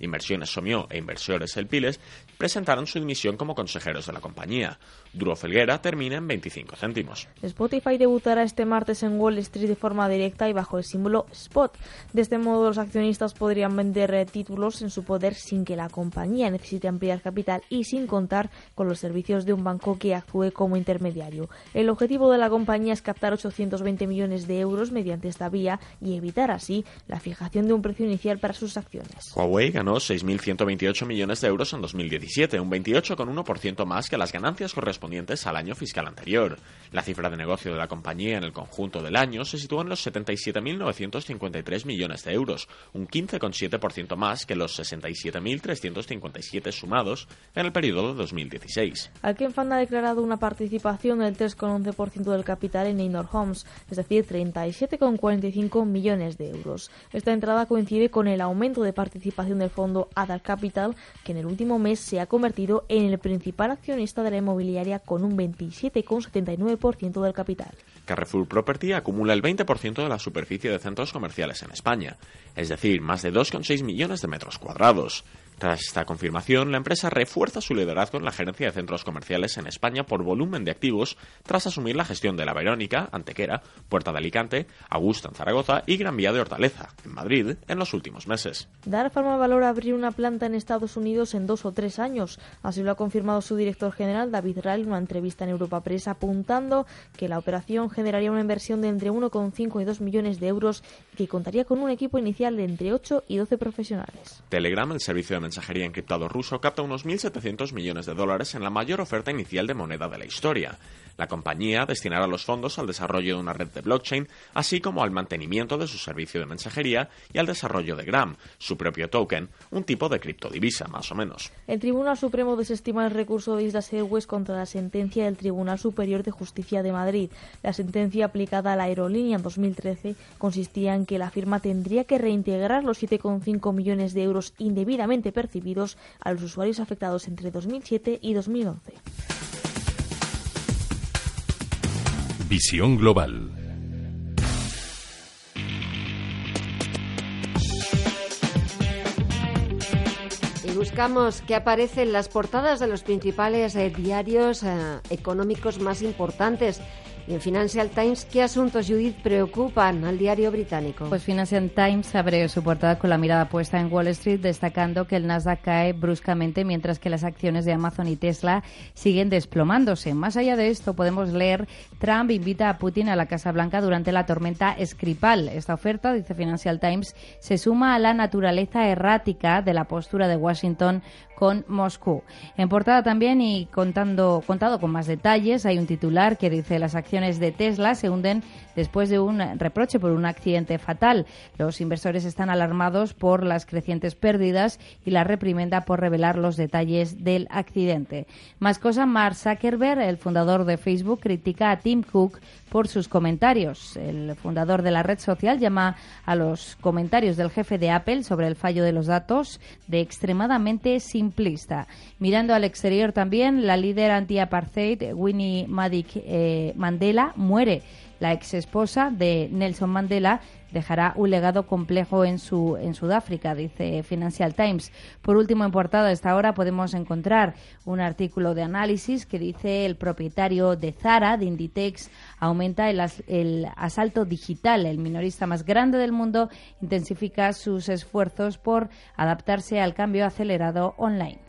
Inversiones Somió e Inversores El Piles presentaron su dimisión como consejeros de la compañía. Duro Felguera termina en 25 céntimos. Spotify debutará este martes en Wall Street de forma directa y bajo el símbolo SPOT. De este modo, los accionistas podrían vender eh, títulos en su poder sin que la compañía necesite ampliar capital y sin contar con los servicios de un banco que actúe como intermediario. El objetivo de la compañía es captar 820 millones de euros mediante esta vía y evitar así la fijación de un precio inicial para sus acciones. Huawei ganó 6.128 millones de euros en 2017, un 28,1% más que las ganancias correspondientes al año fiscal anterior. La cifra de negocio de la compañía en el conjunto del año se situó en los 77.953 millones de euros, un 15,7% más que los 67.357 sumados en el periodo de 2016. Alken Fund ha declarado una participación del 3,11% del capital en Neynor Homes, es decir, 37,45 millones de euros. Esta entrada coincide con el aumento de participación del fondo Adar Capital, que en el último mes se ha convertido en el principal accionista de la inmobiliaria con un 27,79% del capital. Carrefour Property acumula el 20% de la superficie de centros comerciales en España, es decir, más de 2,6 millones de metros cuadrados. Tras esta confirmación, la empresa refuerza su liderazgo en la gerencia de centros comerciales en España por volumen de activos tras asumir la gestión de La Verónica, Antequera, Puerta de Alicante, Augusta en Zaragoza y Gran Vía de Hortaleza, en Madrid, en los últimos meses. Dar Pharma valora abrir una planta en Estados Unidos en dos o tres años. Así lo ha confirmado su director general, David Ral, en una entrevista en Europa Press, apuntando que la operación generaría una inversión de entre 1,5 y 2 millones de euros y que contaría con un equipo inicial de entre 8 y 12 profesionales. Telegram, el servicio de mensajería encriptado ruso capta unos 1.700 millones de dólares en la mayor oferta inicial de moneda de la historia. La compañía destinará los fondos al desarrollo de una red de blockchain, así como al mantenimiento de su servicio de mensajería y al desarrollo de Gram, su propio token, un tipo de criptodivisa, más o menos. El Tribunal Supremo desestima el recurso de Islas Airways contra la sentencia del Tribunal Superior de Justicia de Madrid. La sentencia aplicada a la aerolínea en 2013 consistía en que la firma tendría que reintegrar los 7,5 millones de euros indebidamente percibidos a los usuarios afectados entre 2007 y 2011. Visión Global. Y buscamos que aparece en las portadas de los principales eh, diarios eh, económicos más importantes. En Financial Times, ¿qué asuntos, Judith, preocupan al diario británico? Pues Financial Times abre su portada con la mirada puesta en Wall Street, destacando que el Nasdaq cae bruscamente mientras que las acciones de Amazon y Tesla siguen desplomándose. Más allá de esto, podemos leer Trump invita a Putin a la Casa Blanca durante la tormenta Skripal. Esta oferta, dice Financial Times, se suma a la naturaleza errática de la postura de Washington con Moscú. En portada también y contando, contado con más detalles, hay un titular que dice las acciones de Tesla se hunden después de un reproche por un accidente fatal. Los inversores están alarmados por las crecientes pérdidas y la reprimenda por revelar los detalles del accidente. Más cosa, Mark Zuckerberg, el fundador de Facebook, critica a Tim Cook por sus comentarios. El fundador de la red social llama a los comentarios del jefe de Apple sobre el fallo de los datos de extremadamente simplista. Mirando al exterior también, la líder anti-apartheid, Winnie Madik eh, Mandela, muere. La ex esposa de Nelson Mandela dejará un legado complejo en, su, en Sudáfrica, dice Financial Times. Por último, en portada a esta hora podemos encontrar un artículo de análisis que dice el propietario de Zara, de Inditex, aumenta el, el asalto digital. El minorista más grande del mundo intensifica sus esfuerzos por adaptarse al cambio acelerado online.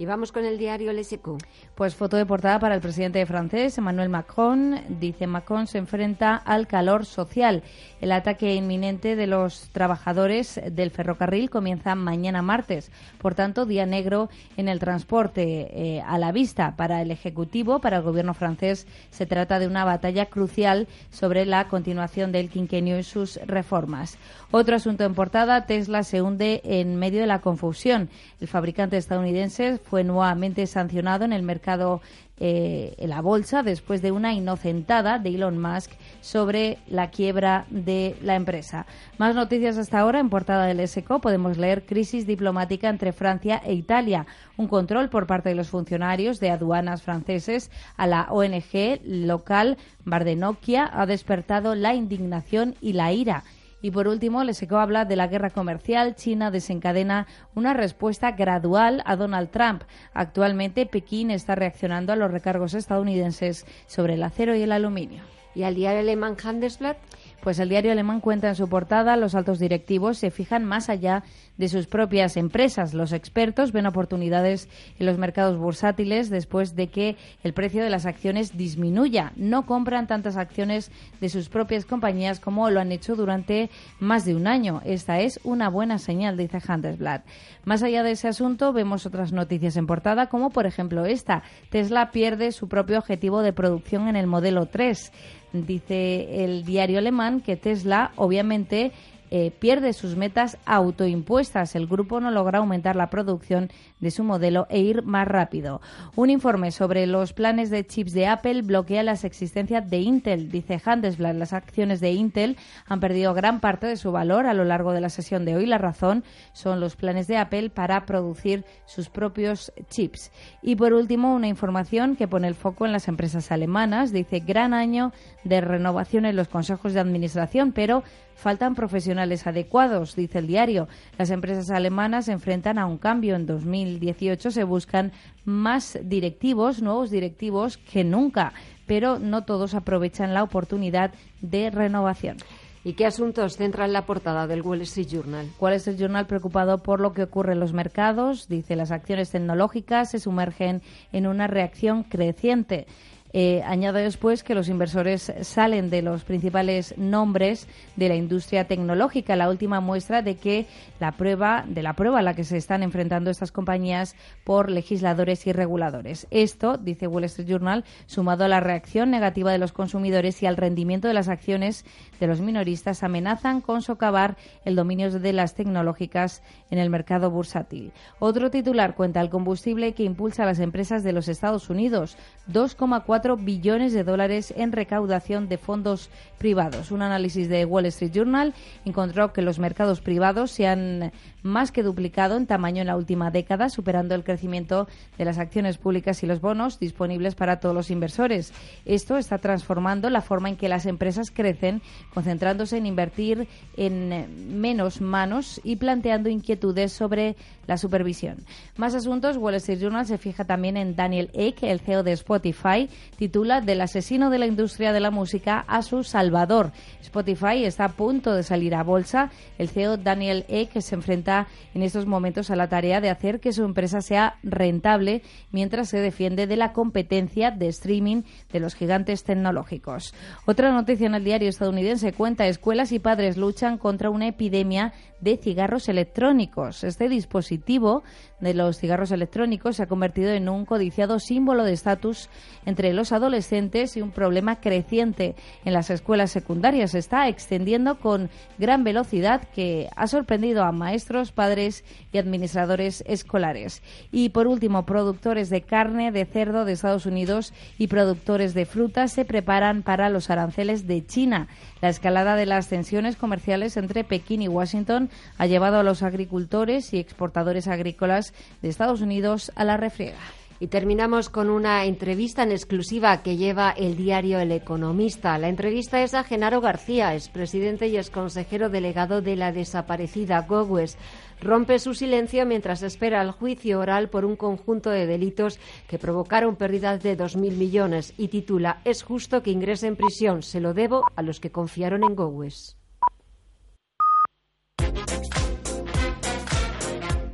Y vamos con el diario LSQ. Pues foto de portada para el presidente francés, Emmanuel Macron. Dice Macron se enfrenta al calor social. El ataque inminente de los trabajadores del ferrocarril comienza mañana martes. Por tanto, día negro en el transporte eh, a la vista para el Ejecutivo, para el gobierno francés. Se trata de una batalla crucial sobre la continuación del quinquenio y sus reformas. Otro asunto en portada, Tesla se hunde en medio de la confusión. El fabricante estadounidense fue nuevamente sancionado en el mercado eh, en la bolsa después de una inocentada de Elon Musk sobre la quiebra de la empresa. Más noticias hasta ahora en portada del ESCO podemos leer crisis diplomática entre Francia e Italia, un control por parte de los funcionarios de aduanas franceses a la ONG local Bardenokia ha despertado la indignación y la ira y por último, Leseco habla de la guerra comercial. China desencadena una respuesta gradual a Donald Trump. Actualmente, Pekín está reaccionando a los recargos estadounidenses sobre el acero y el aluminio. ¿Y al diario alemán Handelsblatt? Pues el diario alemán cuenta en su portada, los altos directivos se fijan más allá de sus propias empresas. Los expertos ven oportunidades en los mercados bursátiles después de que el precio de las acciones disminuya. No compran tantas acciones de sus propias compañías como lo han hecho durante más de un año. Esta es una buena señal, dice Handelsblatt. Más allá de ese asunto, vemos otras noticias en portada, como por ejemplo esta. Tesla pierde su propio objetivo de producción en el modelo 3. Dice el diario alemán que Tesla, obviamente, eh, pierde sus metas autoimpuestas. El grupo no logra aumentar la producción de su modelo e ir más rápido. Un informe sobre los planes de chips de Apple bloquea las existencias de Intel. Dice Handelsblatt, las acciones de Intel han perdido gran parte de su valor a lo largo de la sesión de hoy. La razón son los planes de Apple para producir sus propios chips. Y por último, una información que pone el foco en las empresas alemanas. Dice gran año de renovación en los consejos de administración, pero faltan profesionales adecuados, dice el diario. Las empresas alemanas se enfrentan a un cambio. En 2018 se buscan más directivos, nuevos directivos que nunca, pero no todos aprovechan la oportunidad de renovación. ¿Y qué asuntos centran la portada del Wall Street Journal? Wall Street Journal preocupado por lo que ocurre en los mercados, dice las acciones tecnológicas se sumergen en una reacción creciente. Eh, añade después que los inversores salen de los principales nombres de la industria tecnológica. La última muestra de que la prueba de la prueba a la que se están enfrentando estas compañías por legisladores y reguladores. Esto, dice Wall Street Journal, sumado a la reacción negativa de los consumidores y al rendimiento de las acciones de los minoristas, amenazan con socavar el dominio de las tecnológicas en el mercado bursátil. Otro titular cuenta el combustible que impulsa a las empresas de los Estados Unidos, 2,4 billones de dólares en recaudación de fondos privados. Un análisis de Wall Street Journal encontró que los mercados privados se han más que duplicado en tamaño en la última década, superando el crecimiento de las acciones públicas y los bonos disponibles para todos los inversores. Esto está transformando la forma en que las empresas crecen, concentrándose en invertir en menos manos y planteando inquietudes sobre la supervisión. Más asuntos, Wall Street Journal se fija también en Daniel Ek, el CEO de Spotify, titula Del asesino de la industria de la música a su salvador. Spotify está a punto de salir a bolsa. El CEO Daniel Ek se enfrenta en estos momentos a la tarea de hacer que su empresa sea rentable mientras se defiende de la competencia de streaming de los gigantes tecnológicos. Otra noticia en el diario estadounidense cuenta escuelas y padres luchan contra una epidemia de cigarros electrónicos. Este dispositivo de los cigarros electrónicos se ha convertido en un codiciado símbolo de estatus entre los adolescentes y un problema creciente en las escuelas secundarias. Se está extendiendo con gran velocidad que ha sorprendido a maestros, padres y administradores escolares. Y por último, productores de carne de cerdo de Estados Unidos y productores de frutas se preparan para los aranceles de China. La escalada de las tensiones comerciales entre Pekín y Washington ha llevado a los agricultores y exportadores agrícolas de Estados Unidos a la refriega. Y terminamos con una entrevista en exclusiva que lleva el diario El Economista. La entrevista es a Genaro García, expresidente y exconsejero delegado de la desaparecida Gowes. Rompe su silencio mientras espera el juicio oral por un conjunto de delitos que provocaron pérdidas de 2.000 millones y titula Es justo que ingrese en prisión. Se lo debo a los que confiaron en Gowes.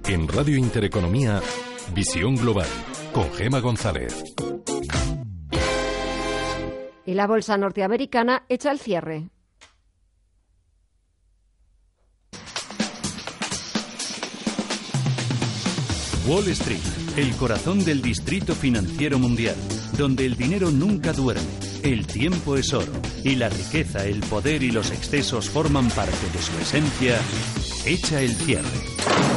En Radio Intereconomía, Visión Global, con Gema González. Y la bolsa norteamericana echa el cierre. Wall Street, el corazón del distrito financiero mundial, donde el dinero nunca duerme, el tiempo es oro y la riqueza, el poder y los excesos forman parte de su esencia, echa el cierre.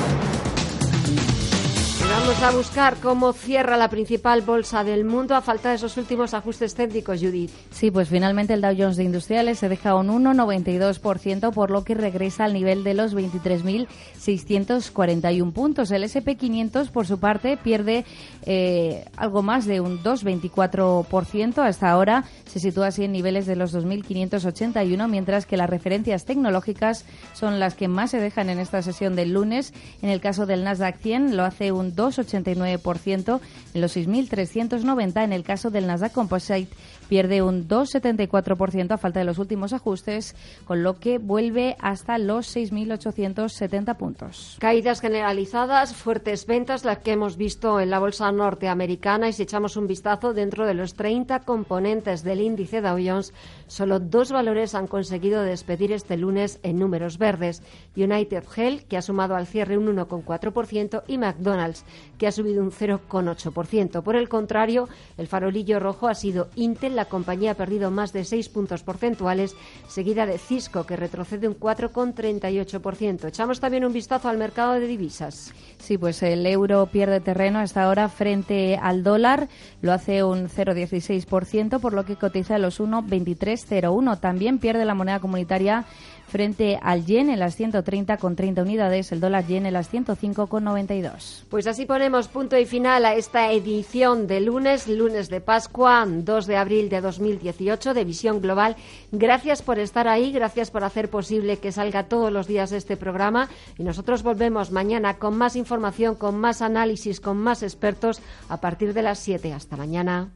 Vamos a buscar cómo cierra la principal bolsa del mundo a falta de esos últimos ajustes técnicos, Judith. Sí, pues finalmente el Dow Jones de Industriales se deja un 1,92%, por lo que regresa al nivel de los 23.641 puntos. El SP500, por su parte, pierde eh, algo más de un 2,24%. Hasta ahora se sitúa así en niveles de los 2.581, mientras que las referencias tecnológicas son las que más se dejan en esta sesión del lunes. En el caso del Nasdaq 100 lo hace un 2 2,89% en los 6.390. En el caso del Nasdaq Composite pierde un 2,74% a falta de los últimos ajustes, con lo que vuelve hasta los 6.870 puntos. Caídas generalizadas, fuertes ventas, las que hemos visto en la bolsa norteamericana y si echamos un vistazo dentro de los 30 componentes del índice Dow Jones, solo dos valores han conseguido despedir este lunes en números verdes. United Health, que ha sumado al cierre un 1,4%, y McDonald's, que ha subido un 0,8%. Por el contrario, el farolillo rojo ha sido Intel, la compañía ha perdido más de 6 puntos porcentuales, seguida de Cisco, que retrocede un 4,38%. Echamos también un vistazo al mercado de divisas. Sí, pues el euro pierde terreno hasta ahora frente al dólar, lo hace un 0,16%, por lo que cotiza los 1,2301. También pierde la moneda comunitaria frente al yen en las 130,30 unidades, el dólar yen en las 105,92. Pues así ponemos punto y final a esta edición de lunes, lunes de Pascua, 2 de abril de 2018, de Visión Global. Gracias por estar ahí, gracias por hacer posible que salga todos los días este programa y nosotros volvemos mañana con más información, con más análisis, con más expertos a partir de las 7. Hasta mañana.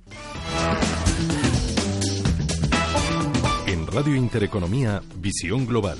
Radio Intereconomía, Visión Global.